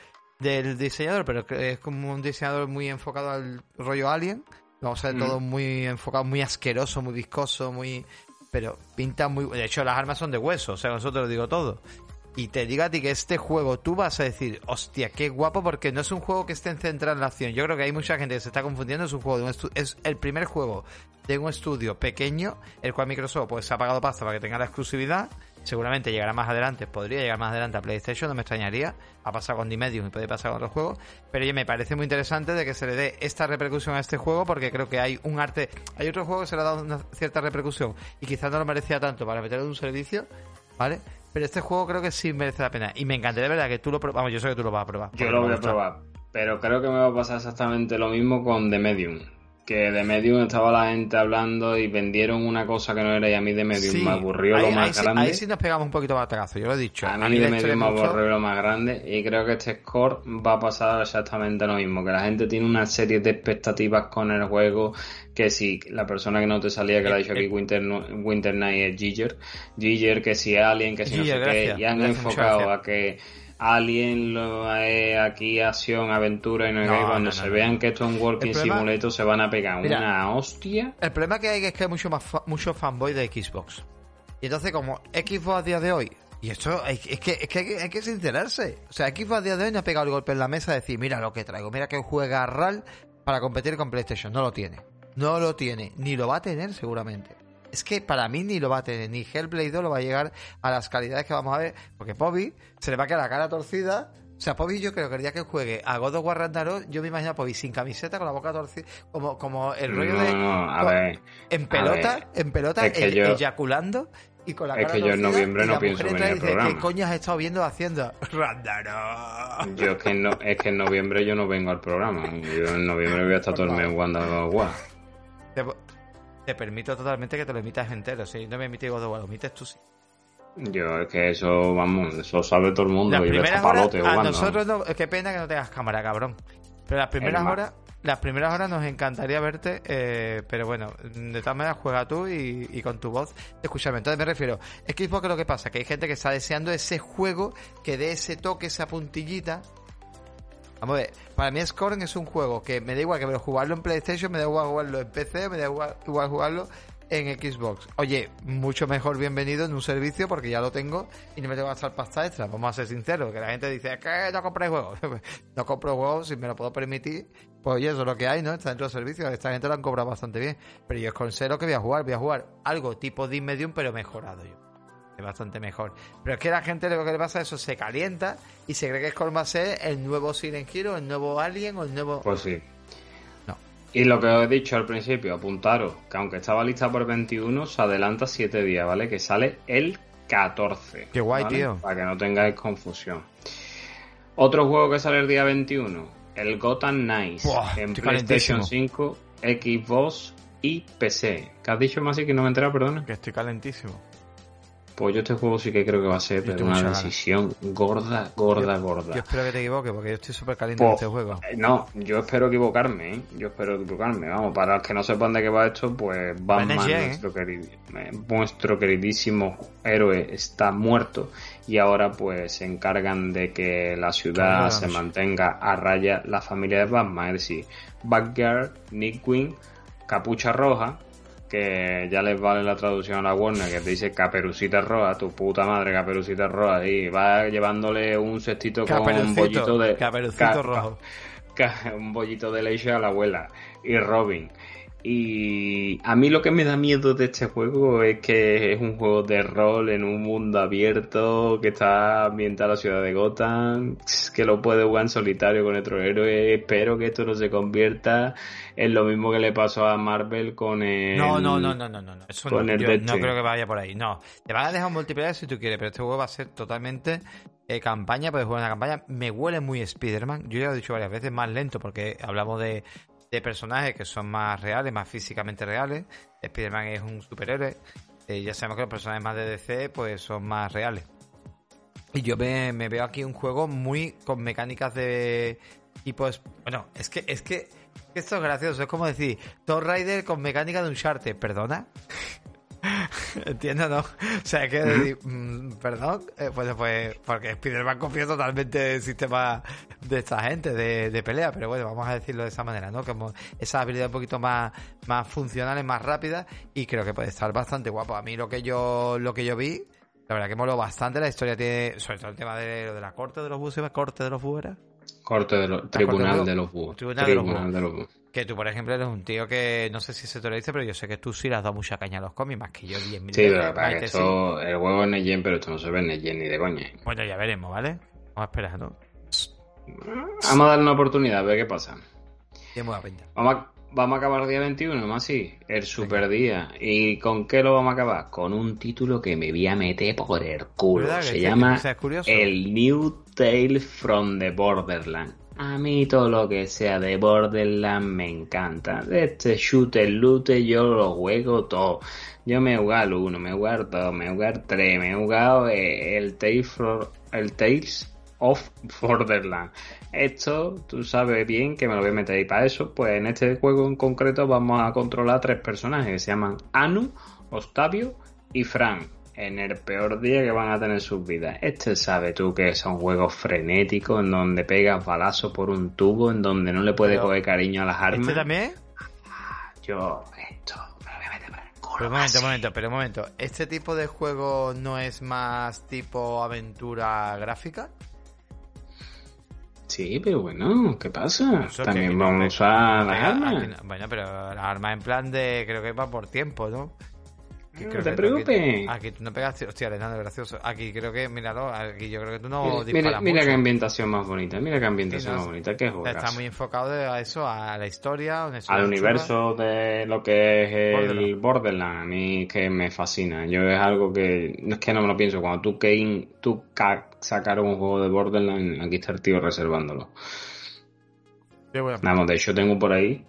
del diseñador, pero es como un diseñador muy enfocado al rollo Alien. Vamos a ver todo mm. muy enfocado, muy asqueroso, muy viscoso, muy... Pero pinta muy... De hecho, las armas son de hueso, o sea, nosotros lo digo todo y te diga a ti que este juego tú vas a decir, hostia, qué guapo, porque no es un juego que esté centrado en la acción. Yo creo que hay mucha gente que se está confundiendo. Es un juego de un es el primer juego de un estudio pequeño, el cual Microsoft pues ha pagado pasta para que tenga la exclusividad. Seguramente llegará más adelante, podría llegar más adelante a PlayStation, no me extrañaría. Ha pasado con D-Medium y puede pasar con otros juegos. Pero oye, me parece muy interesante de que se le dé esta repercusión a este juego porque creo que hay un arte. Hay otro juego que se le ha dado una cierta repercusión y quizás no lo merecía tanto para meterlo en un servicio, ¿vale? Pero este juego creo que sí merece la pena. Y me encantaría de verdad que tú lo. Vamos, yo sé que tú lo vas a probar. Yo lo voy a probar. Pero creo que me va a pasar exactamente lo mismo con The Medium que de Medium estaba la gente hablando y vendieron una cosa que no era y a mí de Medium me aburrió lo más grande. ahí sí nos pegamos un poquito batacazo, yo lo he dicho. A, mí de Medium me aburrió lo más grande y creo que este score va a pasar exactamente lo mismo, que la gente tiene una serie de expectativas con el juego que si la persona que no te salía que la ha dicho aquí Winter, Winter Night es Giger, Giger que si Alien, que si no sé qué, y han enfocado a que Alien, lo, aquí acción, aventura y no, cuando se vean que esto es un Working Simulator se van a pegar una hostia. El problema que hay es que hay mucho más mucho fanboy de Xbox. Y entonces como Xbox a día de hoy, y esto es, que, es que hay, que sincerarse, o sea, Xbox a día de hoy no ha pegado el golpe en la mesa de decir, mira lo que traigo, mira que juega RAL para competir con PlayStation, no lo tiene. No lo tiene, ni lo va a tener seguramente es que para mí ni lo va a tener, ni Hellblade 2 lo va a llegar a las calidades que vamos a ver, porque Poppy se le va a quedar la cara torcida. O sea, Poppy yo creo que el día que juegue a God of War Ragnarok, yo me imagino a Poppy sin camiseta, con la boca torcida, como, como el rollo de... a ver, en pelota, en pelota, eyaculando y con la cara Es que yo en noviembre no pienso venir al programa. ¿Qué coño has estado viendo haciendo? Ragnarok. Yo es que, no, es que en noviembre yo no vengo al programa. Yo en noviembre voy a estar todo el mes jugando a te permito totalmente que te lo emitas entero. Si no me emites God lo emites tú sí. Yo, es que eso, vamos, eso sabe todo el mundo. Las primeras horas, a nosotros no, qué pena que no tengas cámara, cabrón. Pero las primeras horas, las primeras horas nos encantaría verte, eh, pero bueno, de todas maneras juega tú y, con tu voz escúchame. Entonces me refiero, es que es porque lo que pasa, que hay gente que está deseando ese juego que dé ese toque, esa puntillita, Vamos a ver, para mí Scorn es un juego que me da igual que jugarlo en PlayStation, me da igual jugarlo en PC, me da igual, jugarlo en Xbox. Oye, mucho mejor bienvenido en un servicio porque ya lo tengo y no me tengo que gastar pasta extra. Vamos a ser sinceros, que la gente dice que no compré juegos. no compro juegos si me lo puedo permitir. Pues oye, eso es lo que hay, ¿no? Está dentro del servicio. Esta gente lo han cobrado bastante bien. Pero yo es con que voy a jugar. Voy a jugar algo tipo Deep Medium, pero mejorado yo es bastante mejor. Pero es que la gente lo que le pasa es eso, se calienta y se cree que es va a ser el nuevo Silent Hero, el nuevo Alien o el nuevo... Pues sí. No. Y lo que os he dicho al principio, apuntaros, que aunque estaba lista por 21, se adelanta 7 días, ¿vale? Que sale el 14. Qué guay, tío. Para que no tengáis confusión. Otro juego que sale el día 21, el Gotham Knights, en PlayStation 5, Xbox y PC. ¿Qué has dicho más y que no me entera, perdona? Que estoy calentísimo. Pues yo este juego sí que creo que va a ser una decisión gorda, gorda, gorda. Yo espero que te equivoques porque yo estoy súper caliente en pues, este juego. Eh, no, yo espero equivocarme, ¿eh? Yo espero equivocarme. Vamos, para los que no sepan de qué va esto, pues Batman, ¿eh? nuestro, nuestro queridísimo héroe, está muerto y ahora pues se encargan de que la ciudad se mantenga a raya la familia de Batman, es decir, Batgirl, Nick Quinn, Capucha Roja, que ya les vale la traducción a la Warner, que te dice caperucita roja, tu puta madre caperucita roja, y va llevándole un cestito con un bollito de... Caperucito rojo. un bollito de leche a la abuela. Y Robin. Y a mí lo que me da miedo de este juego es que es un juego de rol en un mundo abierto que está ambientado en la ciudad de Gotham, que lo puede jugar en solitario con otro héroe. Espero que esto no se convierta en lo mismo que le pasó a Marvel con el. No, no, no, no, no, no. Eso no, yo no creo que vaya por ahí. No, te van a dejar un multiplayer si tú quieres, pero este juego va a ser totalmente eh, campaña. Puedes jugar una campaña. Me huele muy Spider-Man. Yo ya lo he dicho varias veces, más lento porque hablamos de de personajes que son más reales, más físicamente reales. Spider-Man es un superhéroe. eh, ya sabemos que los personajes más de DC pues son más reales. Y yo me, veo aquí un juego muy con mecánicas de tipo... Bueno, es que, es que esto es gracioso, es como decir, Tomb Raider con mecánica de un Uncharted, ¿perdona? Entiendo, ¿no? O sea, que decir, mm, perdón, Eh, pues, pues porque Spider-Man confía totalmente el sistema de esta gente de, de pelea, pero bueno, vamos a decirlo de esa manera, ¿no? Como esa habilidad un poquito más, más funcionales, más rápidas, y creo que puede estar bastante guapo. A mí lo que yo, lo que yo vi, la verdad que moló bastante, la historia tiene, sobre todo el tema de, lo de la corte de los buses, corte de los buses era? Corte de los... Tribunal de los búhos. Tribunal de los Tribunal búhos. de los búhos. Que tú, por ejemplo, eres un tío que no sé si se te lo dice, pero yo sé que tú sí le has dado mucha caña a los cómics, más que yo 10.000 Sí, pero para que sí. esto... El juego es Neyen, pero esto no se ve Neyen ni de coña. Bueno, ya veremos, ¿vale? Vamos a esperar, ¿no? Vamos a darle una oportunidad, a ver qué pasa. Vamos a, vamos a acabar el día 21, más así, el super día. ¿Y con qué lo vamos a acabar? Con un título que me voy a meter por el culo. ¿Verdad que Se llama. El New Tale from the Borderland. A mí todo lo que sea de Borderland me encanta. De este shooter looter yo lo juego todo. Yo me he jugado el 1, me he jugado el 2, me he jugado el 3, me he jugado eh, el Tales, for- el Tales of Borderland. Esto, tú sabes bien que me lo voy a meter ahí para eso. Pues en este juego en concreto vamos a controlar tres personajes que se llaman Anu, Octavio y Fran. En el peor día que van a tener sus vidas. Este sabe tú que son juegos frenéticos en donde pegas balazos por un tubo, en donde no le puedes Pero, coger cariño a las armas. ¿Este también? Yo, esto, me lo voy a meter por el culo. Pero un momento, un momento, pero un momento. ¿Este tipo de juego no es más tipo aventura gráfica? Sí, pero bueno, ¿qué pasa? Eso que También no vamos a usar no las armas. no- bueno, pero las armas en plan de. Creo que va por tiempo, ¿no? Que No te que- preocupes. Aquí, aquí tú no pegas. Hostia, Alejandro, gracioso. Aquí creo que, míralo, aquí yo creo que tú no Mira, disparas mira, mira mucho. qué ambientación más bonita, mira qué ambientación Sí, no, más bonita, qué O sea, está muy enfocado de- a eso, a la historia. Al chula. universo de lo que es el Borderlands. Borderland, a mí que me fascina. Yo es algo que no es que no me lo pienso. Cuando tú, Kane, tú ca- sacaron un juego de Borderland, aquí está el tío reservándolo. Vamos, de hecho tengo por ahí.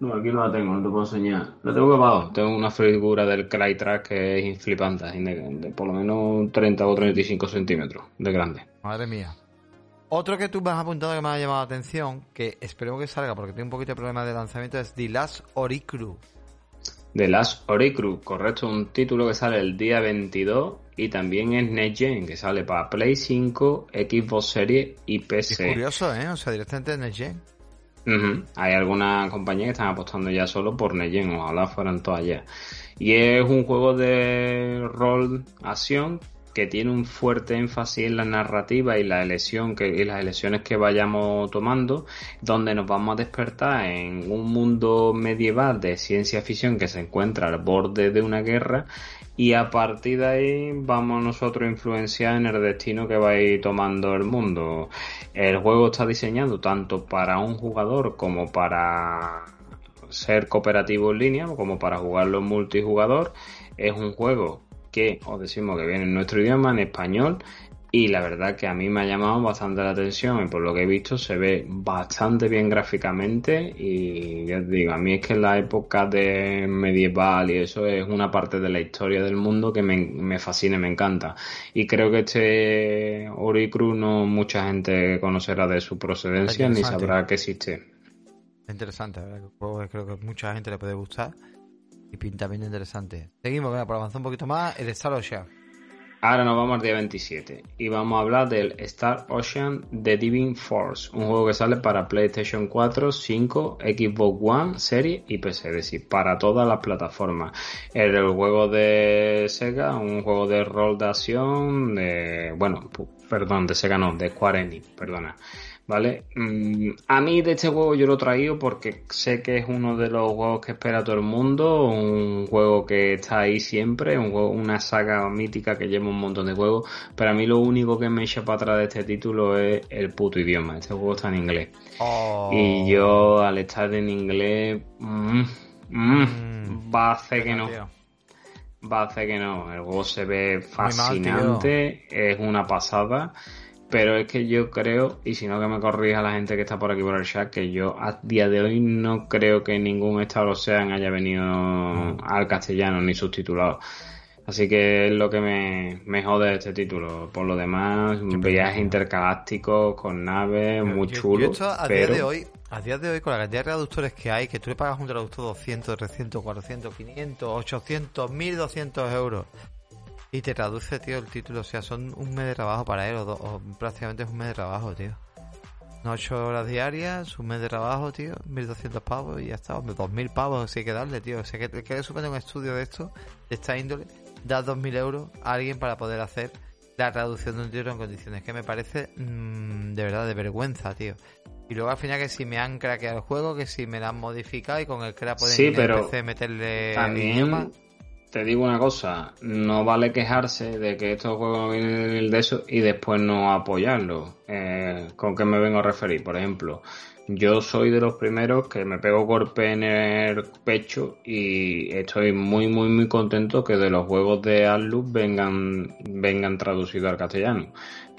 No, aquí no la tengo, no te puedo enseñar. Lo tengo grabado. Tengo una figura del Crytrack que es flipante, de, de por lo menos 30 o 35 centímetros de grande. Madre mía. Otro que tú me has apuntado que me ha llamado la atención, que espero que salga porque tiene un poquito de problema de lanzamiento, es The Last Oricru. The Last Oricru, correcto, un título que sale el día 22 y también es Next Gen, que sale para Play 5, Xbox Series y Es PC. curioso, ¿eh? O sea, directamente en el Gen. Hay algunas compañías que están apostando ya solo por Next Gen, ojalá fueran todas ya. Y es un juego de rol acción que tiene un fuerte énfasis en la narrativa y la elección que, y las elecciones que vayamos tomando, donde nos vamos a despertar en un mundo medieval de ciencia ficción que se encuentra al borde de una guerra y a partir de ahí vamos nosotros a influenciar en el destino que va a ir tomando el mundo. El juego está diseñado tanto para un jugador como para ser cooperativo en línea, como para jugarlo multijugador. Es un juego que os decimos que viene en nuestro idioma, en español, y la verdad que a mí me ha llamado bastante la atención y por lo que he visto se ve bastante bien gráficamente y ya te digo, a mí es que en la época de medieval y eso es una parte de la historia del mundo que me, me fascina y me encanta. Y creo que este Oricru no mucha gente conocerá de su procedencia ni sabrá que existe. Interesante, creo que mucha gente le puede gustar. Y pinta bien interesante. Seguimos, venga, por avanzar un poquito más, el Star Ocean. Ahora nos vamos al día 27 y vamos a hablar del Star Ocean The Diving Force, un juego que sale para PlayStation 4, 5, Xbox One, Series y PC, es decir, para todas las plataformas. El, el juego de Sega, un juego de rol de acción, de, bueno, perdón, de Sega no, de Square Enix, perdona. ¿Vale? Mm, a mí de este juego yo lo he traído porque sé que es uno de los juegos que espera todo el mundo, un juego que está ahí siempre, un juego, una saga mítica que lleva un montón de juegos, pero a mí lo único que me echa para atrás de este título es el puto idioma, este juego está en inglés. Oh. Y yo al estar en inglés, mm, mm, Mm. va a hacer que no Tío. va a hacer que no. El juego se ve mal, fascinante, es una pasada. Pero es que yo creo, y si no que me corrija la gente que está por aquí por el chat, que yo a día de hoy no creo que ningún Star Ocean haya venido al castellano ni subtitulado. Así que es lo que me, me jode este título. Por lo demás, viajes intergalácticos con naves, muy chulo. a día de hoy, a día de hoy, con la cantidad de traductores que hay, que tú le pagas un traductor 200, 300, 400, 500, 800, 1200 euros y te traduce, tío, el título. O sea, son un mes de trabajo para él, o, o prácticamente es un mes de trabajo, tío. 8 horas diarias, un mes de trabajo, tío, 1200 pavos y ya está, 2000 pavos si hay que darle, tío. O sea, que, que supone un estudio de esto, de esta índole, dar 2000 euros a alguien para poder hacer la traducción de un título en condiciones, que me parece mm, de verdad de vergüenza, tío. Y luego al final que si me han craqueado el juego, que si me la han modificado y con el crack pueden sí, pero meterle también, te digo una cosa, no vale quejarse de que estos juegos vienen de eso y después no apoyarlo. Eh, ¿Con qué me vengo a referir? Por ejemplo, yo soy de los primeros que me pego golpe en el pecho y estoy muy muy muy contento que de los juegos de Atlus vengan vengan traducidos al castellano.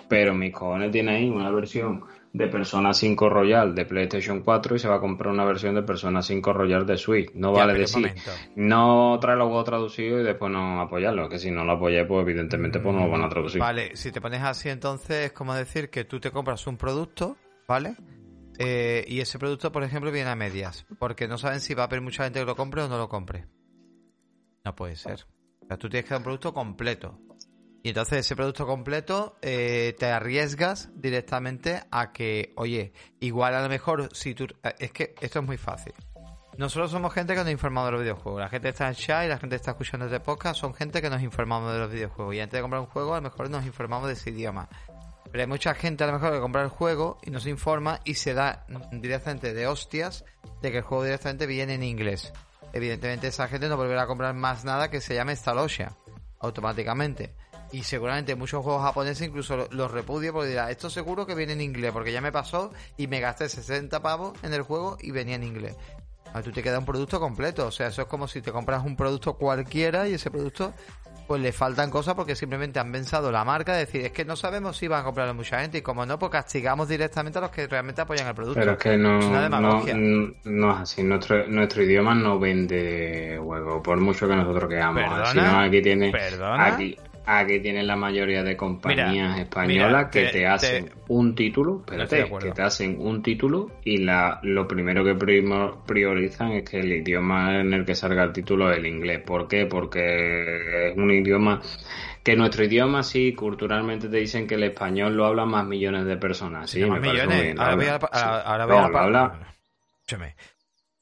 Pero mis cojones tienen ahí una versión de Persona 5 Royal de PlayStation 4 y se va a comprar una versión de Persona 5 Royal de Switch. No vale decir, no trae los juegos traducidos y después no apoyarlo, que si no lo apoyé, pues evidentemente pues no lo van a traducir. Vale, si te pones así entonces es como decir que tú te compras un producto, ¿vale? Eh, y ese producto, por ejemplo, viene a medias, porque no saben si va a haber mucha gente que lo compre o no lo compre. No puede ser. O sea, tú tienes que dar un producto completo. Y entonces ese producto completo eh, te arriesgas directamente a que, oye, igual a lo mejor si tú... Eh, es que esto es muy fácil. Nosotros somos gente que nos informamos de los videojuegos. La gente está en chat y la gente está escuchando este podcast. Son gente que nos informamos de los videojuegos. Y antes de comprar un juego, a lo mejor nos informamos de ese idioma. Pero hay mucha gente a lo mejor que compra el juego y no se informa y se da directamente de hostias de que el juego directamente viene en inglés. Evidentemente esa gente no volverá a comprar más nada que se llame Stalosia automáticamente y seguramente muchos juegos japoneses incluso los repudio porque dirá, esto seguro que viene en inglés, porque ya me pasó y me gasté 60 pavos en el juego y venía en inglés. A tú te queda un producto completo, o sea, eso es como si te compras un producto cualquiera y ese producto pues le faltan cosas porque simplemente han pensado la marca de decir, es que no sabemos si van a comprarlo mucha gente y como no, pues castigamos directamente a los que realmente apoyan el producto. Pero es que no, no, es así, nuestro, nuestro idioma no vende juego, por mucho que nosotros queramos. Si no, aquí tiene... Aquí, Aquí tienes la mayoría de compañías españolas que te, hacen un título, espérate, que te hacen un título y la, lo primero que priorizan es que el idioma en el que salga el título es el inglés. ¿Por qué? Porque es un idioma que nuestro idioma sí, culturalmente te dicen que el español lo hablan más millones de personas. Sí, me millones. Ahora voy a, ahora voy a, habla.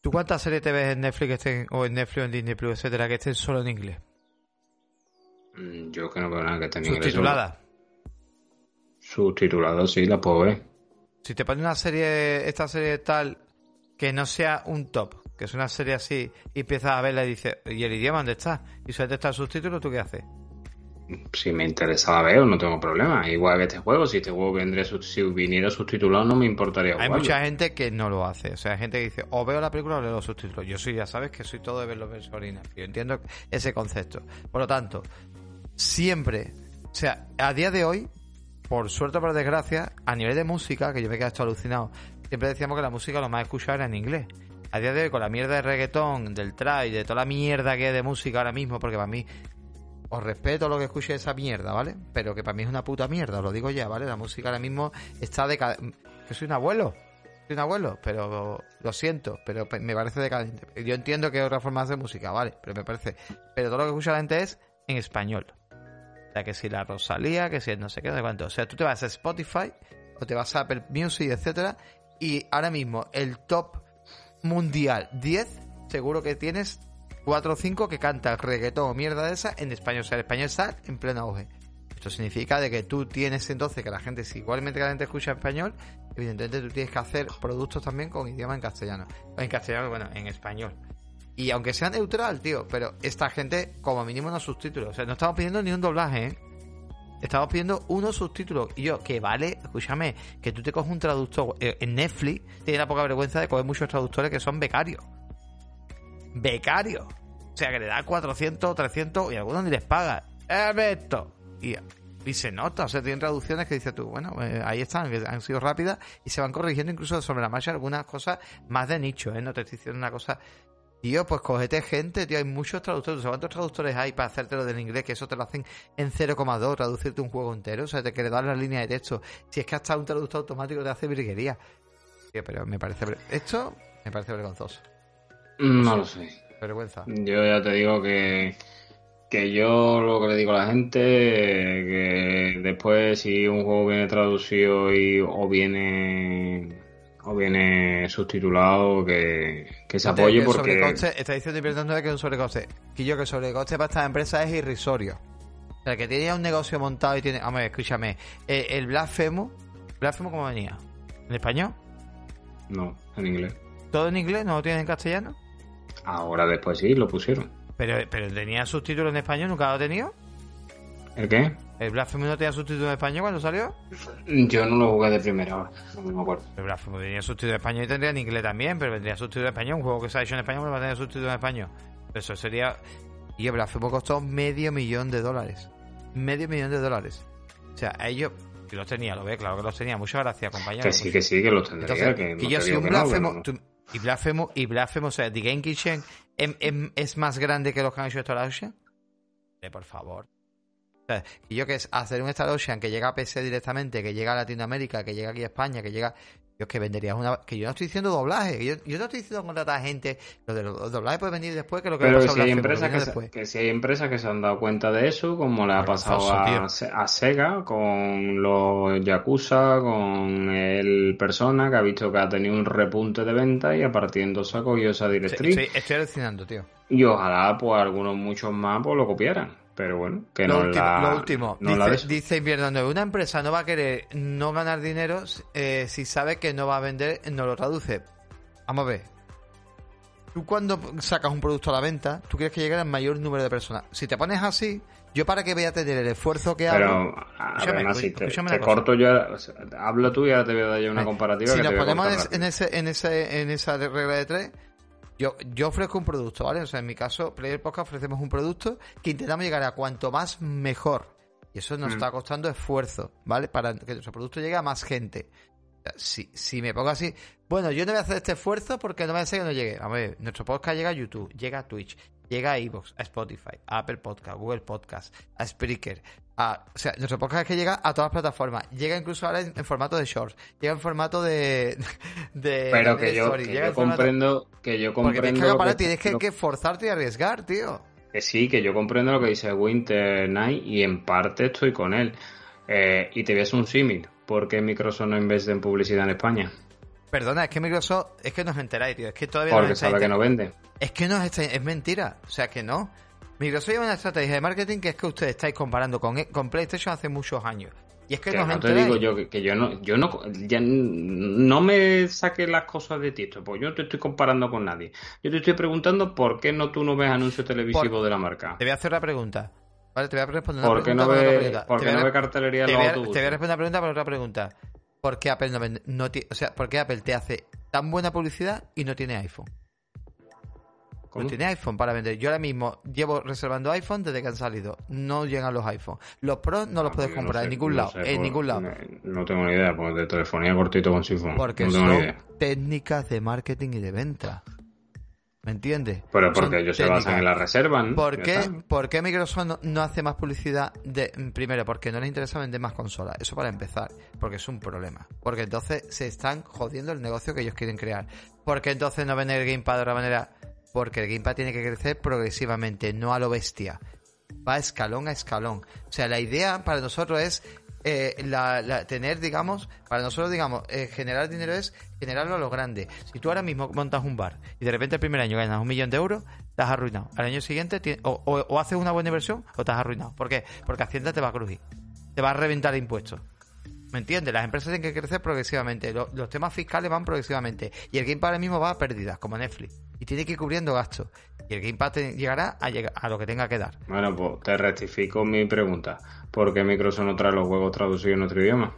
¿Tú cuántas series te ves en Netflix que estén, o en Netflix o en Disney Plus, etcétera, que estén solo en inglés? Mm, yo que no veo nada que inglés. ¿Subtitulada? Subtitulada, sí, la puedo ver. Si te pone una serie, esta serie tal, que no sea un top, que es una serie así, y empiezas a verla y dices, ¿y el idioma dónde está? Y suelta está el subtítulo, ¿tú qué haces? Si me interesa la veo, no tengo problema. Igual que este juego, si este juego vendría, si viniera subtitulado, no me importaría. Hay mucha gente que no lo hace. O sea, hay gente que dice, o veo la película o leo los subtítulos. Yo soy, ya sabes que soy todo de ver los versos Yo entiendo ese concepto. Por lo tanto, siempre, o sea, a día de hoy, por suerte o por desgracia, a nivel de música, que yo me he quedado alucinado, siempre decíamos que la música lo más escuchada era en inglés. A día de hoy, con la mierda de reggaetón, del try, de toda la mierda que hay de música ahora mismo, porque para mí, os respeto lo que escuche esa mierda, ¿vale? Pero que para mí es una puta mierda, os lo digo ya, ¿vale? La música ahora mismo está de... Que soy un abuelo, soy un abuelo, pero lo siento, pero me parece decadente. Yo entiendo que hay otras formas de música, ¿vale? Pero me parece... Pero todo lo que escucha la gente es en español que si la Rosalía, que si no sé qué, de cuánto. O sea, tú te vas a Spotify o te vas a Apple Music, etcétera, y ahora mismo el top mundial 10, seguro que tienes 4 o 5 que canta reggaetón o mierda de esa en español. O sea, el español está en pleno auge. Esto significa de que tú tienes entonces que la gente, si igualmente la gente escucha español, evidentemente tú tienes que hacer productos también con idioma en castellano. En castellano, bueno, en español. Y aunque sea neutral, tío, pero esta gente, como mínimo, unos subtítulos. O sea, no estamos pidiendo ni un doblaje, ¿eh? Estamos pidiendo unos subtítulos. Y yo, que vale, escúchame, que tú te coges un traductor. Eh, en Netflix tiene la poca vergüenza de coger muchos traductores que son becarios. Becarios. O sea, que le da 400, 300 y algunos ni les paga. esto! Y, y se nota, o sea, tienen traducciones que dices tú, bueno, eh, ahí están, que han sido rápidas y se van corrigiendo incluso sobre la marcha algunas cosas más de nicho, ¿eh? No te estoy diciendo una cosa Tío, pues cogete gente, tío. Hay muchos traductores. ¿Sabes cuántos traductores hay para hacértelo del inglés? Que eso te lo hacen en 0,2, traducirte un juego entero. O sea, te quiere dar la línea de texto. Si es que hasta un traductor automático te hace virguería. Tío, pero me parece. Esto me parece vergonzoso. No lo sé. Vergüenza. Yo ya te digo que. Que yo lo que le digo a la gente, que después si un juego viene traducido y, o viene o viene subtitulado que, que se apoye el porque... Sobrecoste, está diciendo que es un sobrecoste. Que yo que el sobrecoste para esta empresa es irrisorio. O sea, que tenía un negocio montado y tiene... Hombre, escúchame. Eh, el Blasphemo... ¿Blasphemo cómo venía? ¿En español? No, en inglés. ¿Todo en inglés? ¿No lo tienen en castellano? Ahora después sí, lo pusieron. ¿Pero, pero tenía subtítulos en español? ¿Nunca lo ha tenido? ¿El qué? ¿El Blasphemous no tenía subtítulo en español cuando salió? Yo no lo jugué de primera no me acuerdo. El Blasphemous tenía subtítulo en español y tendría en inglés también, pero vendría subtítulo en español. Un juego que se ha hecho en español va a tener subtítulo en español. Eso sería. Y el Blasphemous costó medio millón de dólares. Medio millón de dólares. O sea, a ellos. Que los tenía, lo ve, claro que los tenía. Muchas gracias, compañero. Que sí, que sí, que los tendría. que, yo soy un Blasphemous. y Blasphemous, y Blasphemous, o sea, The Game Kitchen em, em, es, más grande que los que han hecho Star Ocean. Eh, por favor. Y yo que es hacer un Star Ocean que llega a PC directamente, que llega a Latinoamérica, que llega aquí a España, que llega. Yo es que venderías una. Que yo no estoy diciendo doblaje, que yo, yo no estoy diciendo contratar gente. Lo de los doblajes puede venir después que lo que Pero si hay empresas que, se, que, si hay empresas que se han dado cuenta de eso, como le ha pasado a, a, Sega con los Yakuza, con el Persona, que ha visto que ha tenido un repunte de venta y a partir de eso ha cogido esa directriz. estoy, estoy alucinando, tío. Y ojalá, pues algunos muchos más, pues lo copiaran. Pero bueno, que no la, lo último, dice, dice Invierno una empresa no va a querer no ganar dinero eh, si sabe que no va a vender, no lo traduce. Vamos a ver. Tú cuando sacas un producto a la venta, tú quieres que llegue al mayor número de personas. Si te pones así, yo para que vea tener el esfuerzo que hago... Pero, si te, corto yo, hablo tú y ahora te voy a dar yo una comparativa. Si nos ponemos en, ese, en, ese, en esa regla de tres, yo, yo ofrezco un producto, ¿vale? O sea, en mi caso, Player Podcast ofrecemos un producto que intentamos llegar a cuanto más mejor. Y eso nos mm. está costando esfuerzo, ¿vale? Para que nuestro producto llegue a más gente. Si, si me pongo así, bueno, yo no voy a hacer este esfuerzo porque no me hace que no llegue. A ver, nuestro podcast llega a YouTube, llega a Twitch, llega a Evox, a Spotify, a Apple Podcast, Google Podcast, a Spreaker, a, o sea, nuestro podcast es que llega a todas las plataformas, llega incluso ahora en, formato de shorts, llega en formato de, de pero que yo, comprendo que yo comprendo porque tienes que, que, forzarte y arriesgar, tío. Que sí, que yo comprendo lo que dice Winter Night y en parte estoy con él. Eh, y te ves un símil. ¿Por qué Microsoft no investe en publicidad en España? Perdona, es que Microsoft, es que no os enteráis, tío. Es que todavía Porque sabe que no vende. Es que no es, es mentira. O sea que no. Microsoft lleva una estrategia de marketing que es que ustedes estáis comparando con, con PlayStation hace muchos años. Y es que, no te digo yo que, yo no, yo no, ya no me saques las cosas de ti, pues yo no te estoy comparando con nadie. Yo te estoy preguntando por qué no tú no ves anuncios televisivos de la marca. Te voy a hacer la pregunta. Vale, te voy a responder ¿Por qué no ve, ¿por qué no ve cartelería en los autobuses? Te voy a responder la pregunta por otra pregunta. ¿Por qué Apple no, vende, no o sea, ¿por qué Apple te hace tan buena publicidad y no tiene iPhone? No tiene iPhone para vender. Yo ahora mismo llevo reservando iPhone desde que han salido. No llegan los iPhones. Los Pro no los ah, puedes comprar en ningún lado. en ningún lado. No, tengo ni idea, porque de telefonía cortito con iPhone. Porque son técnicas de marketing y de venta. ¿Me entiendes? Pero porque ellos se basan en la reserva, ¿no? ¿Por qué, Microsoft no, hace más publicidad? de Primero, porque no les interesa vender más consolas. Eso para empezar. Porque es un problema. Porque entonces se están jodiendo el negocio que ellos quieren crear. Porque entonces no venden el Gamepad de otra manera porque el Gamepad tiene que crecer progresivamente, no a lo bestia. Va escalón a escalón. O sea, la idea para nosotros es eh, la, tener, digamos, para nosotros, digamos, eh, generar dinero es generarlo a lo grande. Si tú ahora mismo montas un bar y de repente el primer año ganas un millón de euros, estás arruinado. Al año siguiente o, haces una buena inversión o estás arruinado. ¿Por qué? Porque Hacienda te va a crujir. Te va a reventar impuestos. ¿Me entiendes? Las empresas tienen que crecer progresivamente. Los, temas fiscales van progresivamente. Y el Gamepad ahora mismo va a pérdidas, como Netflix y tiene que ir cubriendo gastos. Y el Gamepad llegará a, a lo que tenga que dar. Bueno, pues te rectifico mi pregunta. ¿Por qué Microsoft no trae los juegos traducidos en otro idioma?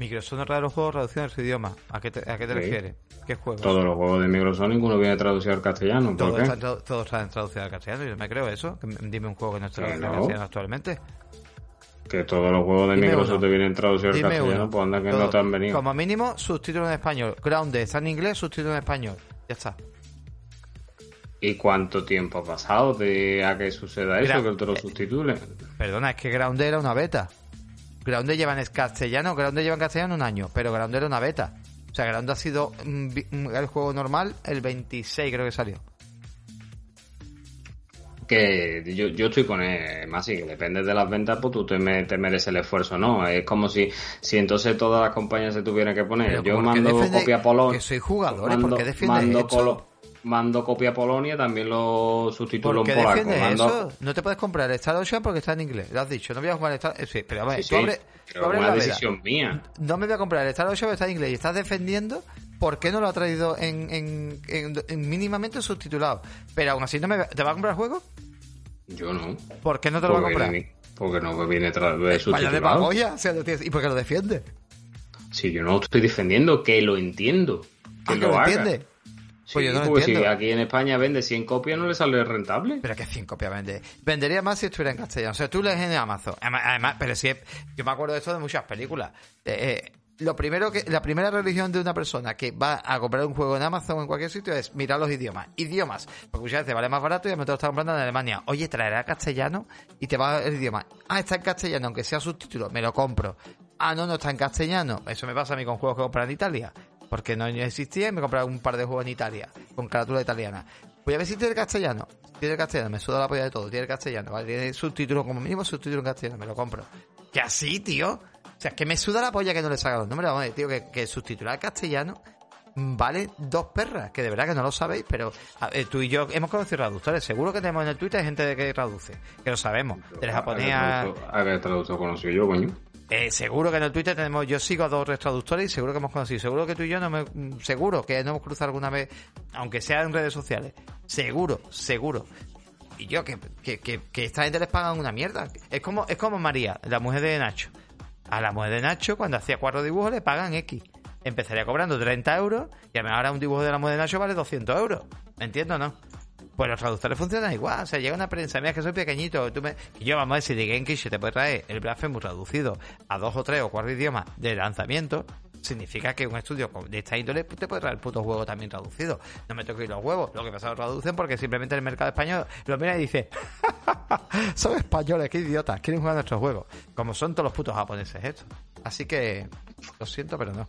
Microsoft no trae los juegos traducidos en otro idioma. ¿A qué te, a qué te refieres? ¿Qué juegos? Todos los juegos de Microsoft ninguno viene traducido al castellano. ¿Por todos, qué? todos traducidos al castellano. Yo me creo eso. Dime un juego que no está traducido al castellano actualmente. Que todos los juegos de Microsoft te vienen traducidos al castellano, pues anda que no te han venido. Como mínimo, subtítulos en español. Grounded está en inglés, subtítulos en español. Ya está. ¿Y cuánto tiempo ha pasado de a que suceda eso, que te lo sustituye? Perdona, es que Ground era una beta. Ground lleva en castellano, Ground lleva en castellano un año, pero Ground era una beta. O sea, Ground ha sido el juego normal el 26 creo que salió que yo, yo estoy con él, más que depende de las ventas, pues tú te, mereces el esfuerzo, ¿no? Es como si, si entonces todas las compañías se tuvieran que poner. yo mando copia a Polonia. Que soy jugador, mando, ¿por qué mando, mando copia a Polonia, también lo sustituyo en polaco. Mando... eso? No te puedes comprar el Star Ocean porque está en inglés. Lo has dicho, no voy a jugar Star eh, Sí, pero a ver, sí, una decisión mía. No me voy a comprar Star Ocean porque está en inglés y estás defendiendo ¿por qué no lo ha traído en, en, en, mínimamente subtitulado? Pero aún así, ¿no me, ¿te va a comprar el juego? Yo no. ¿Por qué no te lo va a comprar? porque no viene subtitulado. Vaya de pagoya, ¿y por qué lo defiende? Sí, yo no lo estoy defendiendo, que lo entiendo. Que ah, lo, haga. entiende? Pues yo no porque si aquí en España vende 100 copias no le sale rentable. Pero que 100 copias vende. Vendería más si estuviera en castellano. O sea, tú lees en Amazon. Además, pero si yo me acuerdo de esto de muchas películas. Eh, eh, lo primero que la primera religión de una persona que va a comprar un juego en Amazon o en cualquier sitio es mirar los idiomas. Idiomas. Porque muchas veces vale más barato y a lo mejor está comprando en Alemania. Oye, traerá castellano y te va el idioma. Ah, está en castellano, aunque sea subtítulo, me lo compro. Ah, no, no está en castellano. Eso me pasa a mí con juegos que compran en Italia. Porque no existía y me compré un par de juegos en Italia, con carátula italiana. Voy a ver si tiene el castellano. Tiene el castellano, me suda la polla de todo. Tiene el castellano, ¿vale? Tiene subtítulo como mínimo, subtítulo en castellano, me lo compro. Que así, tío. O sea, que me suda la polla que no le salga los. Vamos a decir, tío, que, que subtitular castellano vale dos perras, que de verdad que no lo sabéis, pero tú y yo hemos conocido traductores. Seguro que tenemos en el Twitter gente que traduce, que lo sabemos. Del japonés a. ¿A qué traductor conocí yo, coño? Eh, seguro que en el Twitter tenemos, yo sigo a dos traductores y seguro que hemos conocido, seguro que tú y yo no me, seguro que no hemos cruzado alguna vez, aunque sea en redes sociales, seguro, seguro. Y yo, que, que, que, que esta gente les pagan una mierda. Es como, es como María, la mujer de Nacho. A la mujer de Nacho, cuando hacía cuatro dibujos, le pagan X. Empezaría cobrando 30 euros y ahora un dibujo de la mujer de Nacho vale 200 euros. ¿Me entiendo no? Pues los traductores funcionan igual. O sea, llega una prensa, mira que soy pequeñito. Tú me... Yo, vamos a decir, de Genki te puede traer el Blasphemous traducido a dos o tres o cuatro idiomas de lanzamiento significa que un estudio de esta índole te puede traer el puto juego también traducido. No me toque los huevos. Lo que pasa es que lo traducen porque simplemente el mercado español lo mira y dice, son españoles, qué idiotas, quieren jugar nuestros juegos. Como son todos los putos japoneses estos. Así que, lo siento, pero no.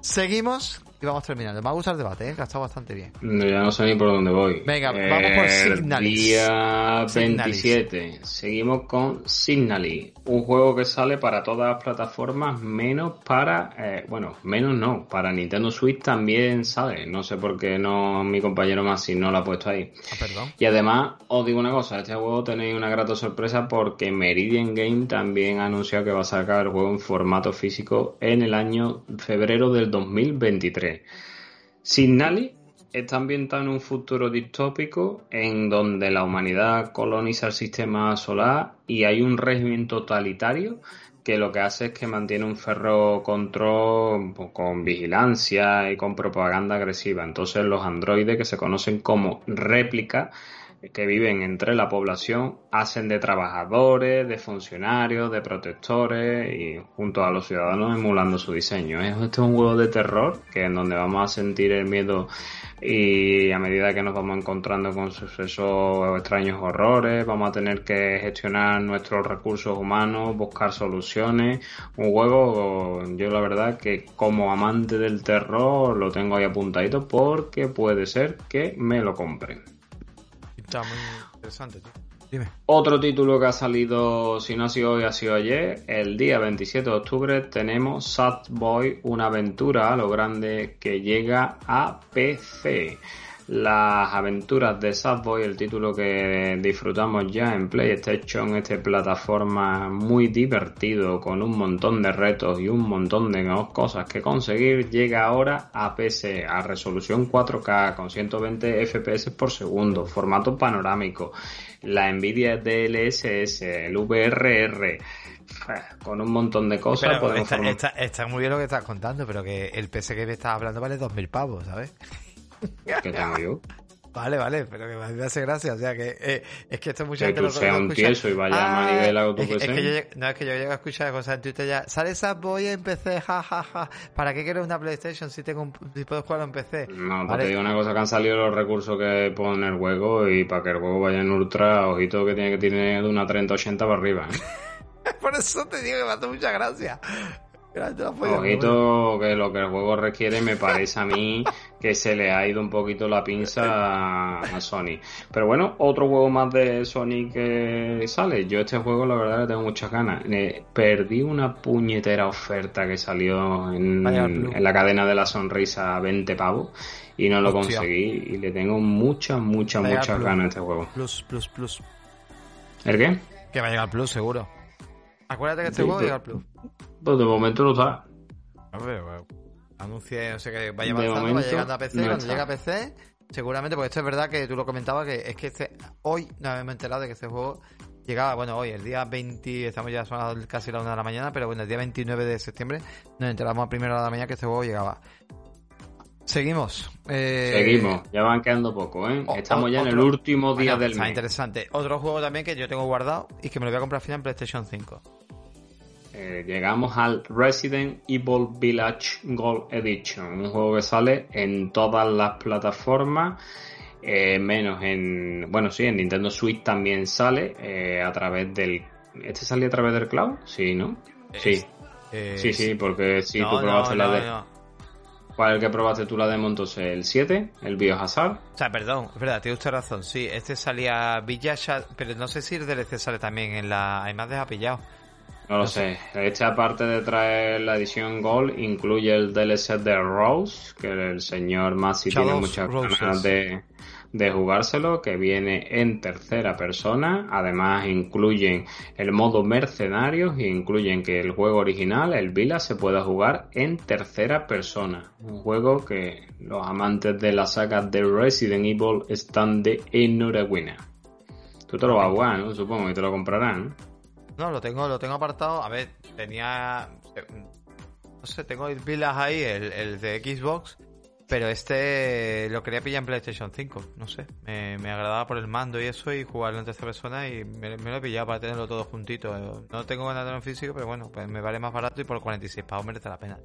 Seguimos y vamos terminando. Me ha gustado el debate, ¿eh? que ha estado bastante bien. ya no sé ni por dónde voy. Venga, vamos por Signalis. Día 27. Seguimos con Signalis. Un juego que sale para todas las plataformas, menos para. Eh, bueno, menos no. Para Nintendo Switch también sale. No sé por qué no mi compañero Masi no lo ha puesto ahí. Ah, perdón. Y además, os digo una cosa: este juego tenéis una grata sorpresa porque Meridian Game también ha anunciado que va a sacar el juego en formato físico en el año febrero del 2023. Signali está ambientado en un futuro distópico en donde la humanidad coloniza el sistema solar y hay un régimen totalitario que lo que hace es que mantiene un ferro control con vigilancia y con propaganda agresiva. Entonces los androides que se conocen como réplicas que viven entre la población hacen de trabajadores, de funcionarios, de protectores y junto a los ciudadanos emulando su diseño. Este es un juego de terror que en donde vamos a sentir el miedo y a medida que nos vamos encontrando con sucesos extraños horrores, vamos a tener que gestionar nuestros recursos humanos, buscar soluciones. Un juego, yo la verdad que como amante del terror lo tengo ahí apuntadito porque puede ser que me lo compren muy interesante, Dime. Otro título que ha salido, si no ha sido hoy, ha sido ayer. El día 27 de octubre tenemos Sad Boy, una aventura a lo grande que llega a PC las aventuras de Boy, el título que disfrutamos ya en PlayStation, esta plataforma muy divertido, con un montón de retos y un montón de cosas que conseguir, llega ahora a PC, a resolución 4K, con 120 FPS por segundo, formato panorámico, la Nvidia DLSS, el VRR, con un montón de cosas. está, muy bien lo que estás contando, pero que el PC que me estás hablando vale 2.000 pavos, ¿sabes? ¿Qué tengo yo? Vale, vale, pero que me hace gracia. O sea, que eh, es que esto es mucha Que gente tú seas un tieso y vayas a Ah, con tu es, que- es PC. que yo, lleg- no, es que yo llego a escuchar cosas en Twitter ya. Sale esa voy en PC, jajaja. ¿Para qué quiero una PlayStation si tengo un, si puedo jugarlo en PC? No, Vale. te digo una cosa, que han salido los recursos que pone el juego y para que el juego vaya en ultra, ojito que tiene que tener de una 3080 para arriba. ¿eh? Por eso te digo que me hace mucha gracia. Ojito que lo que el juego requiere me parece a mí que se le ha ido un poquito la pinza a, a Sony. Pero bueno, otro juego más de Sony que sale. Yo este juego la verdad le tengo muchas ganas. Eh, perdí una puñetera oferta que salió en, la cadena de la sonrisa a 20 pavos y no lo Hostia. conseguí y le tengo muchas, muchas, Vaya muchas ganas a este juego. Plus, plus, plus. ¿El qué? Que va a llegar Plus, seguro. Acuérdate que este Sí, juego pero- llega al Plus. Pues de momento no está. Hombre, bueno, anuncie, no sé que vaya avanzando, vaya llegando a PC. no cuando llegue a PC, seguramente, porque esto es verdad que tú lo comentabas, que es que este, hoy nos hemos enterado de que este juego llegaba, bueno, hoy, el día 20, estamos ya son casi la una de la mañana, pero bueno, el día 29 de septiembre nos enteramos a primera hora de la mañana que este juego llegaba. Seguimos. Eh, Seguimos, ya van quedando poco, ¿eh? o- Estamos ya en el último día Bueno, del está mes. interesante. Otro juego también que yo tengo guardado y que me lo voy a comprar al final en PlayStation 5. Eh, llegamos al Resident Evil Village Gold Edition, un juego que sale en todas las plataformas, eh, menos en, bueno, sí, en Nintendo Switch también sale eh, a través del, ¿este sale a través del cloud? Sí, ¿no? Sí, Eh, sí, sí, porque si no, tú probaste no, la de. ¿cuál es el que probaste tú la demo entonces? El 7, el Biohazard. O sea, perdón, es verdad, tiene usted razón. Sí, este salía Village, pero no sé si el DLC sale también en la. Hay más de pillado. No lo sé. Este, aparte de traer la edición Gold, incluye el DLC de Rose, que el señor Masi tiene muchas Roses. ganas de, de jugárselo, que viene en tercera persona. Además, incluyen el modo mercenarios y incluyen que el juego original, el Vila, se pueda jugar en tercera persona. Un juego que los amantes de la saga de Resident Evil están de enhorabuena. Tú te lo vas a jugar, ¿no? Supongo que te lo comprarán. ¿No? Lo tengo, lo tengo apartado. A ver, tenía. No sé, tengo Village ahí, el, el de Xbox. Pero este lo quería pillar en PlayStation 5. No sé, me, me agradaba por el mando y eso y jugarlo en tercera persona y me, me lo he pillado para tenerlo todo juntito. No tengo ganas de tenerlo en físico, pero bueno, pues me vale más barato y por 46 pavos merece la pena.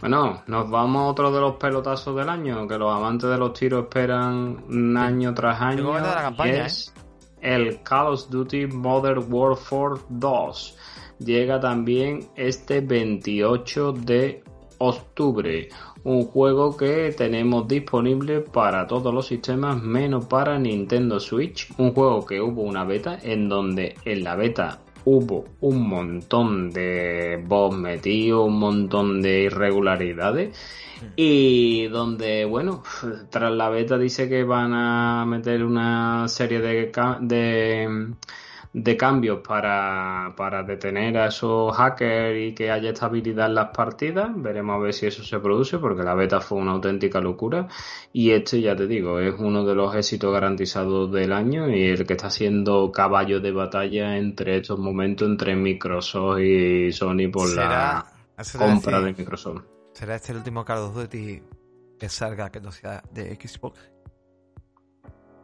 Bueno, nos vamos a otro de los pelotazos del año, que los amantes de los tiros esperan un año tras año. Tengo ganas de la campaña, ¿eh? El Call of Duty Modern Warfare 2. Llega también este 28 de octubre. Un juego que tenemos disponible para todos los sistemas menos para Nintendo Switch. Un juego que hubo una beta en donde en la beta hubo un montón de bots un montón de irregularidades. Y donde, bueno, tras la beta dice que van a meter una serie de, de, de cambios para, para detener a esos hackers y que haya estabilidad en las partidas. Veremos a ver si eso se produce, porque la beta fue una auténtica locura. Y este, ya te digo, es uno de los éxitos garantizados del año y el que está siendo caballo de batalla entre estos momentos entre Microsoft y Sony por la compra de Microsoft. ¿Será este el último Call of Duty que salga que no sea de Xbox?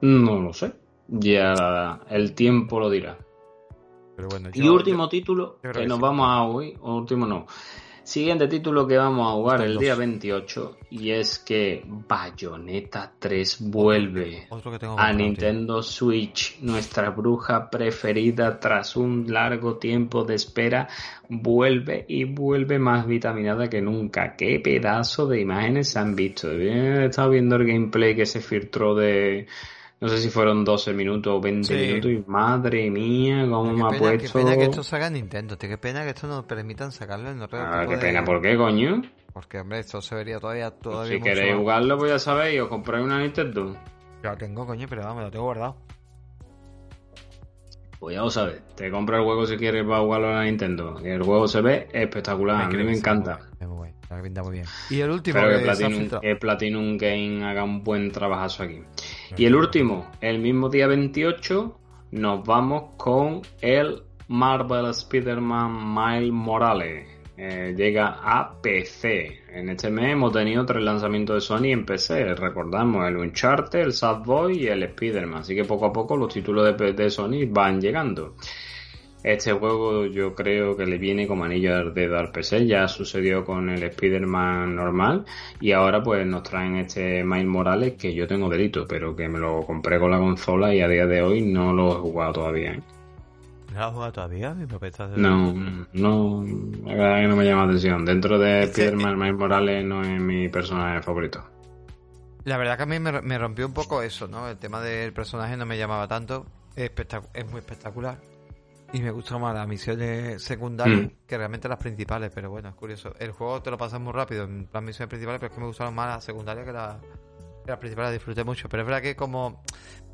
No lo sé. Ya el tiempo lo dirá. Pero bueno, Y yo- último título yo que que nos sí. vamos a hoy, o último no. Siguiente título que vamos a jugar el día 28 y es que Bayonetta 3 vuelve Otro que tengo a tío. Nintendo Switch, nuestra bruja preferida tras un largo tiempo de espera, vuelve y vuelve más vitaminada que nunca. Qué pedazo de imágenes se han visto. He estado viendo el gameplay que se filtró de, no sé si fueron 12 minutos o 20 Sí. minutos y madre mía, cómo me ha pena, qué puesto... pena que esto salga en Nintendo, tío. Qué pena que esto no permitan sacarlo en otro Ah, qué de- pena, ¿por qué, coño? Porque, hombre, esto se vería todavía, todavía si queréis jugarlo, pues ya sabéis, os compráis una Nintendo. Ya lo tengo, coño, pero vamos, lo tengo guardado. Pues ya lo sabes, te compra el juego si quieres para jugarlo en la Nintendo. Y el juego se ve espectacular, a mí me encanta. muy bueno, muy bueno, la pinta muy bien. Y el último Espero que Platinum, que Platinum Game haga un buen trabajazo aquí. Y el último, el mismo día 28, nos vamos con el Marvel Spider-Man Miles Morales. eh, llega a PC. En este mes hemos tenido tres lanzamientos de Sony en PC. Recordamos el Uncharted, el Boy y el Spider-Man. Así que poco a poco los títulos de, de Sony van llegando. Este juego yo creo que le viene como anillo al dedo al PC, ya sucedió con el Spider-Man normal y ahora pues nos traen este Miles Morales que yo tengo delito, pero que me lo compré con la consola y a día de hoy no lo he jugado todavía. ¿eh? ¿No lo has jugado todavía? No, no, la verdad que no me llama atención. Dentro de Spider-Man, Miles Morales no es mi personaje favorito. La verdad que a mí me, me rompió un poco eso, ¿no? El tema del personaje no me llamaba tanto. Es, es muy espectacular y me gustan más las misiones secundarias mm. que realmente las principales, pero bueno, es curioso. El juego te lo pasas muy rápido en las misiones principales, pero es que me gustaron más las secundarias que, las principales, las disfruté mucho. Pero es verdad que como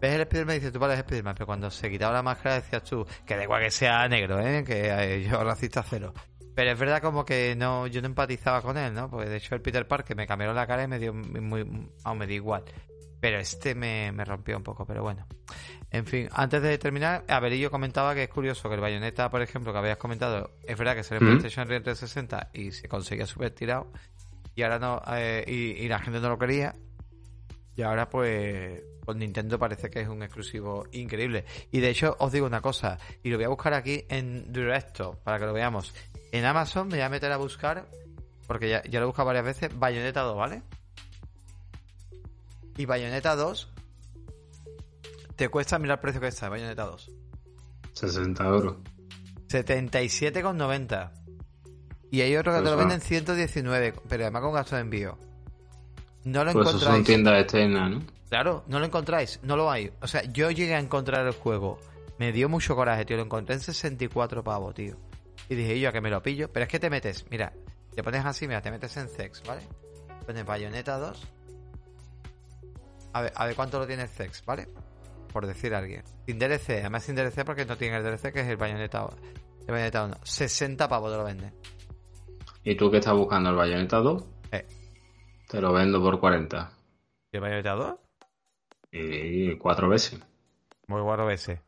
ves el Spider-Man y dices, tú pares Spider-Man, pero cuando se quitaba la máscara decías tú, que da igual que sea negro, ¿eh? que eh, yo racista cero. Pero es verdad como que no yo no empatizaba con él, ¿no? Porque de hecho el Peter Parker me cambió la cara y me dio muy, aún me dio igual. Pero este me, me rompió un poco, pero bueno. En fin, antes de terminar, yo comentaba que es curioso que el bayoneta, por ejemplo, que habías comentado, es verdad que se le mm. PlayStation 360 y se conseguía súper tirado. Y ahora no, eh, y, la gente no lo quería. Y ahora, pues, con Nintendo parece que es un exclusivo increíble. Y de hecho, os digo una cosa, y lo voy a buscar aquí en directo para que lo veamos. En Amazon me voy a meter a buscar, porque ya, ya lo he buscado varias veces, Bayonetta 2, ¿vale? Y Bayonetta 2 te cuesta, mira el precio que está, Bayonetta 2. 60 euros. 77,90. Y hay otro que te lo venden 119, pero además con gasto de envío. No lo pues encontráis. son tiendas externas, ¿no? Claro, no lo encontráis, no lo hay. O sea, yo llegué a encontrar el juego. Me dio mucho coraje, tío. Lo encontré en 64 pavos, tío. Y dije yo a que me lo pillo. Pero es que te metes, mira, te pones así, mira, te metes en Zex, ¿vale? Pones Bayonetta 2. A ver, a ver cuánto lo tiene Zex, ¿vale? por decir a alguien. Sin DLC, además sin DLC porque no tiene el DLC que es el Bayonetta, el Bayonetta 1. 60 pavos te lo venden. ¿Y tú qué estás buscando? ¿El Bayonetta 2? Eh. Te lo vendo por 40. ¿Y el Bayonetta 2? Y cuatro veces. Muy cuatro veces.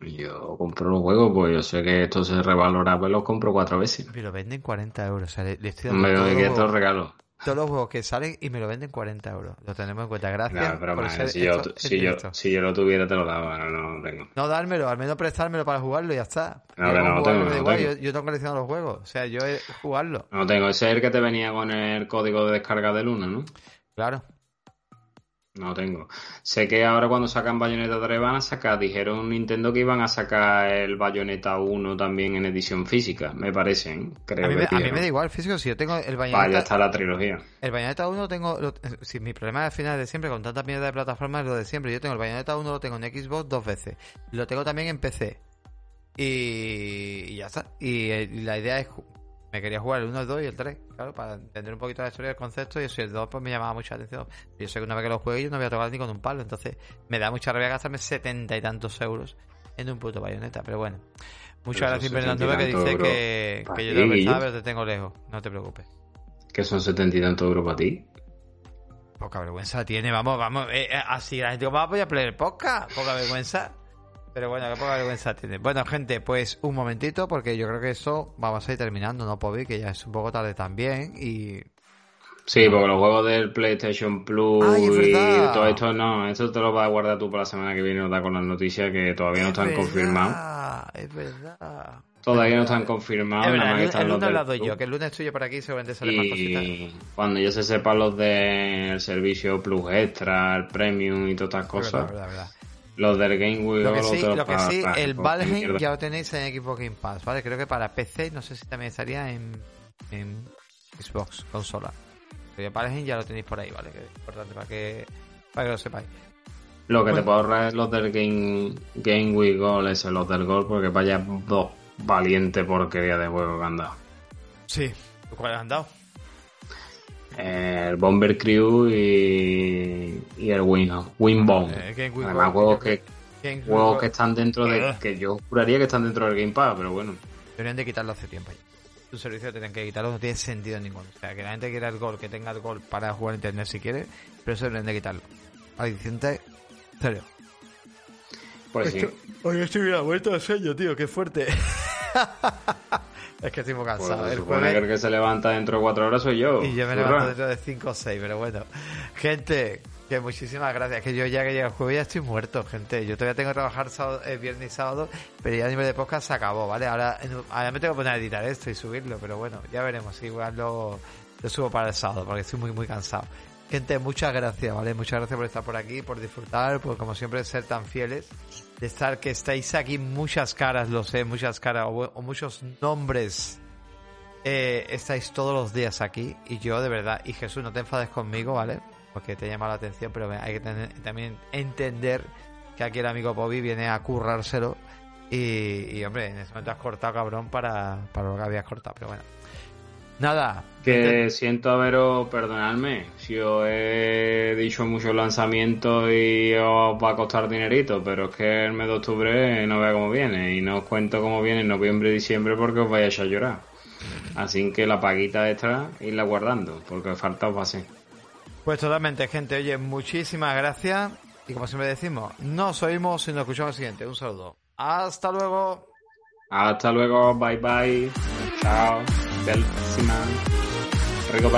Yo compro los juegos, pues yo sé que esto se revalora, pues los compro cuatro veces. Pero venden 40 euros. O sea, le, estoy dando. Me que esto regalo todos los juegos que salen y me lo venden 40 euros. Lo tenemos en cuenta. Gracias. pero si, yo, si, yo, si, yo, lo tuviera, te lo daba. No, no tengo. No, dármelo. Al menos prestármelo para jugarlo y ya está. No, no, no, tengo, igual. Yo, yo, tengo coleccionado los juegos. O sea, yo he jugarlo. No tengo. Ese es el que te venía con el código de descarga de Luna, ¿no? Claro. No tengo. Sé que ahora cuando sacan Bayonetta 3 van a sacar, dijeron Nintendo que iban a sacar el Bayonetta 1 también en edición física, me parece, ¿eh? creo a mí, me, a mí me da igual físico, si yo tengo el Bayonetta... Vaya, está la trilogía. El Bayonetta 1 tengo... si mi problema al final de siempre, con tanta mierda de plataformas, es lo de siempre. Yo tengo el Bayonetta 1, lo tengo en Xbox dos veces. Lo tengo también en PC. Y, ya está. y la idea es me quería jugar el 1, el 2 y el 3, claro, para entender un poquito la historia del concepto y eso, el 2 pues me llamaba mucha atención. Yo sé que una vez que lo juegue yo no voy a tocar ni con un palo, entonces me da mucha rabia gastarme setenta y tantos euros en un puto bayoneta, pero bueno. Muchas gracias Fernando que dice que, que yo tengo pensaba, pero te tengo lejos, no te preocupes. ¿Que son setenta y tantos euros para ti? Poca vergüenza tiene, vamos, vamos, eh, eh, así la gente va a apoyar el podcast, poca vergüenza. Pero bueno, qué poca vergüenza tiene. Bueno, gente, pues un momentito, porque yo creo que eso vamos a ir terminando, ¿no, Pobi? Que ya es un poco tarde también y... Sí, porque los juegos del PlayStation Plus y todo esto no, esto te lo vas a guardar tú para la semana que viene, nos da con las noticias que todavía no están confirmadas. Es verdad. Todavía no están confirmados. Es verdad, el, el, lunes hablado yo, que el lunes estoy yo por aquí seguramente sale más cositas. Cuando ya se sepan los del servicio Plus Extra, el Premium y todas estas cosas. Verdad, verdad, los del Game Wheel. Lo que sí, lo que sí el Valheim ya lo tenéis en Xbox Game Pass, ¿vale? Creo que para PC, no sé si también estaría en, en Xbox consola. Pero el Valheim ya lo tenéis por ahí, ¿vale? Que es importante para que, para que lo sepáis. Lo que te puedo ahorrar es los del Game, Game Wheel Gold, ese, los del Gold, porque vaya dos valientes porquería de juego que han dado. Sí, ¿cuáles han dado? El Bomber Crew y, y el Win, Winbone. Eh, Además, juegos que, juegos que están dentro de. Eh. que yo juraría que están dentro del Game Pass, pero bueno. Deberían de quitarlo hace tiempo ya. Tu servicio tienen que quitarlo, no tiene sentido ninguno. O sea, que la gente quiera el gol, que tenga el gol para jugar internet si quiere, pero eso deberían de quitarlo. Adicente, serio. Pues sí. Hoy estoy vuelto de sueño, tío, qué fuerte. Es que estoy muy cansado. Pues el jueves... que el que se levanta dentro de cuatro horas soy yo. Y yo me levanto dentro de 5 o 6, pero bueno. Gente, que muchísimas gracias. Que yo ya que llega el jueves ya estoy muerto, gente. Yo todavía tengo que trabajar sábado, eh, viernes y sábado, pero ya a nivel de podcast se acabó, ¿vale? Ahora, me tengo que poner a editar esto y subirlo, pero bueno, ya veremos. Igual lo, lo subo para el sábado, porque estoy muy, muy cansado. Gente, muchas gracias, ¿vale? Muchas gracias por estar por aquí, por disfrutar, por como siempre ser tan fieles. De estar que estáis aquí muchas caras, lo sé, muchas caras, o, o muchos nombres eh, estáis todos los días aquí y yo de verdad, y Jesús, no te enfades conmigo, ¿vale? Porque te llama la atención, pero hay que tener- también entender que aquí el amigo Bobby viene a currárselo y, y, hombre, en ese momento has cortado, cabrón, para, para lo que habías cortado, pero bueno. Nada. Que siento haberos, perdonadme, si os he dicho muchos lanzamientos y os va a costar dinerito, pero es que el mes de octubre no vea cómo viene y no os cuento cómo viene en noviembre y diciembre porque os vais a llorar. Así que la paguita extra, irla guardando, porque falta os va a ser. Pues totalmente, gente. Oye, muchísimas gracias. Y como siempre decimos, nos oímos y nos escuchamos el siguiente. Un saludo. Hasta luego. Hasta luego, bye bye, chao, bellísima, rico